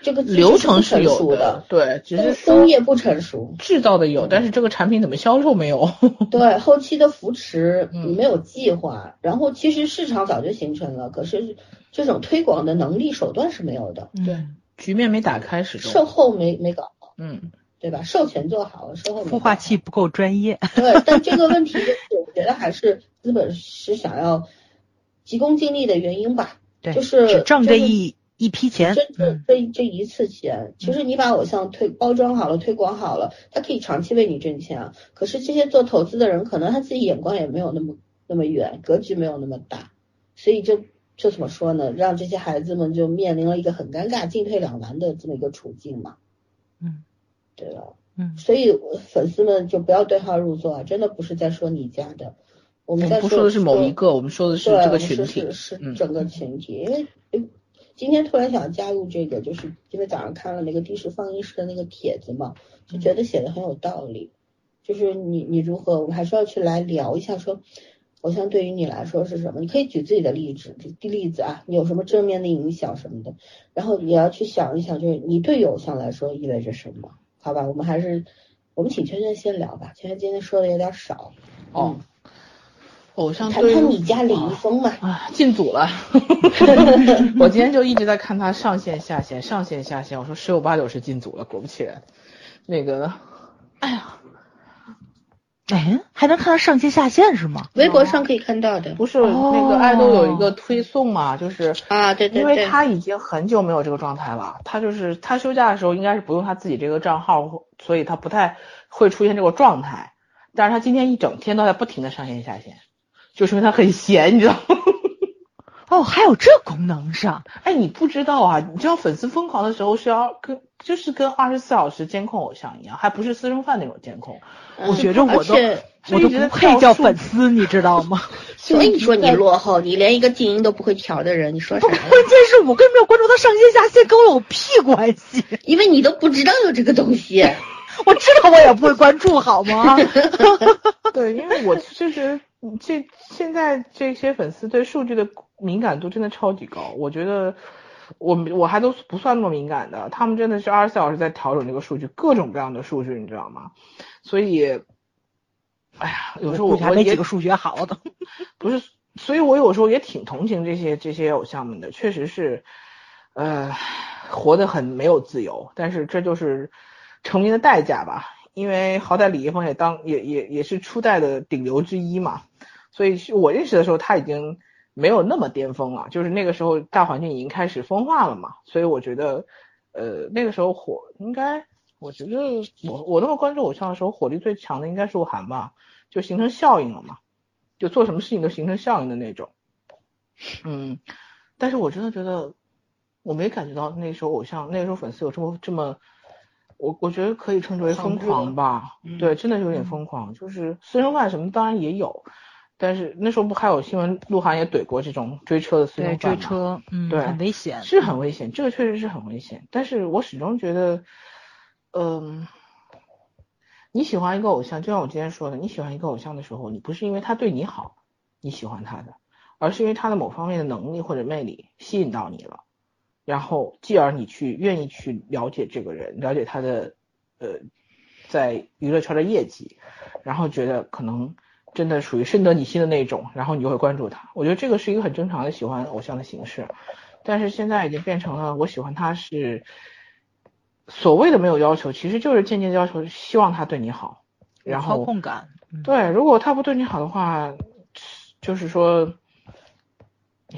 这个流程是有的，对，只是工业不成熟，制造的有，但是这个产品怎么销售没有？对，后期的扶持你没有计划，然后其实市场早就形成了，可是这种推广的能力手段是没有的，对，局面没打开，始终售后没没搞好，嗯，对吧？售前做好了，售后孵化器不够专业，对，但这个问题就是我觉得还是资本是想要急功近利的原因吧，对，就是只挣这一。一批钱，这这这这一次钱，其实你把偶像推包装好了，推广好了，他可以长期为你挣钱啊。可是这些做投资的人，可能他自己眼光也没有那么那么远，格局没有那么大，所以就就怎么说呢？让这些孩子们就面临了一个很尴尬、进退两难的这么一个处境嘛。嗯，对吧？嗯，所以粉丝们就不要对号入座，啊真的不是在说你家的，我们在说的是某一个，我们说的是这个群体，是整个群体。因为今天突然想加入这个，就是因为早上看了那个的士放映室的那个帖子嘛，就觉得写的很有道理。就是你你如何，我们还是要去来聊一下，说偶像对于你来说是什么？你可以举自己的例子，举例子啊，你有什么正面的影响什么的，然后也要去想一想，就是你对偶像来说意味着什么？好吧，我们还是我们请圈圈先聊吧。圈圈今天说的有点少哦。偶像谈谈你家李易峰嘛？啊，进组了。我今天就一直在看他上线下线上线下线，我说十有八九是进组了。果不其然，那个，哎呀，哎，还能看到上线下线是吗？微博上可以看到的。不是那个爱豆有一个推送嘛？就是啊，对对对，因为他已经很久没有这个状态了。他就是他休假的时候应该是不用他自己这个账号，所以他不太会出现这个状态。但是他今天一整天都在不停的上线下线。就是因为他很闲，你知道吗？哦，还有这功能上？哎，你不知道啊？你知道粉丝疯狂的时候是要跟，就是跟二十四小时监控偶像一样，还不是私生饭那种监控。我觉着我都我都不配叫粉丝，你知道吗？所以你说你落后，你连一个静音都不会调的人，你说啥？关键是我根本没有关注他上线下线，跟我有屁关系？因为你都不知道有这个东西。我知道，我也不会关注，好吗？对，因为我其实这现在这些粉丝对数据的敏感度真的超级高。我觉得我我还都不算那么敏感的，他们真的是二十四小时在调整这个数据，各种各样的数据，你知道吗？所以，哎呀，有时候我还没几个数学好的，不是，所以我有时候也挺同情这些这些偶像们的，确实是，呃，活得很没有自由，但是这就是。成名的代价吧，因为好歹李易峰也当也也也是初代的顶流之一嘛，所以我认识的时候他已经没有那么巅峰了，就是那个时候大环境已经开始分化了嘛，所以我觉得，呃，那个时候火应该，我觉得我我那么关注偶像的时候，火力最强的应该是鹿晗吧，就形成效应了嘛，就做什么事情都形成效应的那种，嗯，但是我真的觉得我没感觉到那时候偶像那个时候粉丝有这么这么。我我觉得可以称之为疯狂吧，对，真的是有点疯狂，就是私生饭什么当然也有，但是那时候不还有新闻，鹿晗也怼过这种追车的私生饭追车，嗯，对，很危险，是很危险，这个确实是很危险。但是我始终觉得，嗯，你喜欢一个偶像，就像我今天说的，你喜欢一个偶像的时候，你不是因为他对你好，你喜欢他的，而是因为他的某方面的能力或者魅力吸引到你了。然后，继而你去愿意去了解这个人，了解他的呃，在娱乐圈的业绩，然后觉得可能真的属于深得你心的那种，然后你就会关注他。我觉得这个是一个很正常的喜欢偶像的形式，但是现在已经变成了我喜欢他是所谓的没有要求，其实就是间接的要求，希望他对你好。然后操控感。对，如果他不对你好的话，就是说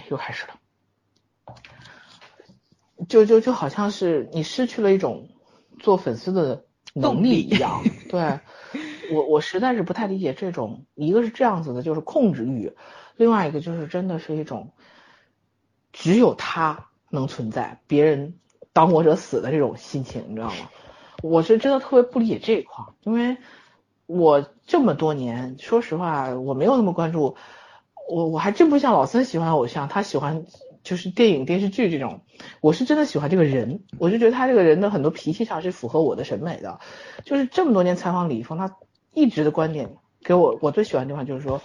又开始了。就就就好像是你失去了一种做粉丝的能力一样，对我我实在是不太理解这种，一个是这样子的，就是控制欲，另外一个就是真的是一种只有他能存在，别人当我者死的这种心情，你知道吗？我是真的特别不理解这一块，因为我这么多年，说实话，我没有那么关注，我我还真不像老三喜欢偶像，他喜欢。就是电影电视剧这种，我是真的喜欢这个人，我就觉得他这个人的很多脾气上是符合我的审美的。就是这么多年采访李易峰，他一直的观点给我我最喜欢的地方就是说，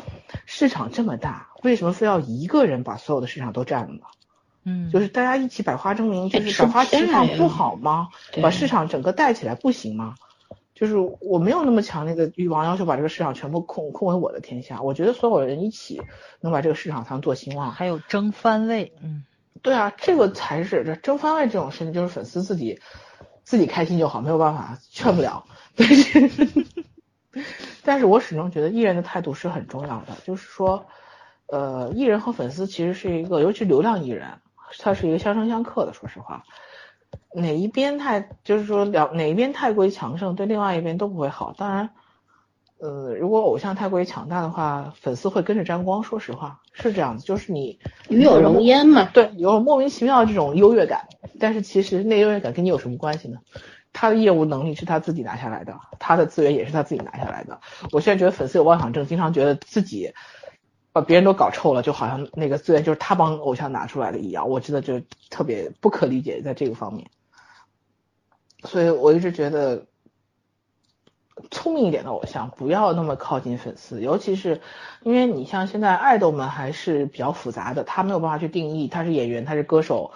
市场这么大，为什么非要一个人把所有的市场都占了呢？嗯，就是大家一起百花争鸣，就是百花齐放不好吗？把市场整个带起来不行吗？就是我没有那么强烈的欲望，要求把这个市场全部控控为我的天下。我觉得所有人一起能把这个市场上做兴旺。还有争番位，嗯，对啊，这个才是这争番位这种事情，就是粉丝自己自己开心就好，没有办法劝不了。但是，但是我始终觉得艺人的态度是很重要的。就是说，呃，艺人和粉丝其实是一个，尤其流量艺人，他是一个相生相克的。说实话。哪一边太就是说两哪一边太过于强盛，对另外一边都不会好。当然，呃，如果偶像太过于强大的话，粉丝会跟着沾光。说实话是这样子，就是你与有荣焉嘛。对，有莫名其妙的这种优越感，但是其实那优越感跟你有什么关系呢？他的业务能力是他自己拿下来的，他的资源也是他自己拿下来的。我现在觉得粉丝有妄想症，经常觉得自己把别人都搞臭了，就好像那个资源就是他帮偶像拿出来的一样，我真的就特别不可理解在这个方面。所以我一直觉得，聪明一点的偶像不要那么靠近粉丝，尤其是因为你像现在爱豆们还是比较复杂的，他没有办法去定义他是演员，他是歌手。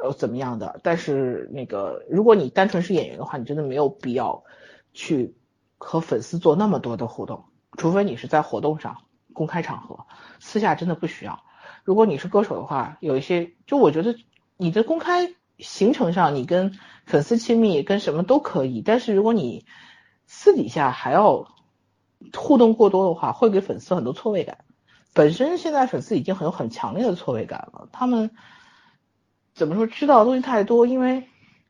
呃，怎么样的？但是那个，如果你单纯是演员的话，你真的没有必要去和粉丝做那么多的互动，除非你是在活动上、公开场合，私下真的不需要。如果你是歌手的话，有一些，就我觉得你的公开行程上，你跟粉丝亲密，跟什么都可以。但是如果你私底下还要互动过多的话，会给粉丝很多错位感。本身现在粉丝已经很有很强烈的错位感了，他们。怎么说？知道的东西太多，因为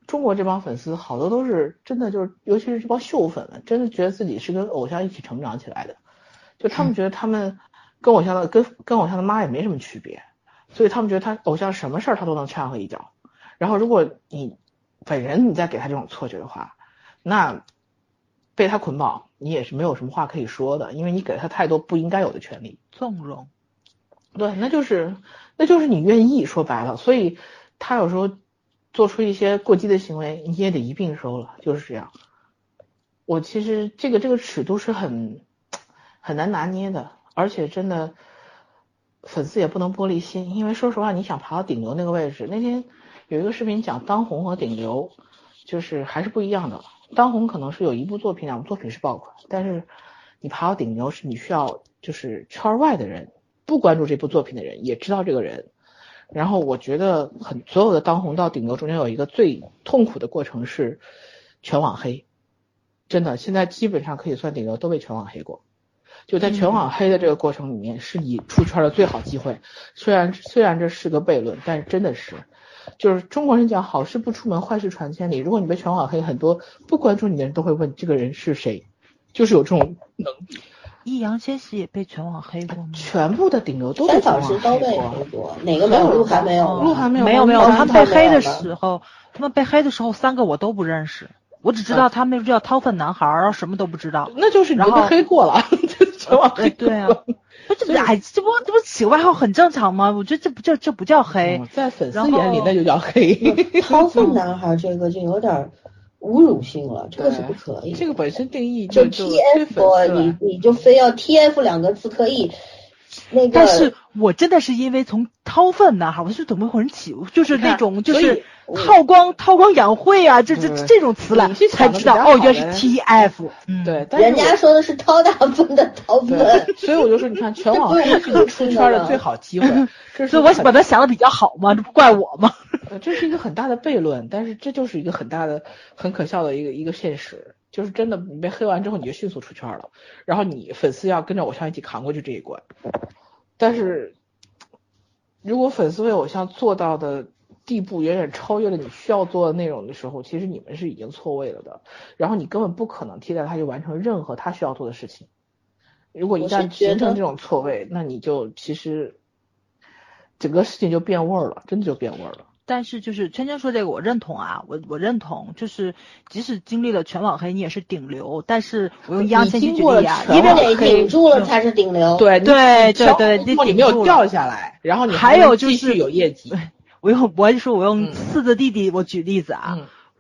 中国这帮粉丝好多都是真的，就是尤其是这帮秀粉们，真的觉得自己是跟偶像一起成长起来的，就他们觉得他们跟偶像的跟跟偶像的妈也没什么区别，所以他们觉得他偶像什么事儿他都能掺和一脚。然后如果你本人你再给他这种错觉的话，那被他捆绑，你也是没有什么话可以说的，因为你给他太多不应该有的权利。纵容，对，那就是那就是你愿意说白了，所以。他有时候做出一些过激的行为，你也得一并收了，就是这样。我其实这个这个尺度是很很难拿捏的，而且真的粉丝也不能玻璃心，因为说实话，你想爬到顶流那个位置，那天有一个视频讲当红和顶流，就是还是不一样的。当红可能是有一部作品、两部作品是爆款，但是你爬到顶流是你需要就是圈外的人不关注这部作品的人也知道这个人。然后我觉得很所有的当红到顶流中间有一个最痛苦的过程是全网黑，真的现在基本上可以算顶流都被全网黑过，就在全网黑的这个过程里面是你出圈的最好机会。虽然虽然这是个悖论，但是真的是，就是中国人讲好事不出门，坏事传千里。如果你被全网黑，很多不关注你的人都会问这个人是谁，就是有这种能力。易烊千玺也被全网黑过吗？全部的顶流都被全网黑过，哪个没有？鹿晗没有，鹿晗没有，没有没有。他们被黑的时候，他们被黑的时候，三个我都不认识，我只知道他们叫掏粪男孩，然后什么都不知道。那就是你被 黑过了，全网黑。对啊，不这哎，这不这不起外号很正常吗？我觉得这不叫这不叫黑，在粉丝眼里那就叫黑。掏粪男孩这个就有点。侮辱性了，这个是不可以。这个本身定义就 T F，你你就非要 T F 两个字可以。那个，但是我真的是因为从掏粪男孩，我是怎么回事起，就是那种就是韬光韬光养晦啊，这这这种词来才知道哦，原来是 T F。嗯，对，人家说的是掏大粪的掏粪。所以我就说，你看全网黑是个出圈的最好机会。所以我把它想的比较好嘛，这不怪我吗？这是一个很大的悖论，但是这就是一个很大的、很可笑的一个一个现实，就是真的，你被黑完之后，你就迅速出圈了，然后你粉丝要跟着偶像一起扛过去这一关。但是，如果粉丝为偶像做到的地步远远超越了你需要做的内容的时候，其实你们是已经错位了的，然后你根本不可能替代他去完成任何他需要做的事情。如果一旦形成这种错位，那你就其实整个事情就变味儿了，真的就变味儿了。但是就是圈圈说这个我认同啊，我我认同，就是即使经历了全网黑，你也是顶流。但是我用易烊千玺举例啊，因为得顶住了才是顶流。对对对对，如果你没有掉下来，然后你还有就是有业绩。我用我就说我用四字弟弟我举例子啊。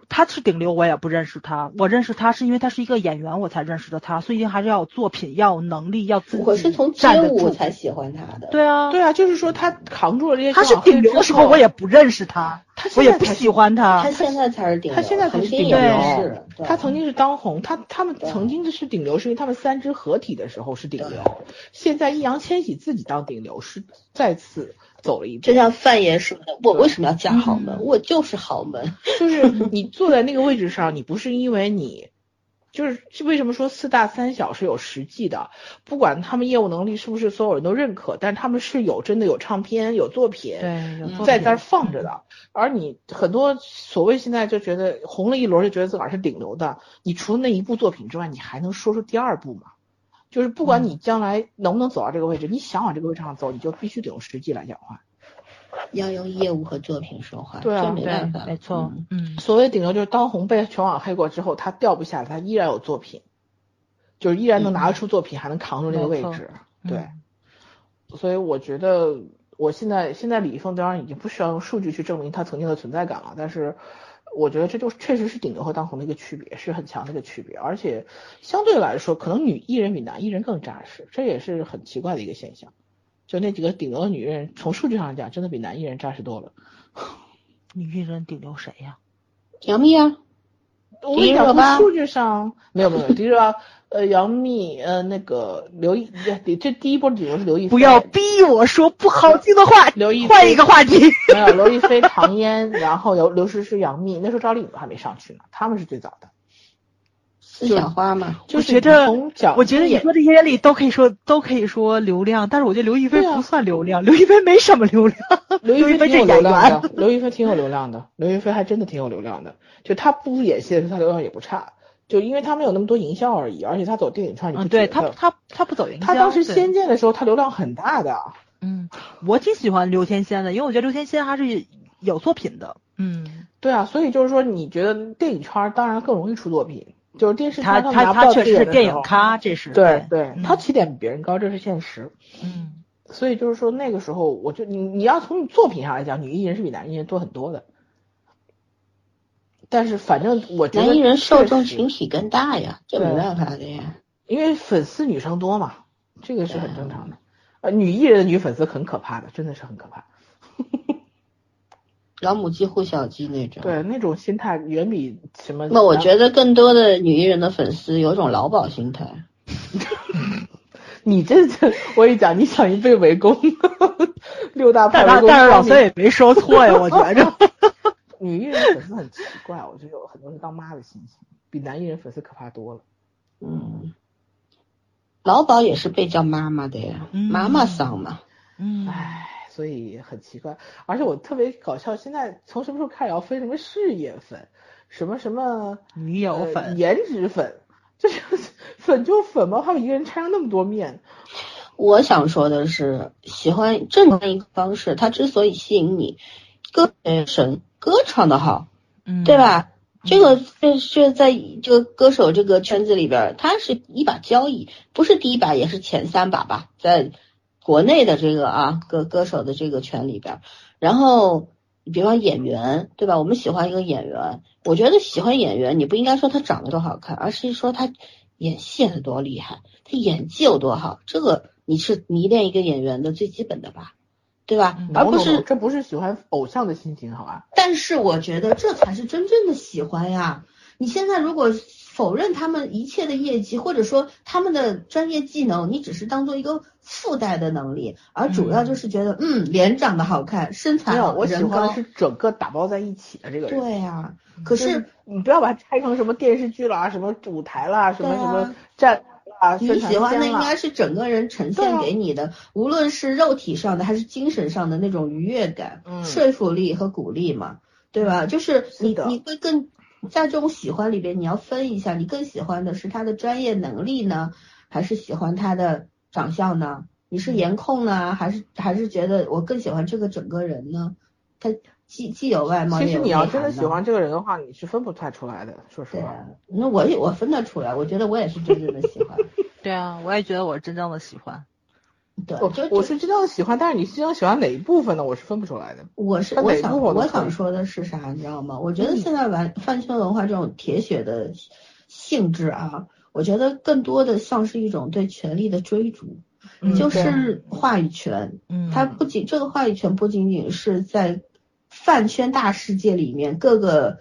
他是顶流，我也不认识他。我认识他是因为他是一个演员，我才认识的他。所以还是要有作品，要有能力，要自己我是从街舞才喜欢他的。对啊，对啊，就是说他扛住了这些。他是顶流的时候，我也不认识他，我也不喜欢他。他现在才是顶流。他现在才是顶流。他曾经是当红，他他们曾经是顶流，是因为他们三支合体的时候是顶流。现在易烊千玺自己当顶流，是再次。走了一步，就像范爷说的，我为什么要嫁豪门？我就是豪门，就是你坐在那个位置上，你不是因为你，就是为什么说四大三小是有实际的？不管他们业务能力是不是所有人都认可，但是他们是有真的有唱片、有作品，对，在那儿放着的。而你很多所谓现在就觉得红了一轮就觉得自个儿是顶流的，你除了那一部作品之外，你还能说出第二部吗？就是不管你将来能不能走到这个位置，你想往这个位置上走，你就必须得用实际来讲话。要用业务和作品说话，对啊，没办法，没错，嗯，所谓顶流就是当红被全网黑过之后，他掉不下来，他依然有作品，就是依然能拿得出作品，还能扛住那个位置，对。所以我觉得，我现在现在李易峰当然已经不需要用数据去证明他曾经的存在感了，但是我觉得这就确实是顶流和当红的一个区别，是很强的一个区别，而且相对来说，可能女艺人比男艺人更扎实，这也是很奇怪的一个现象。就那几个顶流的女艺人，从数据上讲，真的比男艺人扎实多了。女艺人顶流谁呀？杨幂啊。我跟你讲，从数据上没 有没有，第一个呃杨幂呃那个刘亦这这第一波理由是刘亦菲。不要逼我说不好听的话。刘亦换一个话题。没有刘亦菲、唐嫣，然后有刘诗诗、杨幂，那时候赵丽颖都还没上去呢，他们是最早的。四小花嘛，我觉得，我觉得你说这些人里都可以说都可以说流量，但是我觉得刘亦菲不算流量，刘亦菲没什么流量。刘亦菲挺有流量的，刘亦菲挺有流量的，刘亦菲还真的挺有流量的。就她不演戏的时候，她流量也不差，就因为她没有那么多营销而已，而且她走电影串，嗯，对她她她不走营销。她当时仙剑的时候，她流量很大的。嗯，我挺喜欢刘天仙的，因为我觉得刘天仙还是有作品的。嗯，对啊，所以就是说，你觉得电影圈当然更容易出作品。就是电视他他他确实是电影咖，这是对对，他起点比别人高，这是现实。嗯，所以就是说那个时候，我就你你要从你作品上来讲，女艺人是比男艺人多很多的。但是反正我觉得男艺人受众群体更大呀，这没办法的呀。因为粉丝女生多嘛，这个是很正常的。呃，女艺人的女粉丝很可怕的，真的是很可怕。老母鸡护小鸡那种，对那种心态远比什么。那我觉得更多的女艺人的粉丝有种劳保心态。你这这，我跟你讲，你小心被围攻，六大但但是老三也没说错呀，我觉着。女艺人粉丝很奇怪，我觉得有很多是当妈的心情，比男艺人粉丝可怕多了。嗯，老保也是被叫妈妈的呀，妈妈桑嘛。嗯，唉。所以很奇怪，而且我特别搞笑。现在从什么时候开始要分什么事业粉，什么什么女友粉、颜值粉，就是 粉就粉嘛，还有一个人拆上那么多面。我想说的是，喜欢正常一个方式，他之所以吸引你，歌神歌唱的好，嗯，对吧？这个这是在这个歌手这个圈子里边，他是一把交椅，不是第一把，也是前三把吧，在。国内的这个啊歌歌手的这个圈里边，然后比方演员对吧？我们喜欢一个演员，我觉得喜欢演员，你不应该说他长得多好看，而是说他演戏的多厉害，他演技有多好。这个你是迷恋一个演员的最基本的吧，对吧？而不是这不是喜欢偶像的心情，好吧？但是我觉得这才是真正的喜欢呀！你现在如果。否认他们一切的业绩，或者说他们的专业技能，你只是当做一个附带的能力，而主要就是觉得，嗯，脸长得好看，身材好，我喜欢的是整个打包在一起的这个人。对呀，可是你不要把它拆成什么电视剧啦，什么舞台啦，什么什么站啊，你喜欢的应该是整个人呈现给你的，无论是肉体上的还是精神上的那种愉悦感、说服力和鼓励嘛，对吧？就是你你会更。在这种喜欢里边，你要分一下，你更喜欢的是他的专业能力呢，还是喜欢他的长相呢？你是颜控呢，还是还是觉得我更喜欢这个整个人呢？他既既有外貌，其实你要真的喜欢这个人的话，你是分不太出来的，说实话。那我也我分得出来，我觉得我也是真正的喜欢。对啊，我也觉得我是真正的喜欢。对，我我是真正的喜欢，但是你真正喜欢哪一部分呢？我是分不出来的。我是我想我想说的是啥，你知道吗？我觉得现在玩饭圈文化这种铁血的性质啊，我觉得更多的像是一种对权力的追逐，就是话语权。嗯，它不仅这个话语权不仅仅是在饭圈大世界里面各个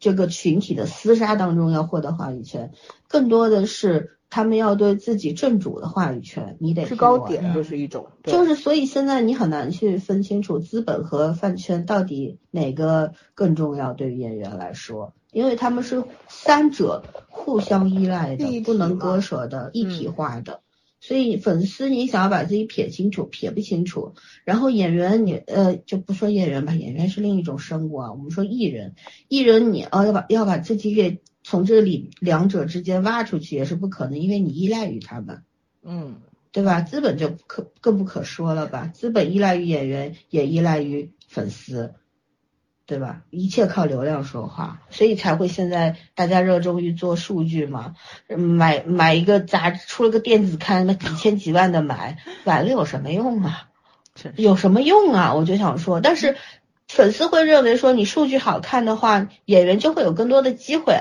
这个群体的厮杀当中要获得话语权，更多的是。他们要对自己正主的话语权，你得制高点，就是一种，就是所以现在你很难去分清楚资本和饭圈到底哪个更重要，对于演员来说，因为他们是三者互相依赖的，不能割舍的，一体化的。所以粉丝你想要把自己撇清楚，撇不清楚。然后演员你呃就不说演员吧，演员是另一种生物啊。我们说艺人，艺人你呃要把要把自己给。从这里两者之间挖出去也是不可能，因为你依赖于他们。嗯，对吧？资本就可更不可说了吧？资本依赖于演员，也依赖于粉丝，对吧？一切靠流量说话，所以才会现在大家热衷于做数据嘛。买买一个杂志，出了个电子刊，那几千几万的买，买了有什么用啊？有什么用啊？我就想说，但是粉丝会认为说，你数据好看的话，演员就会有更多的机会。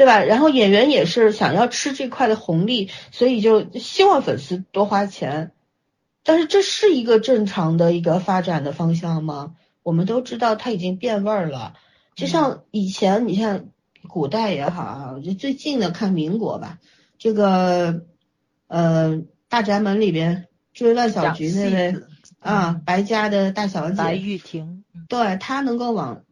对吧？然后演员也是想要吃这块的红利，所以就希望粉丝多花钱。但是这是一个正常的一个发展的方向吗？我们都知道它已经变味儿了。就像以前，你像古代也好啊，我觉得最近的看民国吧，这个呃大宅门里边追万小菊那位啊，白家的大小姐白玉婷，对她能够往。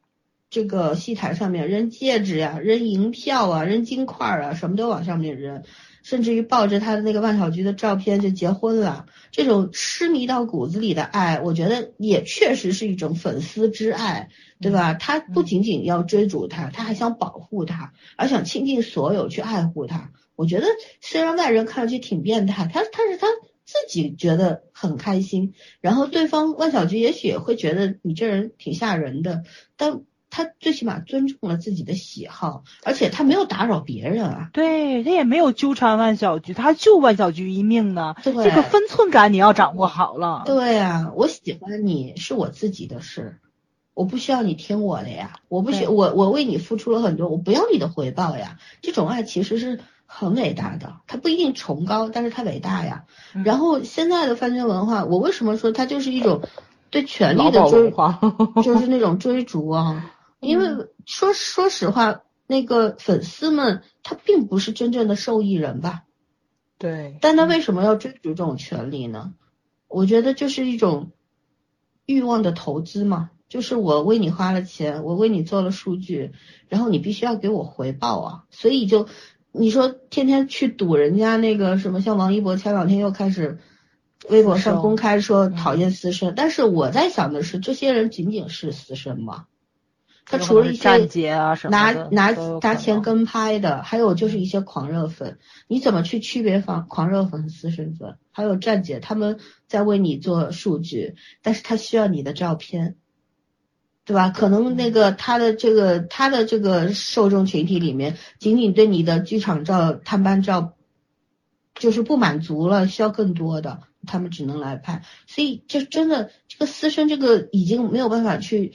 这个戏台上面扔戒指呀，扔银票啊，扔金块啊，什么都往上面扔，甚至于抱着他的那个万小菊的照片就结婚了。这种痴迷到骨子里的爱，我觉得也确实是一种粉丝之爱，对吧？他不仅仅要追逐他，他还想保护他，而想倾尽所有去爱护他。我觉得虽然外人看上去挺变态，他他是他自己觉得很开心，然后对方万小菊也许也会觉得你这人挺吓人的，但。他最起码尊重了自己的喜好，而且他没有打扰别人啊。对他也没有纠缠万小菊，他救万小菊一命呢。这个分寸感你要掌握好了。对啊，我喜欢你是我自己的事，我不需要你听我的呀。我不需我我为你付出了很多，我不要你的回报呀。这种爱其实是很伟大的，它不一定崇高，但是它伟大呀。然后现在的饭圈文化，我为什么说它就是一种对权力的追，就是那种追逐啊。因为说说实话，那个粉丝们他并不是真正的受益人吧？对。但他为什么要追逐这种权利呢？我觉得就是一种欲望的投资嘛，就是我为你花了钱，我为你做了数据，然后你必须要给我回报啊。所以就你说天天去堵人家那个什么，像王一博前两天又开始微博上公开说讨厌私生，但是我在想的是，这些人仅仅是私生吗？他除了一些拿拿拿钱跟拍的，还有就是一些狂热粉，你怎么去区别防狂热粉和私生粉？还有站姐他们在为你做数据，但是他需要你的照片，对吧？可能那个他的这个他的这个受众群体里面，仅仅对你的剧场照、探班照就是不满足了，需要更多的，他们只能来拍。所以就真的这个私生这个已经没有办法去。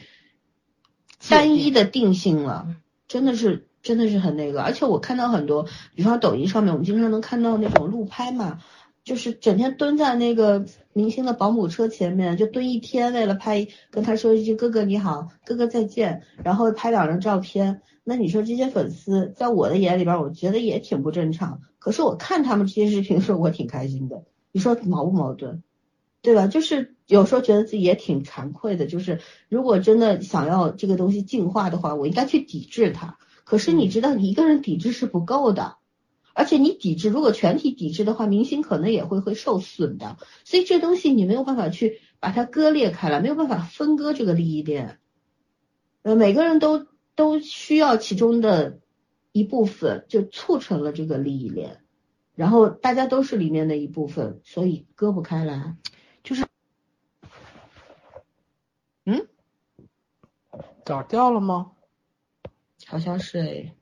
单一的定性了，真的是真的是很那个，而且我看到很多，比方抖音上面，我们经常能看到那种路拍嘛，就是整天蹲在那个明星的保姆车前面，就蹲一天，为了拍，跟他说一句哥哥你好，哥哥再见，然后拍两张照片。那你说这些粉丝，在我的眼里边，我觉得也挺不正常。可是我看他们这些视频的时候，我挺开心的。你说矛不矛盾？对吧？就是有时候觉得自己也挺惭愧的，就是如果真的想要这个东西进化的话，我应该去抵制它。可是你知道，你一个人抵制是不够的，而且你抵制，如果全体抵制的话，明星可能也会会受损的。所以这东西你没有办法去把它割裂开来，没有办法分割这个利益链。呃，每个人都都需要其中的一部分，就促成了这个利益链，然后大家都是里面的一部分，所以割不开来。就是，嗯，咋掉了吗？好像是哎，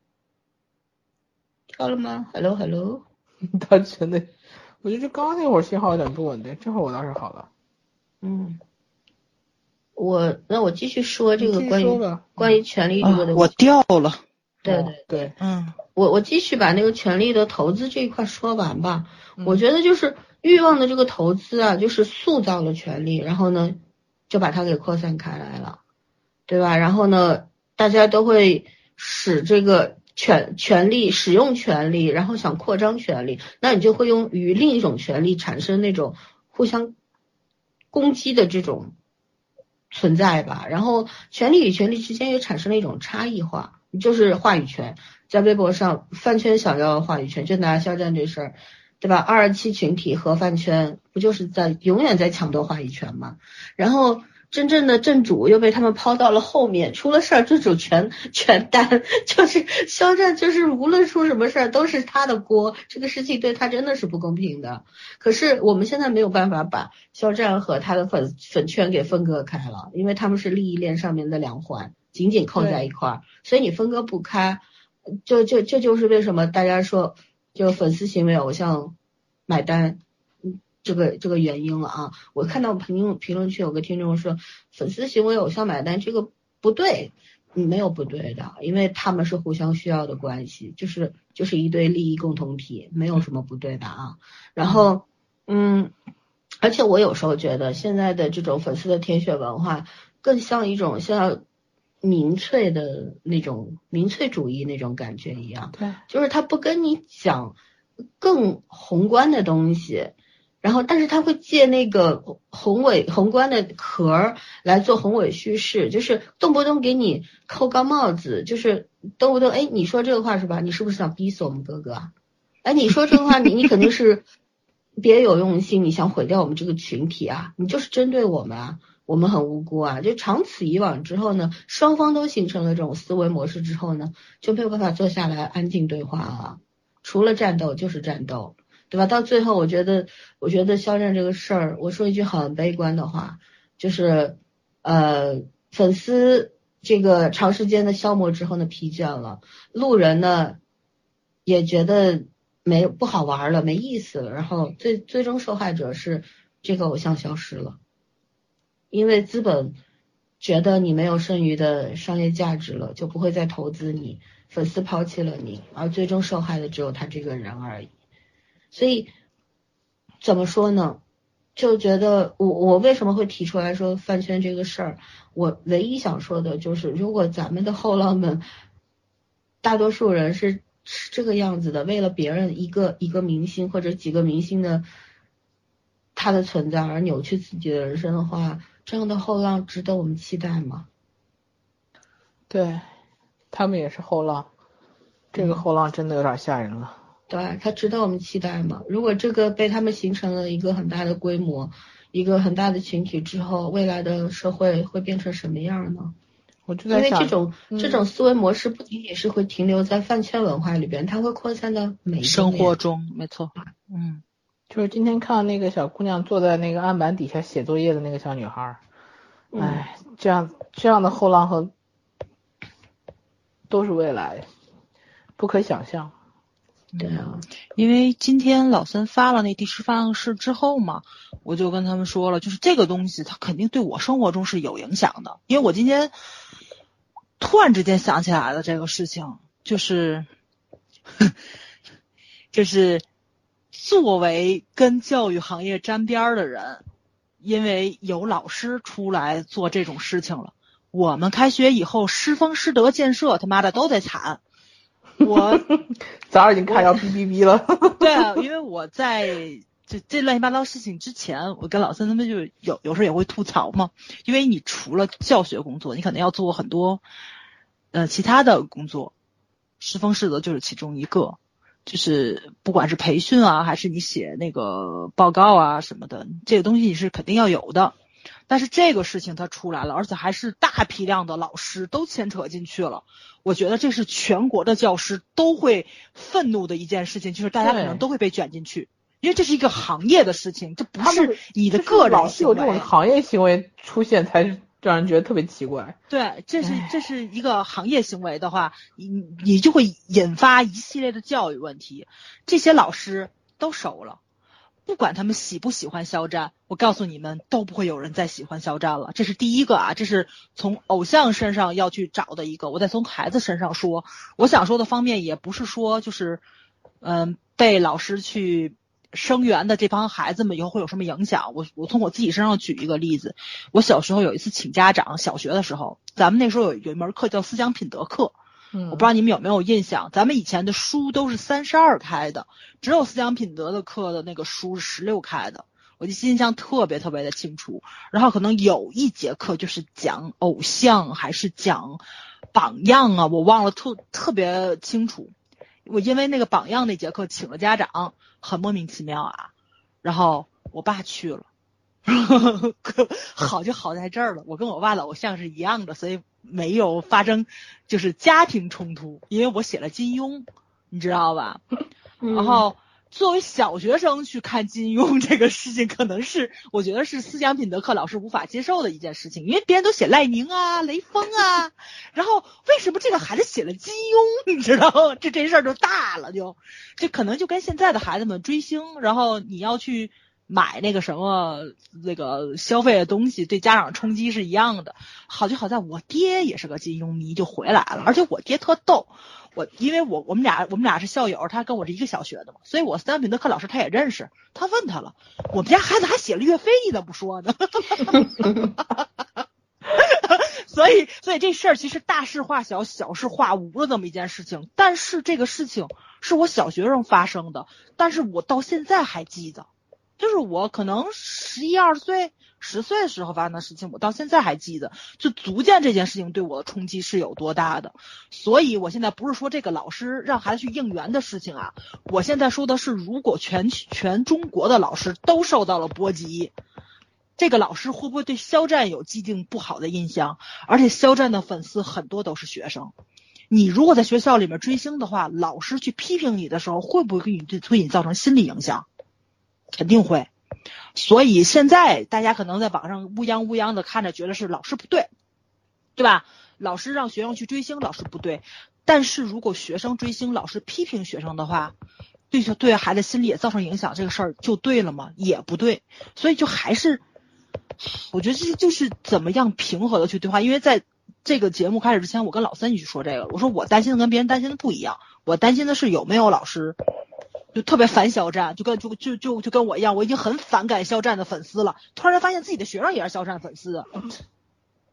掉了吗？Hello Hello，他真的，我觉得刚刚那会儿信号有点不稳定，这会儿我倒是好了。嗯，我那我继续说这个关于关于权力这个的，我掉了。对对对，嗯，我我继续把那个权力的投资这一块说完吧。我觉得就是。欲望的这个投资啊，就是塑造了权力，然后呢，就把它给扩散开来了，对吧？然后呢，大家都会使这个权权力使用权力，然后想扩张权力，那你就会用与另一种权力产生那种互相攻击的这种存在吧。然后权力与权力之间也产生了一种差异化，就是话语权。在微博上，饭圈想要话语权，就拿肖战这事儿。对吧？二七群体和饭圈不就是在永远在抢夺话语权吗？然后真正的正主又被他们抛到了后面，出了事儿正主全全担，就是肖战就是无论出什么事儿都是他的锅，这个事情对他真的是不公平的。可是我们现在没有办法把肖战和他的粉粉圈给分割开了，因为他们是利益链上面的两环，紧紧扣在一块儿，所以你分割不开。就就这就是为什么大家说就粉丝行为偶像买单。这个这个原因了啊！我看到评论评论区有个听众说，粉丝行为偶像买单，这个不对，没有不对的，因为他们是互相需要的关系，就是就是一对利益共同体，没有什么不对的啊。然后，嗯，而且我有时候觉得现在的这种粉丝的舔血文化，更像一种像民粹的那种民粹主义那种感觉一样，对，就是他不跟你讲更宏观的东西。然后，但是他会借那个宏伟宏观的壳儿来做宏伟叙事，就是动不动给你扣高帽子，就是动不动哎，你说这个话是吧？你是不是想逼死我们哥哥啊？哎，你说这个话，你你肯定是别有用心，你想毁掉我们这个群体啊？你就是针对我们啊？我们很无辜啊！就长此以往之后呢，双方都形成了这种思维模式之后呢，就没有办法坐下来安静对话了，除了战斗就是战斗。对吧？到最后，我觉得，我觉得肖战这个事儿，我说一句很悲观的话，就是，呃，粉丝这个长时间的消磨之后呢，疲倦了，路人呢也觉得没不好玩了，没意思了，然后最最终受害者是这个偶像消失了，因为资本觉得你没有剩余的商业价值了，就不会再投资你，粉丝抛弃了你，而最终受害的只有他这个人而已。所以怎么说呢？就觉得我我为什么会提出来说饭圈这个事儿？我唯一想说的就是，如果咱们的后浪们大多数人是是这个样子的，为了别人一个一个明星或者几个明星的他的存在而扭曲自己的人生的话，这样的后浪值得我们期待吗？对他们也是后浪，这个后浪真的有点吓人了。对，他值得我们期待吗？如果这个被他们形成了一个很大的规模，一个很大的群体之后，未来的社会会变成什么样呢？我就在想，因为这种这种思维模式不仅仅是会停留在饭圈文化里边，它会扩散到每生活中。没错，嗯，就是今天看到那个小姑娘坐在那个案板底下写作业的那个小女孩，哎，这样这样的后浪和都是未来，不可想象。对啊，因为今天老三发了那第十发誓之后嘛，我就跟他们说了，就是这个东西它肯定对我生活中是有影响的。因为我今天突然之间想起来了这个事情，就是 就是作为跟教育行业沾边儿的人，因为有老师出来做这种事情了，我们开学以后师风师德建设他妈的都得惨。我 早上已经看要哔哔哔了。对啊，因为我在这这乱七八糟事情之前，我跟老三他们就有有时候也会吐槽嘛。因为你除了教学工作，你可能要做很多呃其他的工作，师风师德就是其中一个。就是不管是培训啊，还是你写那个报告啊什么的，这个东西你是肯定要有的。但是这个事情它出来了，而且还是大批量的老师都牵扯进去了。我觉得这是全国的教师都会愤怒的一件事情，就是大家可能都会被卷进去，因为这是一个行业的事情，这不是你的个人行为。有这种行业行为出现，才让人觉得特别奇怪。对，这是这是一个行业行为的话，你你就会引发一系列的教育问题。这些老师都熟了。不管他们喜不喜欢肖战，我告诉你们，都不会有人再喜欢肖战了。这是第一个啊，这是从偶像身上要去找的一个。我再从孩子身上说，我想说的方面也不是说就是，嗯，被老师去声援的这帮孩子们以后会有什么影响。我我从我自己身上举一个例子，我小时候有一次请家长，小学的时候，咱们那时候有有一门课叫思想品德课。我不知道你们有没有印象，咱们以前的书都是三十二开的，只有思想品德的课的那个书是十六开的，我就印象特别特别的清楚。然后可能有一节课就是讲偶像还是讲榜样啊，我忘了特特别清楚。我因为那个榜样那节课请了家长，很莫名其妙啊。然后我爸去了，好就好在这儿了，我跟我爸的偶像是一样的，所以没有发生就是家庭冲突，因为我写了金庸，你知道吧？然后。作为小学生去看金庸这个事情，可能是我觉得是思想品德课老师无法接受的一件事情，因为别人都写赖宁啊、雷锋啊，然后为什么这个孩子写了金庸？你知道，这这事儿就大了，就这可能就跟现在的孩子们追星，然后你要去买那个什么那个消费的东西，对家长冲击是一样的。好就好在我爹也是个金庸迷，就回来了，而且我爹特逗。我因为我我们俩我们俩是校友，他跟我是一个小学的嘛，所以我三品德课老师他也认识。他问他了，我们家孩子还写了岳飞，你怎么不说呢？所以所以这事儿其实大事化小，小事化无的这么一件事情。但是这个事情是我小学生发生的，但是我到现在还记得，就是我可能十一二岁。十岁时候发生的事情，我到现在还记得，就足见这件事情对我的冲击是有多大的。所以，我现在不是说这个老师让孩子去应援的事情啊，我现在说的是，如果全全中国的老师都受到了波及，这个老师会不会对肖战有既定不好的印象？而且，肖战的粉丝很多都是学生，你如果在学校里面追星的话，老师去批评你的时候，会不会给你对对你造成心理影响？肯定会。所以现在大家可能在网上乌泱乌泱的看着，觉得是老师不对，对吧？老师让学生去追星，老师不对。但是如果学生追星，老师批评学生的话，对就对孩子心理也造成影响，这个事儿就对了吗？也不对。所以就还是，我觉得这就是怎么样平和的去对话。因为在这个节目开始之前，我跟老三去说这个，我说我担心的跟别人担心的不一样，我担心的是有没有老师。就特别烦肖战，就跟就就就就跟我一样，我已经很反感肖战的粉丝了。突然发现自己的学生也是肖战粉丝，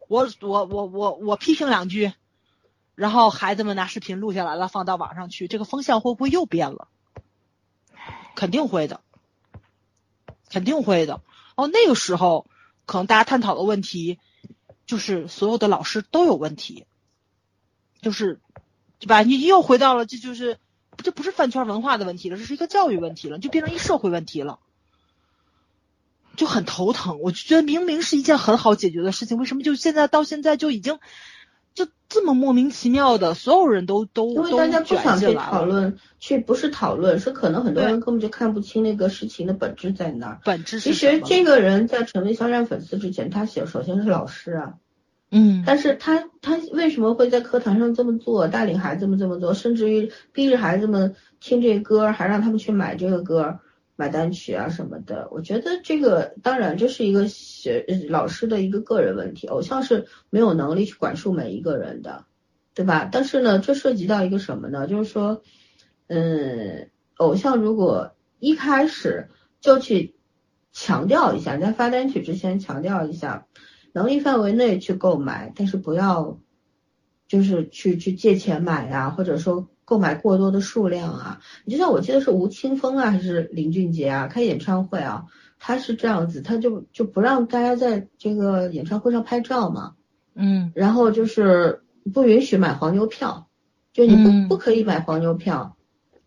我我我我我批评两句，然后孩子们拿视频录下来了，放到网上去，这个风向会不会又变了？肯定会的，肯定会的。哦，那个时候可能大家探讨的问题就是所有的老师都有问题，就是对吧？你又回到了这就是。这不是饭圈文化的问题了，这是一个教育问题了，就变成一社会问题了，就很头疼。我就觉得明明是一件很好解决的事情，为什么就现在到现在就已经就这么莫名其妙的，所有人都都因为大家不想去讨论，去不是讨论，是可能很多人根本就看不清那个事情的本质在哪儿。本质其实这个人在成为肖战粉丝之前，他写首先是老师啊。嗯，但是他他为什么会在课堂上这么做，带领孩子们这么做，甚至于逼着孩子们听这歌，还让他们去买这个歌，买单曲啊什么的？我觉得这个当然这是一个学老师的一个个人问题，偶像是没有能力去管束每一个人的，对吧？但是呢，这涉及到一个什么呢？就是说，嗯，偶像如果一开始就去强调一下，在发单曲之前强调一下。能力范围内去购买，但是不要就是去去借钱买啊，或者说购买过多的数量啊。你就像我记得是吴青峰啊，还是林俊杰啊，开演唱会啊，他是这样子，他就就不让大家在这个演唱会上拍照嘛，嗯，然后就是不允许买黄牛票，就你不不可以买黄牛票，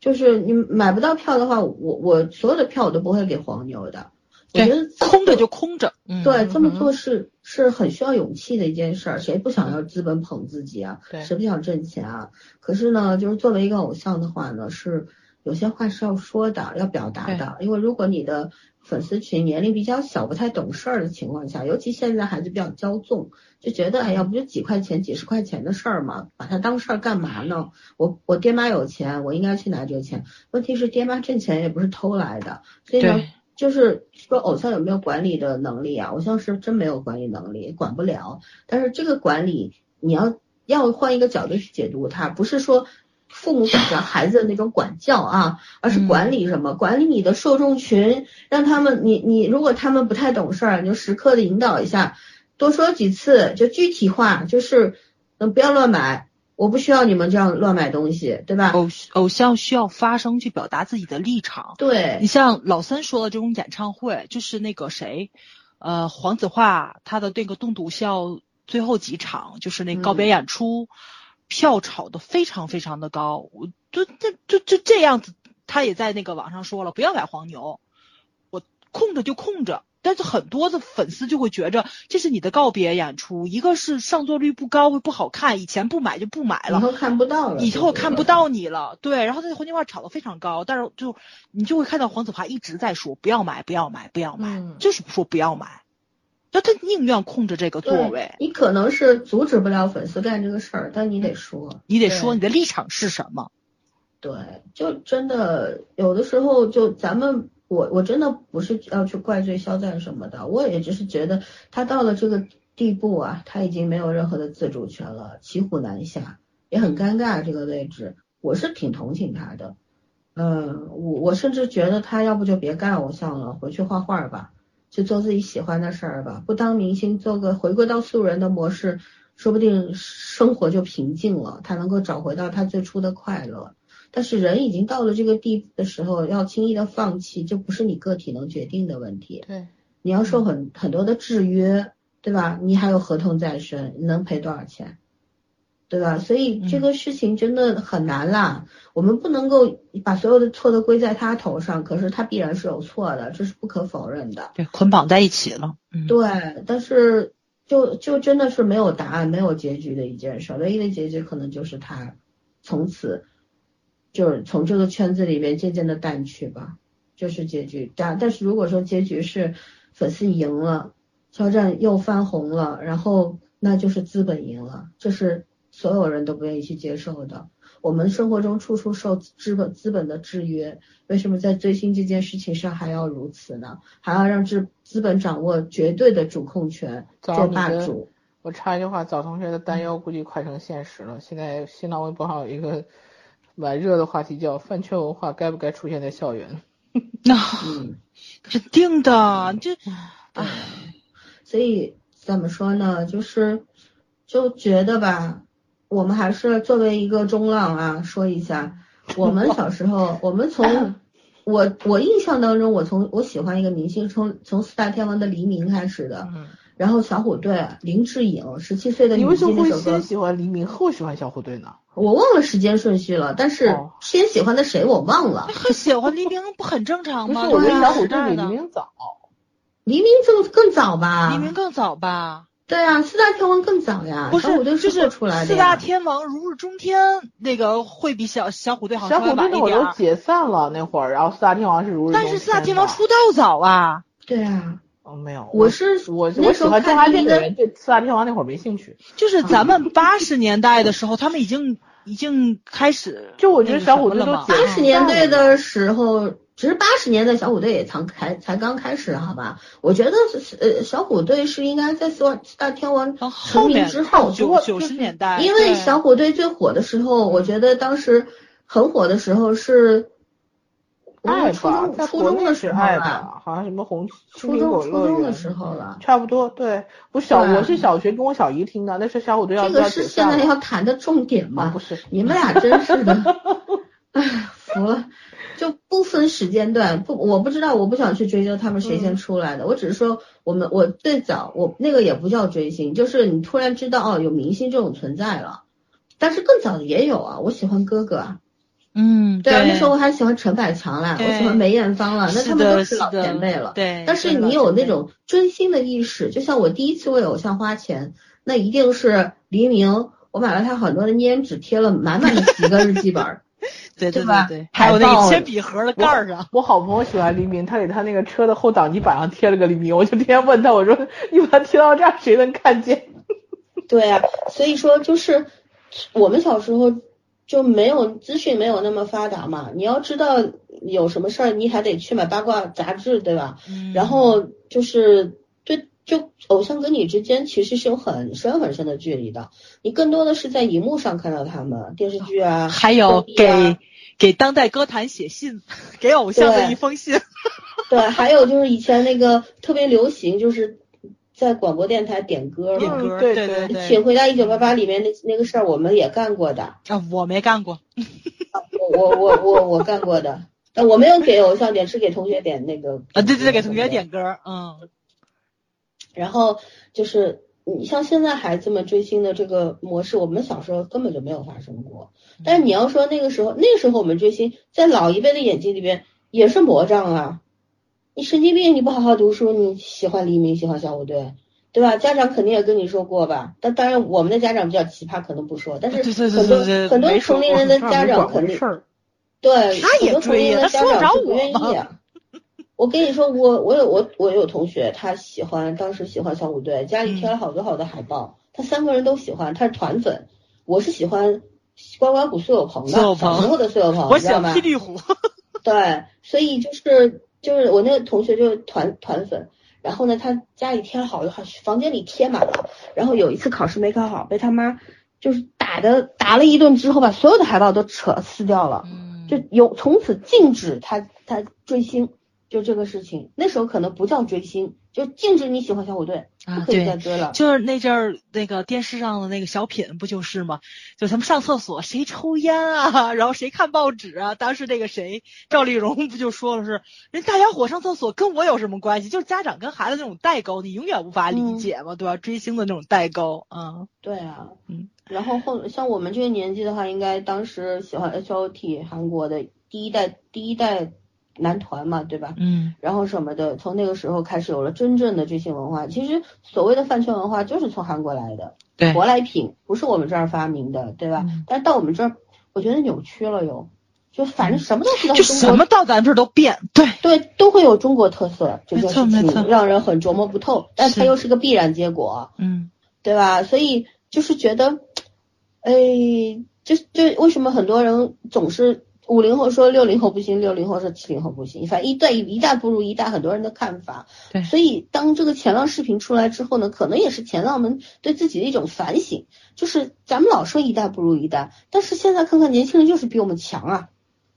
就是你买不到票的话，我我所有的票我都不会给黄牛的。我觉得空着就空着，对，这么做是是很需要勇气的一件事儿。谁不想要资本捧自己啊？谁不想挣钱啊？可是呢，就是作为一个偶像的话呢，是有些话是要说的，要表达的。因为如果你的粉丝群年龄比较小，不太懂事儿的情况下，尤其现在孩子比较骄纵，就觉得哎呀，不就几块钱、几十块钱的事儿嘛，把它当事儿干嘛呢？我我爹妈有钱，我应该去拿这个钱。问题是爹妈挣钱也不是偷来的，所以呢。就是说，偶像有没有管理的能力啊？偶像是真没有管理能力，管不了。但是这个管理，你要要换一个角度去解读它，不是说父母管教孩子的那种管教啊，而是管理什么？管理你的受众群，让他们，你你如果他们不太懂事儿，你就时刻的引导一下，多说几次，就具体化，就是嗯，不要乱买。我不需要你们这样乱买东西，对吧？偶偶像需要发声去表达自己的立场。对你像老三说的这种演唱会，就是那个谁，呃，黄子华他的那个栋笃笑最后几场，就是那告别演出，票炒的非常非常的高。我就就就就这样子，他也在那个网上说了，不要买黄牛，我空着就空着，但是很多的粉丝就会觉着这是你的告别演出，一个是上座率不高会不好看，以前不买就不买了，以后看不到了，以后看不到你了，对，然后他在黄金画炒得非常高，但是就你就会看到黄子华一直在说不要买，不要买，不要买，就是说不要买，那他宁愿控制这个座位，你可能是阻止不了粉丝干这个事儿，但你得说，你得说你的立场是什么，对，就真的有的时候就咱们。我我真的不是要去怪罪肖战什么的，我也只是觉得他到了这个地步啊，他已经没有任何的自主权了，骑虎难下，也很尴尬这个位置。我是挺同情他的，嗯，我我甚至觉得他要不就别干偶像了，回去画画吧，去做自己喜欢的事儿吧，不当明星，做个回归到素人的模式，说不定生活就平静了，他能够找回到他最初的快乐。但是人已经到了这个地步的时候，要轻易的放弃，就不是你个体能决定的问题。对，你要受很很多的制约，对吧？你还有合同在身，你能赔多少钱？对吧？所以这个事情真的很难啦。我们不能够把所有的错都归在他头上，可是他必然是有错的，这是不可否认的。对，捆绑在一起了。对，但是就就真的是没有答案、没有结局的一件事。唯一的结局可能就是他从此。就是从这个圈子里面渐渐的淡去吧，就是结局。但但是如果说结局是粉丝赢了，肖战又翻红了，然后那就是资本赢了，这是所有人都不愿意去接受的。我们生活中处处受资本资本的制约，为什么在追星这件事情上还要如此呢？还要让资资本掌握绝对的主控权，做霸主？我插一句话，早同学的担忧估计快成现实了。现在新浪微博上有一个。蛮热的话题叫饭圈文化该不该出现在校园？那肯定的，这唉，所以怎么说呢？就是就觉得吧，我们还是作为一个中浪啊，说一下，我们小时候，我们从 我我印象当中，我从我喜欢一个明星，从从四大天王的黎明开始的。然后小虎队林志颖十七岁的你为什么会先喜欢黎明后喜欢小虎队呢？我忘了时间顺序了，但是先喜欢的谁我忘了。喜欢黎明不很正常吗？不是，我觉得小虎队比黎明早。黎明更更早吧？黎明更早吧？对啊，四大天王更早呀。不是我，就是出来的。四大天王如日中天，那个会比小小虎队好。小虎队那会儿都解散了那会儿，然后四大天王是如日中天。但是四大天王出道早啊。对啊。哦，没有，我是我我喜欢中华电影人，对四大天王那会儿没兴趣。就是 咱们八十年代的时候，他们已经已经开始。就我觉得小虎队都八十年代的时候，其实八十年代小虎队也才开才刚开始，好吧？我觉得呃小虎队是应该在四大天王成名之后，九九十年代。因为小虎队最火的时候，我觉得当时很火的时候是。爱吧，初中的时候吧，好像什么红初中初中的时候了，差不多。对，我小我是小学跟我小姨听的，那是小虎队要这个是现在要谈的重点吗？不是，你们俩真是的，哎，服了。就不分时间段，不，我不知道，我不想去追究他们谁先出来的，我只是说我们我最早我那个也不叫追星，就是你突然知道哦有明星这种存在了，但是更早的也有啊，我喜欢哥哥啊。嗯，对啊，那时候我还喜欢陈百强啦，我喜欢梅艳芳了，那他们都是老前辈了。对，但是你有那种追星的意识，就像我第一次为偶像花钱，那一定是黎明，我买了他很多的粘纸，贴了满满的几个日记本，对对吧？还有那个铅笔盒的盖上。我好朋友喜欢黎明，他给他那个车的后挡泥板上贴了个黎明，我就天天问他，我说你把它贴到这儿，谁能看见？对啊，所以说就是我们小时候。就没有资讯没有那么发达嘛，你要知道有什么事儿，你还得去买八卦杂志，对吧？嗯。然后就是对，就偶像跟你之间其实是有很深很深的距离的，你更多的是在荧幕上看到他们，电视剧啊，还有给给当代歌坛写信，给偶像的一封信。对，还有就是以前那个特别流行，就是。在广播电台点歌，点歌，对对对，请回答一九八八里面那那个事儿，我们也干过的。啊，我没干过。我我我我我干过的，但我没有给偶像点，是给同学点那个。啊，对对对，给同学点歌，嗯。然后就是你像现在孩子们追星的这个模式，我们小时候根本就没有发生过。但是你要说那个时候，那个时候我们追星，在老一辈的眼睛里边也是魔障啊。你神经病，你不好好读书，你喜欢黎明，喜欢小虎队，对吧？家长肯定也跟你说过吧？但当然，我们的家长比较奇葩，可能不说，但是很多很多同龄人的家长肯定，对，很多同龄人的家长不愿意啊。我跟你说，我我有我我有同学，他喜欢当时喜欢小虎队，家里贴了好多好多海报，他三个人都喜欢，他是团粉。我是喜欢关关虎、苏有朋的，小时候的苏有朋，我喜欢霹雳虎。对，所以就是就是我那个同学就是团团粉，然后呢，他家里贴了好多，房间里贴满了。然后有一次考试没考好，被他妈就是打的打了一顿之后，把所有的海报都扯撕掉了，就有从此禁止他他追星。就这个事情，那时候可能不叫追星，就禁止你喜欢小虎队，不可以再追了。就是那阵儿那个电视上的那个小品，不就是吗？就他们上厕所谁抽烟啊，然后谁看报纸啊？当时那个谁赵丽蓉不就说了是，人大家伙上厕所跟我有什么关系？就是家长跟孩子那种代沟，你永远无法理解嘛，对吧？追星的那种代沟，嗯，对啊，嗯。然后后像我们这个年纪的话，应该当时喜欢 H O T 韩国的第一代第一代。男团嘛，对吧？嗯，然后什么的，从那个时候开始有了真正的追星文化。其实所谓的饭圈文化就是从韩国来的，对，舶来品，不是我们这儿发明的，对吧？但是到我们这儿，我觉得扭曲了又，就反正什么东西都就什么到咱这儿都变，对对，都会有中国特色这件事情，让人很琢磨不透，但它又是个必然结果，嗯，对吧？所以就是觉得，哎，就就为什么很多人总是。五零后说六零后不行，六零后说七零后不行，反正一代一代不如一代，很多人的看法。对，所以当这个前浪视频出来之后呢，可能也是前浪们对自己的一种反省。就是咱们老说一代不如一代，但是现在看看年轻人就是比我们强啊，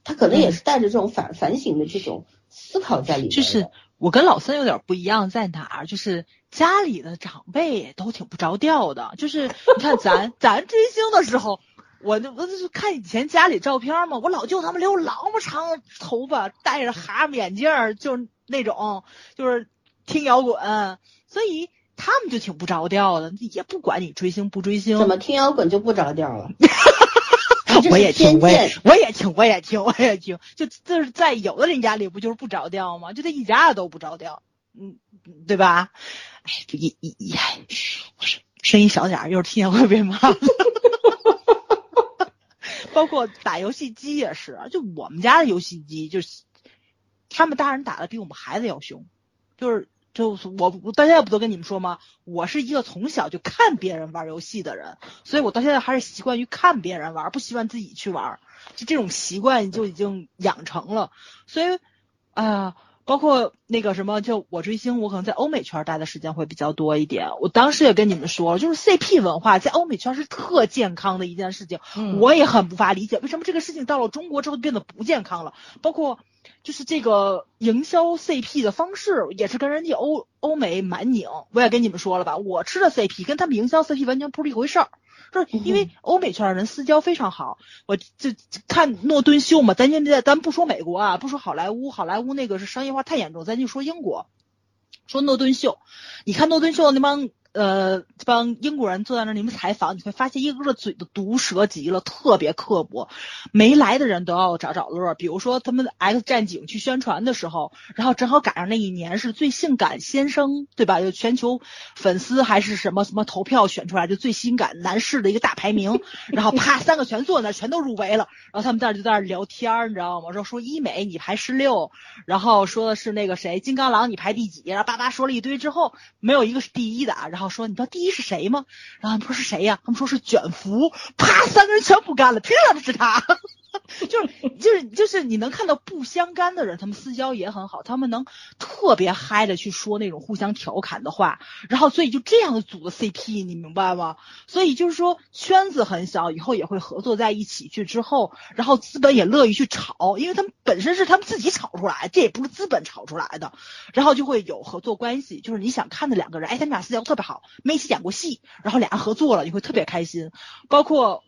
他可能也是带着这种反反省的这种思考在里面。就是我跟老三有点不一样在哪儿，就是家里的长辈都挺不着调的。就是你看咱 咱追星的时候。我就我就是看以前家里照片嘛，我老舅他们留老么长头发，戴着蛤蟆眼镜，就那种，就是听摇滚，所以他们就挺不着调的，也不管你追星不追星。怎么听摇滚就不着调了？我也听，我也我也听，我也听，我也听，就就是在有的人家里不就是不着调吗？就这一家子都不着调，嗯，对吧？哎，一一一，我说声音小点，一会儿听见会被骂。包括打游戏机也是，就我们家的游戏机，就是他们大人打的比我们孩子要凶，就是就我我到现在不都跟你们说吗？我是一个从小就看别人玩游戏的人，所以我到现在还是习惯于看别人玩，不习惯自己去玩，就这种习惯就已经养成了，所以啊。包括那个什么，就我追星，我可能在欧美圈待的时间会比较多一点。我当时也跟你们说了，就是 CP 文化在欧美圈是特健康的一件事情。我也很不法理解，为什么这个事情到了中国之后变得不健康了？包括就是这个营销 CP 的方式，也是跟人家欧欧美蛮拧。我也跟你们说了吧，我吃的 CP 跟他们营销 CP 完全不是一回事儿。是因为欧美圈的人私交非常好，我就看诺顿秀嘛，咱现在咱不说美国啊，不说好莱坞，好莱坞那个是商业化太严重，咱就说英国，说诺顿秀，你看诺顿秀那帮。呃，这帮英国人坐在那儿，你们采访，你会发现一个个嘴的毒舌极了，特别刻薄，没来的人都要找找乐。比如说他们 X 战警去宣传的时候，然后正好赶上那一年是最性感先生，对吧？就全球粉丝还是什么什么投票选出来就最性感男士的一个大排名，然后啪三个全坐那儿，全都入围了。然后他们在那就在那聊天，你知道吗？说说医美你排十六，然后说的是那个谁金刚狼你排第几，然后叭叭说了一堆之后，没有一个是第一的啊，然后。说你知道第一是谁吗？然后他们说是谁呀？他们说是卷福，啪，三个人全不干了，凭什么是他？就是就是就是你能看到不相干的人，他们私交也很好，他们能特别嗨的去说那种互相调侃的话，然后所以就这样组的 CP，你明白吗？所以就是说圈子很小，以后也会合作在一起去之后，然后资本也乐意去炒，因为他们本身是他们自己炒出来，这也不是资本炒出来的，然后就会有合作关系，就是你想看的两个人，哎，他们俩私交特别好，没一起演过戏，然后俩人合作了，你会特别开心，包括。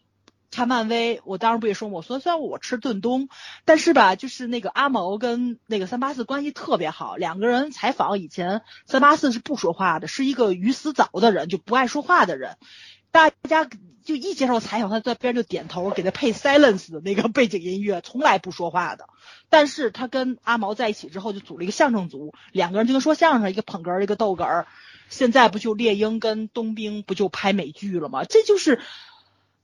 看漫威，我当时不也说，我说虽然我吃顿东，但是吧，就是那个阿毛跟那个三八四关系特别好，两个人采访以前，三八四是不说话的，是一个鱼死藻的人，就不爱说话的人。大家就一接受采访，他在边就点头，给他配 silence 的那个背景音乐，从来不说话的。但是他跟阿毛在一起之后，就组了一个相声组，两个人就跟说相声，一个捧哏，一个逗哏。现在不就猎鹰跟冬兵不就拍美剧了吗？这就是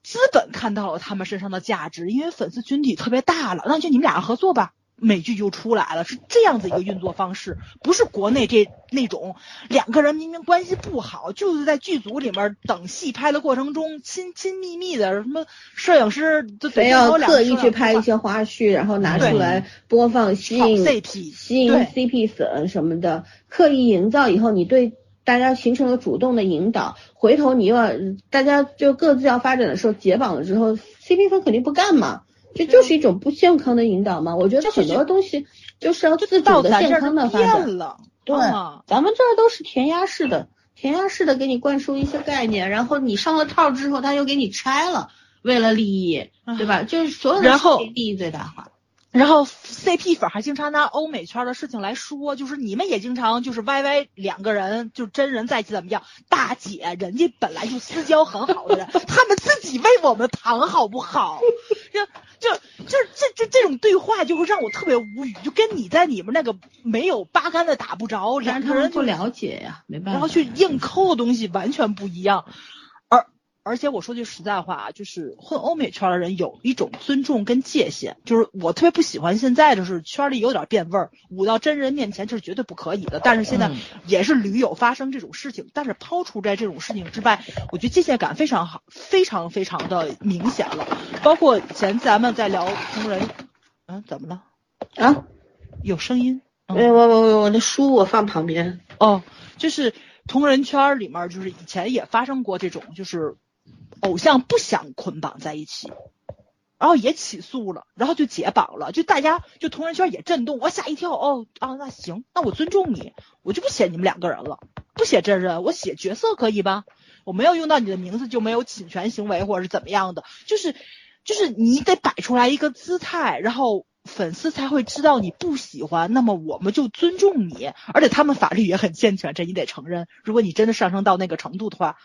资本看到了他们身上的价值，因为粉丝群体特别大了，那就你们俩合作吧。美剧就出来了，是这样子一个运作方式，不是国内这那种两个人明明关系不好，就是在剧组里面等戏拍的过程中亲亲密密的，什么摄影师都非要特意去拍一些花絮，然后拿出来播放，吸引 CP，吸引 CP 粉什么的，刻意营造以后，你对大家形成了主动的引导，回头你又要大家就各自要发展的时候解绑了之后，CP 粉肯定不干嘛。这就是一种不健康的引导嘛？我觉得很多东西就是要自主的健康的发展。对，咱们这儿都是填鸭式的，填鸭式的给你灌输一些概念，然后你上了套之后，他又给你拆了，为了利益，对吧？就是所有的利益最大化。然后 CP 粉还经常拿欧美圈的事情来说，就是你们也经常就是 YY 两个人就真人在一起怎么样？大姐，人家本来就私交很好的人，他们自己为我们谈好不好？就就就这这这种对话就会让我特别无语，就跟你在你们那个没有八竿子打不着，两个人不了解呀，没办法，然后去硬抠的东西完全不一样。而且我说句实在话啊，就是混欧美圈的人有一种尊重跟界限，就是我特别不喜欢现在就是圈里有点变味儿，舞到真人面前这是绝对不可以的。但是现在也是屡有发生这种事情，但是抛除在这种事情之外，我觉得界限感非常好，非常非常的明显了。包括以前咱们在聊同人，嗯，怎么了？啊？有声音？哎，我我我我的书我放旁边。哦，就是同人圈里面，就是以前也发生过这种，就是。偶像不想捆绑在一起，然后也起诉了，然后就解绑了，就大家就同人圈也震动，我吓一跳，哦啊，那行，那我尊重你，我就不写你们两个人了，不写真人，我写角色可以吧？我没有用到你的名字就没有侵权行为或者是怎么样的，就是就是你得摆出来一个姿态，然后粉丝才会知道你不喜欢，那么我们就尊重你，而且他们法律也很健全，这你得承认，如果你真的上升到那个程度的话。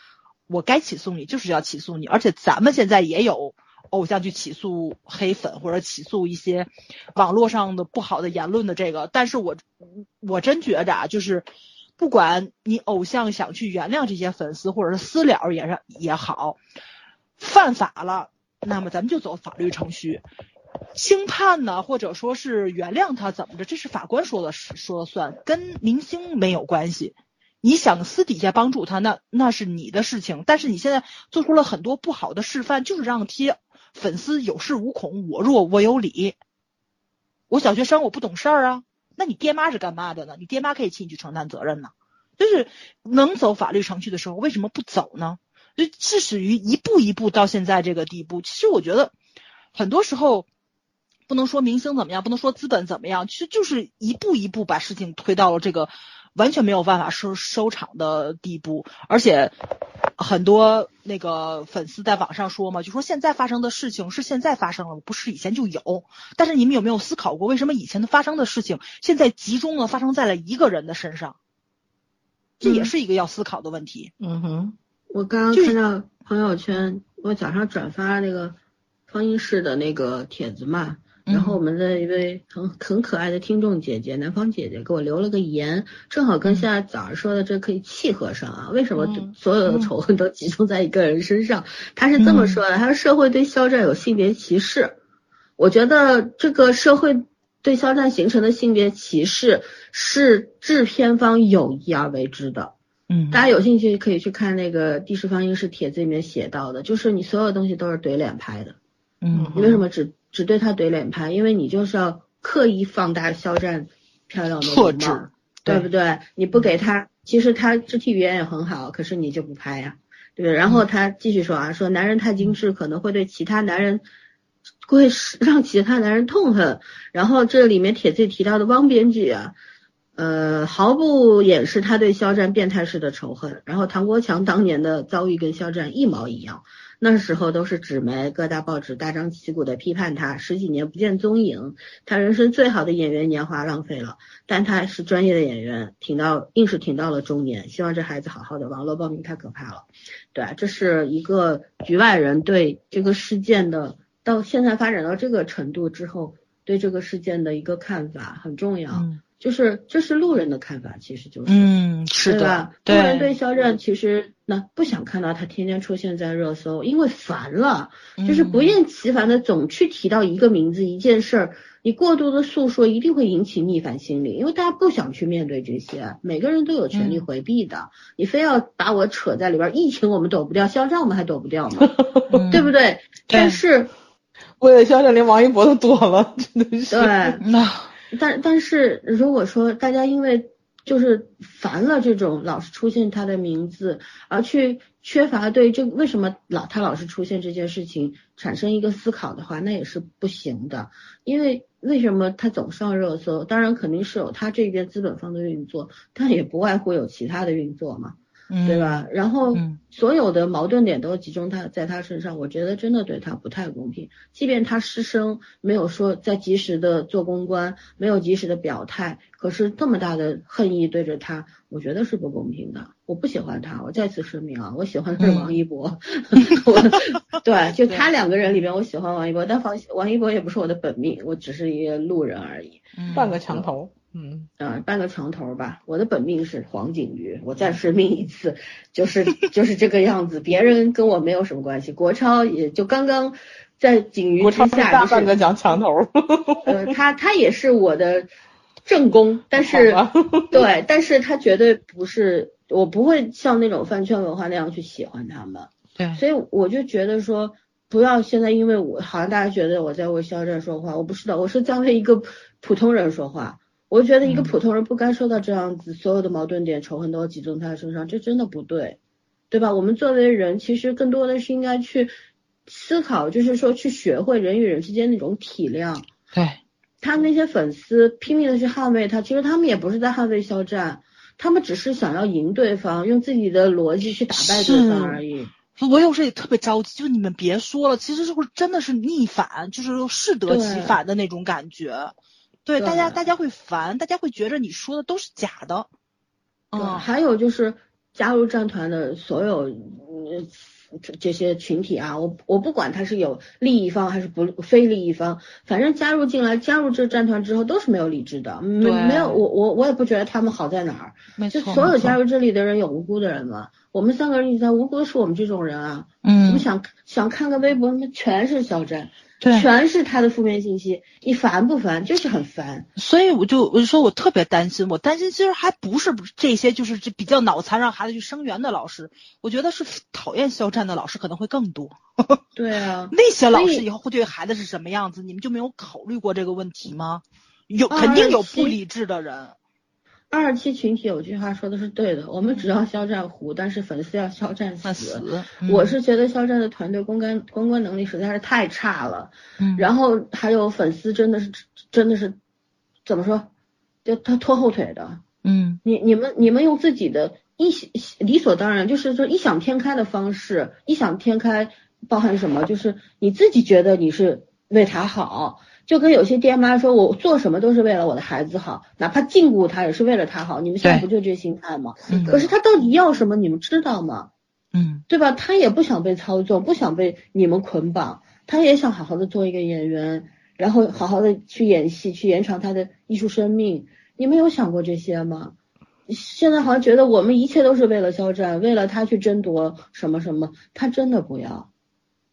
我该起诉你，就是要起诉你，而且咱们现在也有偶像去起诉黑粉或者起诉一些网络上的不好的言论的这个，但是我我真觉着啊，就是不管你偶像想去原谅这些粉丝，或者是私了也是也好，犯法了，那么咱们就走法律程序，轻判呢，或者说是原谅他怎么着，这是法官说了说了算，跟明星没有关系。你想私底下帮助他，那那是你的事情。但是你现在做出了很多不好的示范，就是让贴粉丝有恃无恐，我弱我有理。我小学生我不懂事儿啊，那你爹妈是干嘛的呢？你爹妈可以替你去承担责任呢。就是能走法律程序的时候，为什么不走呢？就致使于一步一步到现在这个地步。其实我觉得很多时候不能说明星怎么样，不能说资本怎么样，其实就是一步一步把事情推到了这个。完全没有办法收收场的地步，而且很多那个粉丝在网上说嘛，就说现在发生的事情是现在发生了，不是以前就有。但是你们有没有思考过，为什么以前的发生的事情，现在集中了发生在了一个人的身上？这也是一个要思考的问题。嗯哼，我刚刚看到朋友圈，我早上转发那个放映室的那个帖子嘛。然后我们的一位很很可爱的听众姐姐，南方姐姐给我留了个言，正好跟现在早上说的这可以契合上啊。为什么所有的仇恨都集中在一个人身上？他是这么说的：他说社会对肖战有性别歧视。我觉得这个社会对肖战形成的性别歧视是制片方有意而为之的。嗯，大家有兴趣可以去看那个第十放映室帖子里面写到的，就是你所有东西都是怼脸拍的。嗯，你为什么只？只对他怼脸拍，因为你就是要刻意放大肖战漂亮的容貌，对不对？你不给他，其实他肢体语言也很好，可是你就不拍呀，对不对？然后他继续说啊，说男人太精致可能会对其他男人会 让其他男人痛恨。然后这里面帖子里提到的汪编剧啊，呃，毫不掩饰他对肖战变态式的仇恨。然后唐国强当年的遭遇跟肖战一毛一样。那时候都是纸媒、各大报纸大张旗鼓的批判他，十几年不见踪影，他人生最好的演员年华浪费了。但他是专业的演员，挺到硬是挺到了中年，希望这孩子好好的。网络暴力太可怕了，对，这是一个局外人对这个事件的，到现在发展到这个程度之后，对这个事件的一个看法很重要。就是这是路人的看法，其实就是，嗯，是的，路人对肖战其实那不想看到他天天出现在热搜，因为烦了，就是不厌其烦的总去提到一个名字一件事儿，你过度的诉说一定会引起逆反心理，因为大家不想去面对这些，每个人都有权利回避的，你非要把我扯在里边，疫情我们躲不掉，肖战我们还躲不掉吗？对不对？但是为了肖战，连王一博都躲了，真的是，对，那。但但是如果说大家因为就是烦了这种老是出现他的名字，而去缺乏对这为什么老他老是出现这件事情产生一个思考的话，那也是不行的。因为为什么他总上热搜？当然肯定是有他这边资本方的运作，但也不外乎有其他的运作嘛。对吧？然后所有的矛盾点都集中他在他身上，我觉得真的对他不太公平。即便他失声，没有说在及时的做公关，没有及时的表态，可是这么大的恨意对着他，我觉得是不公平的。我不喜欢他，我再次声明啊，我喜欢的是王一博。我对，就他两个人里边，我喜欢王一博，但王王一博也不是我的本命，我只是一个路人而已，半个墙头。嗯啊，半个床头吧。我的本命是黄景瑜，我再申命一次，就是就是这个样子。别人跟我没有什么关系。国超也就刚刚在景瑜之下，大半个墙墙头。呃，他他也是我的正宫，但是对，但是他绝对不是，我不会像那种饭圈文化那样去喜欢他们。对，所以我就觉得说，不要现在因为我好像大家觉得我在为肖战说话，我不是的，我是在为一个普通人说话。我觉得一个普通人不该受到这样子，所有的矛盾点、仇恨都要集中在他身上，这真的不对，对吧？我们作为人，其实更多的是应该去思考，就是说去学会人与人之间那种体谅。对，他那些粉丝拼命的去捍卫他，其实他们也不是在捍卫肖战，他们只是想要赢对方，用自己的逻辑去打败对方而已。我有时也特别着急，就你们别说了，其实是不是真的是逆反，就是适得其反的那种感觉。对，大家大家会烦，大家会觉着你说的都是假的。嗯，还有就是加入战团的所有嗯这些群体啊，我我不管他是有利益方还是不非利益方，反正加入进来加入这战团之后都是没有理智的，没没有我我我也不觉得他们好在哪儿。就所有加入这里的人有无辜的人吗？我们三个人里在无辜的是我们这种人啊。嗯。我们想想看个微博，那全是肖战。对，全是他的负面信息，你烦不烦？就是很烦。所以我就我就说我特别担心，我担心其实还不是这些，就是这比较脑残让孩子去生源的老师，我觉得是讨厌肖战的老师可能会更多。对啊，那些老师以后会对孩子是什么样子？你们就没有考虑过这个问题吗？有肯定有不理智的人。二期群体有句话说的是对的，我们只要肖战糊，但是粉丝要肖战死。我是觉得肖战的团队公关公关能力实在是太差了，然后还有粉丝真的是真的是怎么说，就他拖后腿的。嗯，你你们你们用自己的异理所当然，就是说异想天开的方式，异想天开包含什么？就是你自己觉得你是为他好。就跟有些爹妈说，我做什么都是为了我的孩子好，哪怕禁锢他也是为了他好。你们现在不就这心态吗？可是他到底要什么？你们知道吗？嗯，对吧？他也不想被操纵，不想被你们捆绑，他也想好好的做一个演员，然后好好的去演戏，去延长他的艺术生命。你们有想过这些吗？现在好像觉得我们一切都是为了肖战，为了他去争夺什么什么，他真的不要。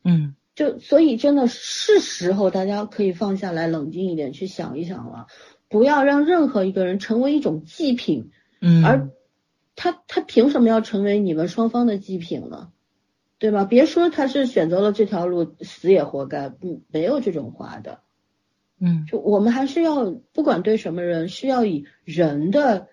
嗯。就所以真的是时候，大家可以放下来，冷静一点去想一想了，不要让任何一个人成为一种祭品，嗯，而他他凭什么要成为你们双方的祭品呢？对吧？别说他是选择了这条路，死也活该，不，没有这种话的，嗯，就我们还是要不管对什么人，是要以人的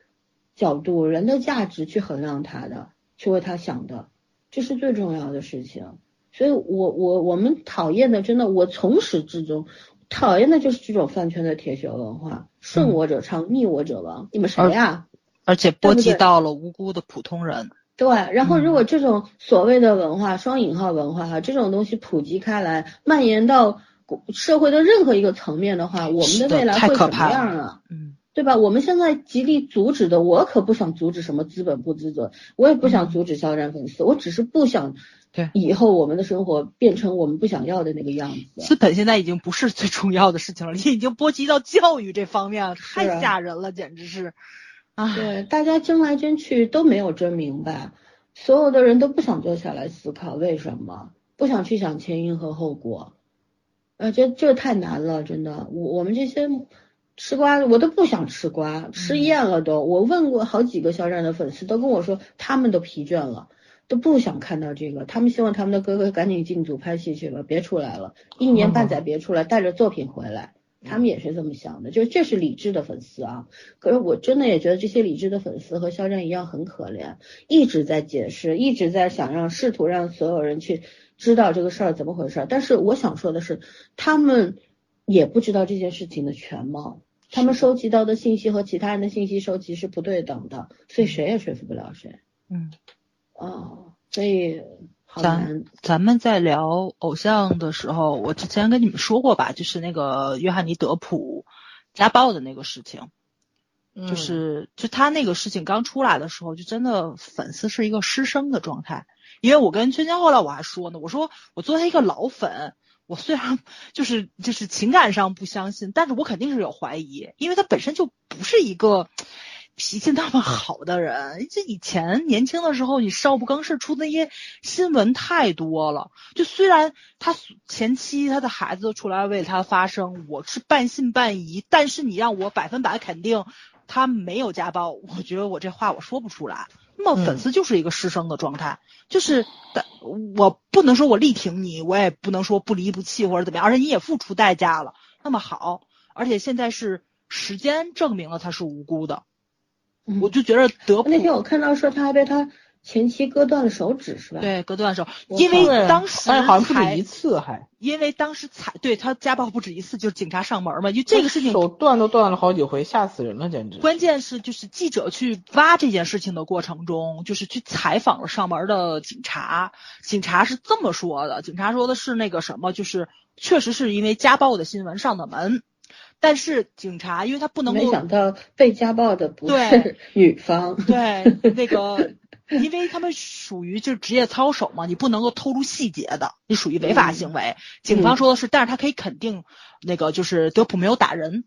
角度、人的价值去衡量他的，去为他想的，这是最重要的事情。所以，我我我们讨厌的，真的，我从始至终讨厌的就是这种饭圈的铁血文化，顺我者昌，逆我者亡。你们谁呀？而且波及到了无辜的普通人。对，然后如果这种所谓的文化（双引号文化）哈，这种东西普及开来，蔓延到社会的任何一个层面的话，我们的未来会怎么样啊？嗯，对吧？我们现在极力阻止的，我可不想阻止什么资本不资本，我也不想阻止肖战粉丝，我只是不想。对，以后我们的生活变成我们不想要的那个样子。资本现在已经不是最重要的事情了，已经波及到教育这方面了，太吓人了，简直是。啊，对，大家争来争去都没有争明白，所有的人都不想坐下来思考为什么，不想去想前因和后果。呃，这这太难了，真的。我我们这些吃瓜，我都不想吃瓜，吃厌了都。我问过好几个肖战的粉丝，都跟我说他们都疲倦了。都不想看到这个，他们希望他们的哥哥赶紧进组拍戏去了，别出来了，一年半载别出来，带着作品回来，他们也是这么想的，就是这是理智的粉丝啊。可是我真的也觉得这些理智的粉丝和肖战一样很可怜，一直在解释，一直在想让试图让所有人去知道这个事儿怎么回事。但是我想说的是，他们也不知道这件事情的全貌，他们收集到的信息和其他人的信息收集是不对等的，所以谁也说服不了谁。嗯。哦，所以咱咱们在聊偶像的时候，我之前跟你们说过吧，就是那个约翰尼德普家暴的那个事情，就是就他那个事情刚出来的时候，就真的粉丝是一个失声的状态。因为我跟圈圈后来我还说呢，我说我作为一个老粉，我虽然就是就是情感上不相信，但是我肯定是有怀疑，因为他本身就不是一个。脾气那么好的人，这以前年轻的时候，你少不更事出的那些新闻太多了。就虽然他前妻、他的孩子出来为他发声，我是半信半疑。但是你让我百分百肯定他没有家暴，我觉得我这话我说不出来。那么粉丝就是一个失声的状态，就是我不能说我力挺你，我也不能说不离不弃或者怎么样，而且你也付出代价了。那么好，而且现在是时间证明了他是无辜的。我就觉得德普那天我看到说他还被他前妻割断了手指是吧？对，割断手，因为当时好像不止一次还，因为当时踩对他家暴不止一次，就是警察上门嘛，就这个事情手断都断了好几回，吓死人了简直。关键是就是记者去挖这件事情的过程中，就是去采访了上门的警察，警察是这么说的，警察说的是那个什么，就是确实是因为家暴的新闻上的门。但是警察，因为他不能够没想到被家暴的不是 女方，对那个，因为他们属于就是职业操守嘛，你不能够透露细节的，你属于违法行为。警方说的是，但是他可以肯定那个就是德普没有打人，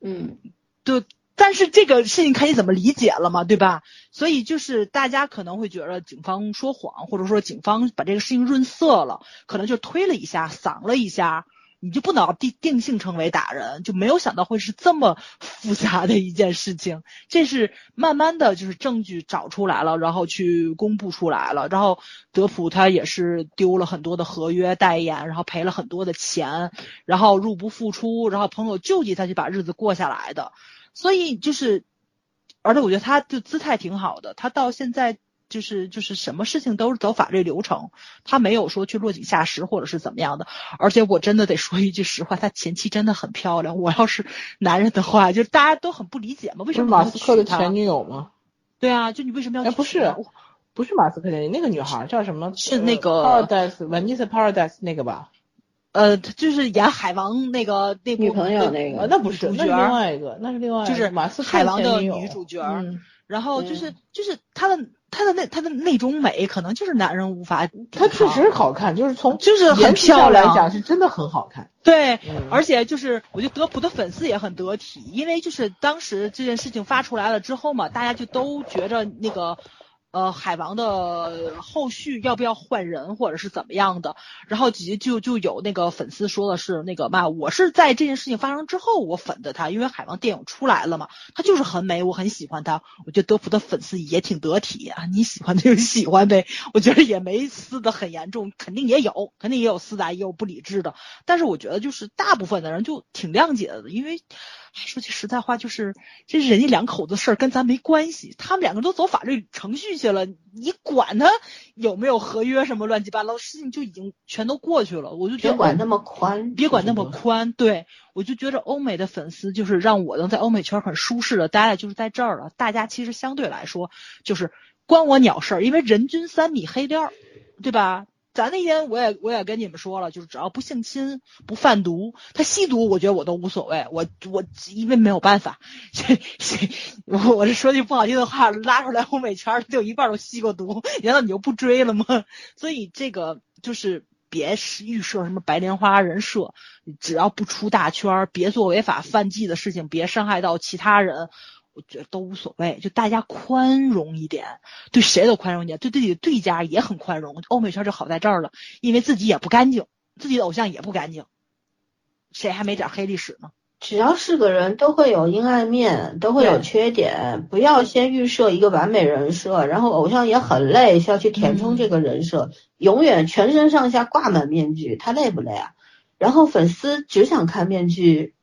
嗯，对，但是这个事情看你怎么理解了嘛，对吧？所以就是大家可能会觉得警方说谎，或者说警方把这个事情润色了，可能就推了一下，搡了一下。你就不能定定性成为打人，就没有想到会是这么复杂的一件事情。这是慢慢的就是证据找出来了，然后去公布出来了。然后德普他也是丢了很多的合约代言，然后赔了很多的钱，然后入不敷出，然后朋友救济他去把日子过下来的。所以就是，而且我觉得他就姿态挺好的，他到现在。就是就是什么事情都是走法律流程，他没有说去落井下石或者是怎么样的。而且我真的得说一句实话，他前妻真的很漂亮。我要是男人的话，就大家都很不理解嘛，为什么马斯克的前女友吗？对啊，就你为什么要？哎，不是，不是马斯克的那个女孩叫什么？是那个 Paradise Vanessa Paradise 那个吧？呃，就是演海王那个那女朋友那个，那不是，那是另外一个，那是另外就是马斯克海王的女主角。然后就是就是他的他的那他的那种美，可能就是男人无法。她确实好看，就是从就是很漂亮来讲，是真的很好看。对，而且就是我觉得德普的粉丝也很得体，因为就是当时这件事情发出来了之后嘛，大家就都觉着那个。呃，海王的后续要不要换人，或者是怎么样的？然后姐姐就就有那个粉丝说的是那个嘛，我是在这件事情发生之后我粉的他，因为海王电影出来了嘛，他就是很美，我很喜欢他。我觉得德普的粉丝也挺得体啊，你喜欢就喜欢呗，我觉得也没撕的很严重，肯定也有，肯定也有撕的，也有不理智的，但是我觉得就是大部分的人就挺谅解的，因为。说句实在话，就是这人家两口子事儿跟咱没关系，他们两个都走法律程序去了，你管他有没有合约什么乱七八糟事情就已经全都过去了。我就觉得别管那么宽，别管那么宽。对我就觉得欧美的粉丝就是让我能在欧美圈很舒适的待，就是在这儿了。大家其实相对来说就是关我鸟事儿，因为人均三米黑链儿，对吧？咱那天我也我也跟你们说了，就是只要不性侵、不贩毒，他吸毒，我觉得我都无所谓。我我因为没有办法，我我是说句不好听的话，拉出来欧美圈儿，有一半都吸过毒，难道你就不追了吗？所以这个就是别预设什么白莲花人设，只要不出大圈，别做违法犯纪的事情，别伤害到其他人。我觉得都无所谓，就大家宽容一点，对谁都宽容一点，对自己的对家也很宽容。欧美圈就好在这儿了，因为自己也不干净，自己的偶像也不干净，谁还没点黑历史呢？只要是个人，都会有阴暗面，都会有缺点。不要先预设一个完美人设，然后偶像也很累，需要去填充这个人设，永远全身上下挂满面具，他累不累啊？然后粉丝只想看面具。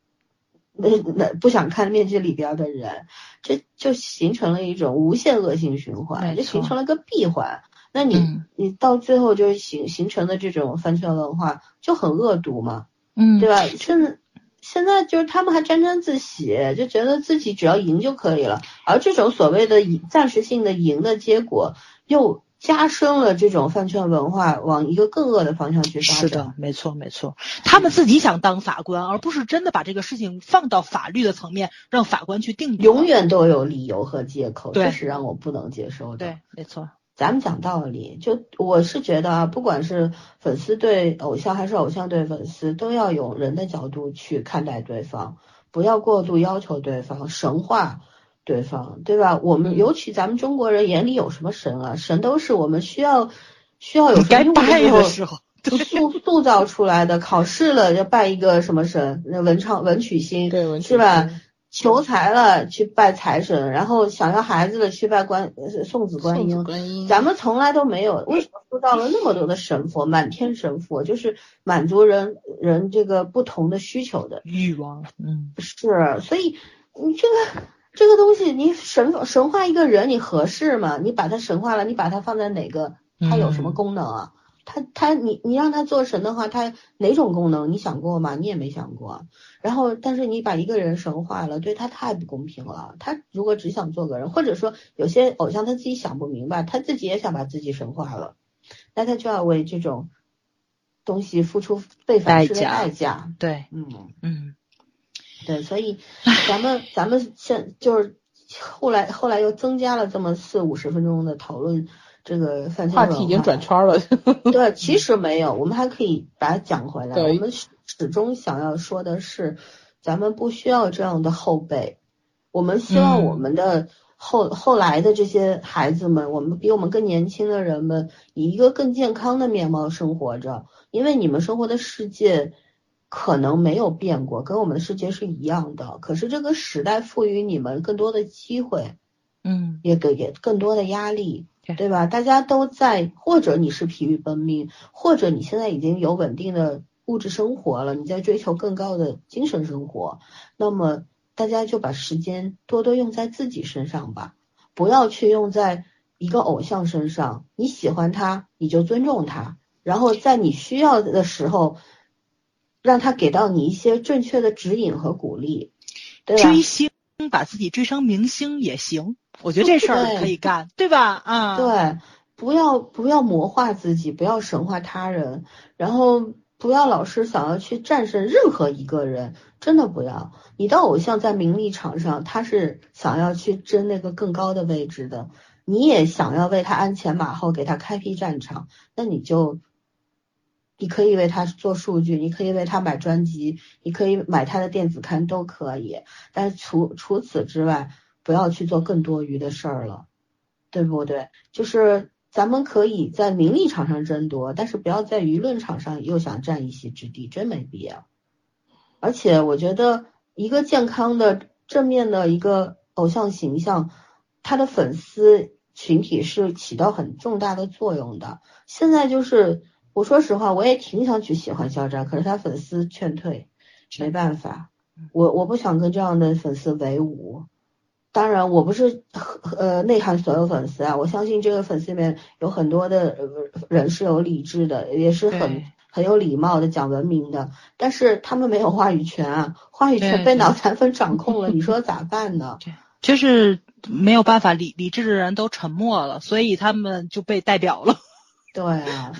那那不想看面具里边的人，这就形成了一种无限恶性循环，就形成了个闭环。那你你到最后就形形成的这种饭圈文化就很恶毒嘛，嗯，对吧？现在现在就是他们还沾沾自喜，就觉得自己只要赢就可以了，而这种所谓的赢暂时性的赢的结果又。加深了这种饭圈文化往一个更恶的方向去发展。是的，没错没错。他们自己想当法官，而不是真的把这个事情放到法律的层面，让法官去定。永远都有理由和借口，这是让我不能接受的。对，没错。咱们讲道理，就我是觉得啊，不管是粉丝对偶像，还是偶像对粉丝，都要有人的角度去看待对方，不要过度要求对方，神话。对方，对吧？我们尤其咱们中国人眼里有什么神啊？神都是我们需要需要有该拜的时候塑塑造出来的。考试了要拜一个什么神？那文昌文曲星，对，是吧？求财了去拜财神，然后想要孩子了去拜观送子观音。观音，咱们从来都没有，为什么塑造了那么多的神佛？满天神佛，就是满足人人这个不同的需求的欲望。嗯，是，所以你这个。这个东西你神神化一个人，你合适吗？你把他神化了，你把他放在哪个？他有什么功能啊？他他你你让他做神的话，他哪种功能？你想过吗？你也没想过。然后，但是你把一个人神化了，对他太不公平了。他如果只想做个人，或者说有些偶像他自己想不明白，他自己也想把自己神化了，那他就要为这种东西付出被反噬的代价。对，嗯嗯。对，所以咱们咱们现就是后来后来又增加了这么四五十分钟的讨论这个话题已经转圈了。对，其实没有，我们还可以把它讲回来。我们始终想要说的是，咱们不需要这样的后辈，我们希望我们的后后来的这些孩子们，我们比我们更年轻的人们，以一个更健康的面貌生活着，因为你们生活的世界。可能没有变过，跟我们的世界是一样的。可是这个时代赋予你们更多的机会，嗯，也给也更多的压力，对吧？大家都在，或者你是疲于奔命，或者你现在已经有稳定的物质生活了，你在追求更高的精神生活。那么大家就把时间多多用在自己身上吧，不要去用在一个偶像身上。你喜欢他，你就尊重他，然后在你需要的时候。让他给到你一些正确的指引和鼓励，对吧？追星，把自己追成明星也行，我觉得这事儿可以干，对吧？啊，对，不要不要魔化自己，不要神化他人，然后不要老是想要去战胜任何一个人，真的不要。你的偶像在名利场上，他是想要去争那个更高的位置的，你也想要为他鞍前马后，给他开辟战场，那你就。你可以为他做数据，你可以为他买专辑，你可以买他的电子刊都可以。但是除除此之外，不要去做更多余的事儿了，对不对？就是咱们可以在名利场上争夺，但是不要在舆论场上又想占一席之地，真没必要。而且我觉得一个健康的正面的一个偶像形象，他的粉丝群体是起到很重大的作用的。现在就是。我说实话，我也挺想去喜欢肖战，可是他粉丝劝退，没办法，我我不想跟这样的粉丝为伍。当然，我不是呃内涵所有粉丝啊，我相信这个粉丝里面有很多的人是有理智的，也是很很有礼貌的，讲文明的，但是他们没有话语权啊，话语权被脑残粉掌控了，你说咋办呢？就是没有办法，理理智的人都沉默了，所以他们就被代表了。对啊，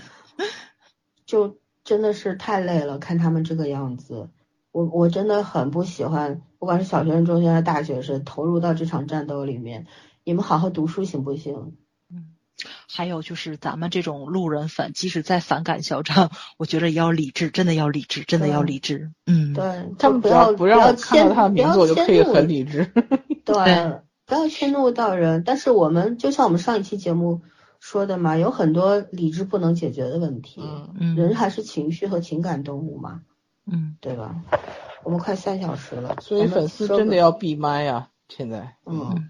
就真的是太累了，看他们这个样子，我我真的很不喜欢，不管是小学生、中学生、大学生，投入到这场战斗里面，你们好好读书行不行？还有就是咱们这种路人粉，即使再反感嚣张，我觉得也要理智，真的要理智，真的要理智。嗯，对，他们不要不让我看到他的名字，我就可以很理智。对，不要迁怒到人。但是我们就像我们上一期节目说的嘛，有很多理智不能解决的问题。嗯人还是情绪和情感动物嘛。嗯，对吧？我们快三小时了，所以粉丝真的要闭麦呀！现在，嗯。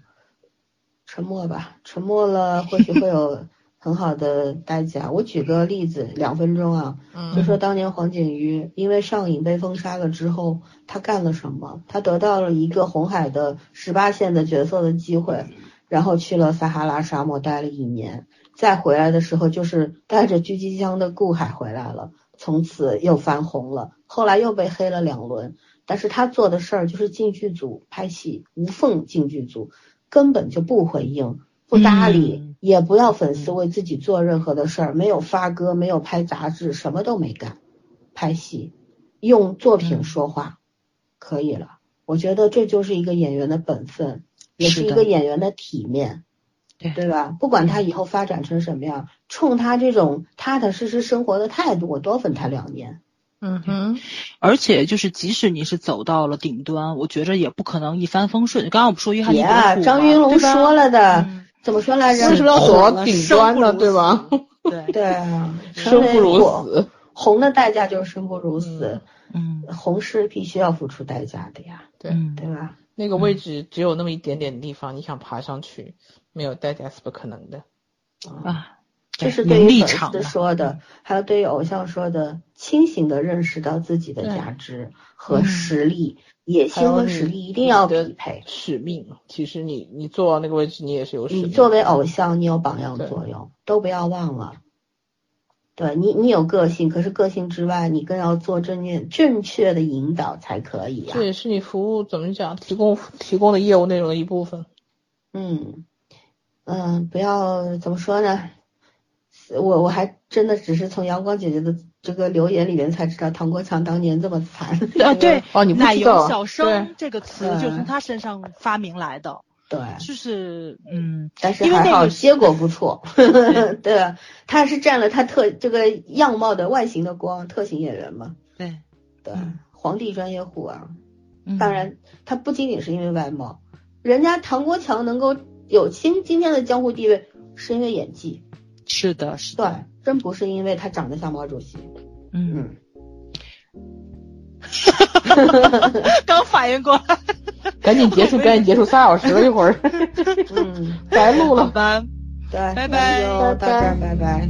沉默吧，沉默了或许会有很好的代价。我举个例子，两分钟啊，就说当年黄景瑜因为上瘾被封杀了之后，他干了什么？他得到了一个红海的十八线的角色的机会，然后去了撒哈拉沙漠待了一年，再回来的时候就是带着狙击枪的顾海回来了，从此又翻红了，后来又被黑了两轮，但是他做的事儿就是进剧组拍戏，无缝进剧组。根本就不回应，不搭理，也不要粉丝为自己做任何的事儿，没有发歌，没有拍杂志，什么都没干，拍戏，用作品说话，可以了。我觉得这就是一个演员的本分，也是一个演员的体面，对对吧？不管他以后发展成什么样，冲他这种踏踏实实生活的态度，我多粉他两年。嗯哼，而且就是即使你是走到了顶端，我觉着也不可能一帆风顺。刚刚我们说约翰尼·张云龙说了的，怎么说来着？为什么要走到顶端呢？对吧？对对啊，生不如死，红的代价就是生不如死。嗯，红是必须要付出代价的呀。对对吧？那个位置只有那么一点点地方，你想爬上去，没有代价是不可能的。啊。这是对于粉丝说的，还有对于偶像说的，清醒的认识到自己的价值和实力，野心和实力一定要匹配。使命，其实你你坐到那个位置，你也是有使命。你作为偶像，你有榜样作用，都不要忘了。对你，你有个性，可是个性之外，你更要做正念正确的引导才可以啊。这也是你服务怎么讲，提供提供的业务内容的一部分。嗯嗯，不要怎么说呢？我我还真的只是从阳光姐姐的这个留言里面才知道唐国强当年这么惨 啊！对哦，你不奶油小生这个词就从他身上发明来的。对，就是嗯，但是还好结果不错，对？他是占了他特这个样貌的外形的光，特型演员嘛。对对，皇帝专业户啊。当然，他不仅仅是因为外貌，人家唐国强能够有，今今天的江湖地位是因为演技。是的，是对，真不是因为他长得像毛主席。嗯。刚反应过来。赶紧结束赶紧结束，三小时了，一会儿。嗯。白录了，班。对。拜拜。拜拜。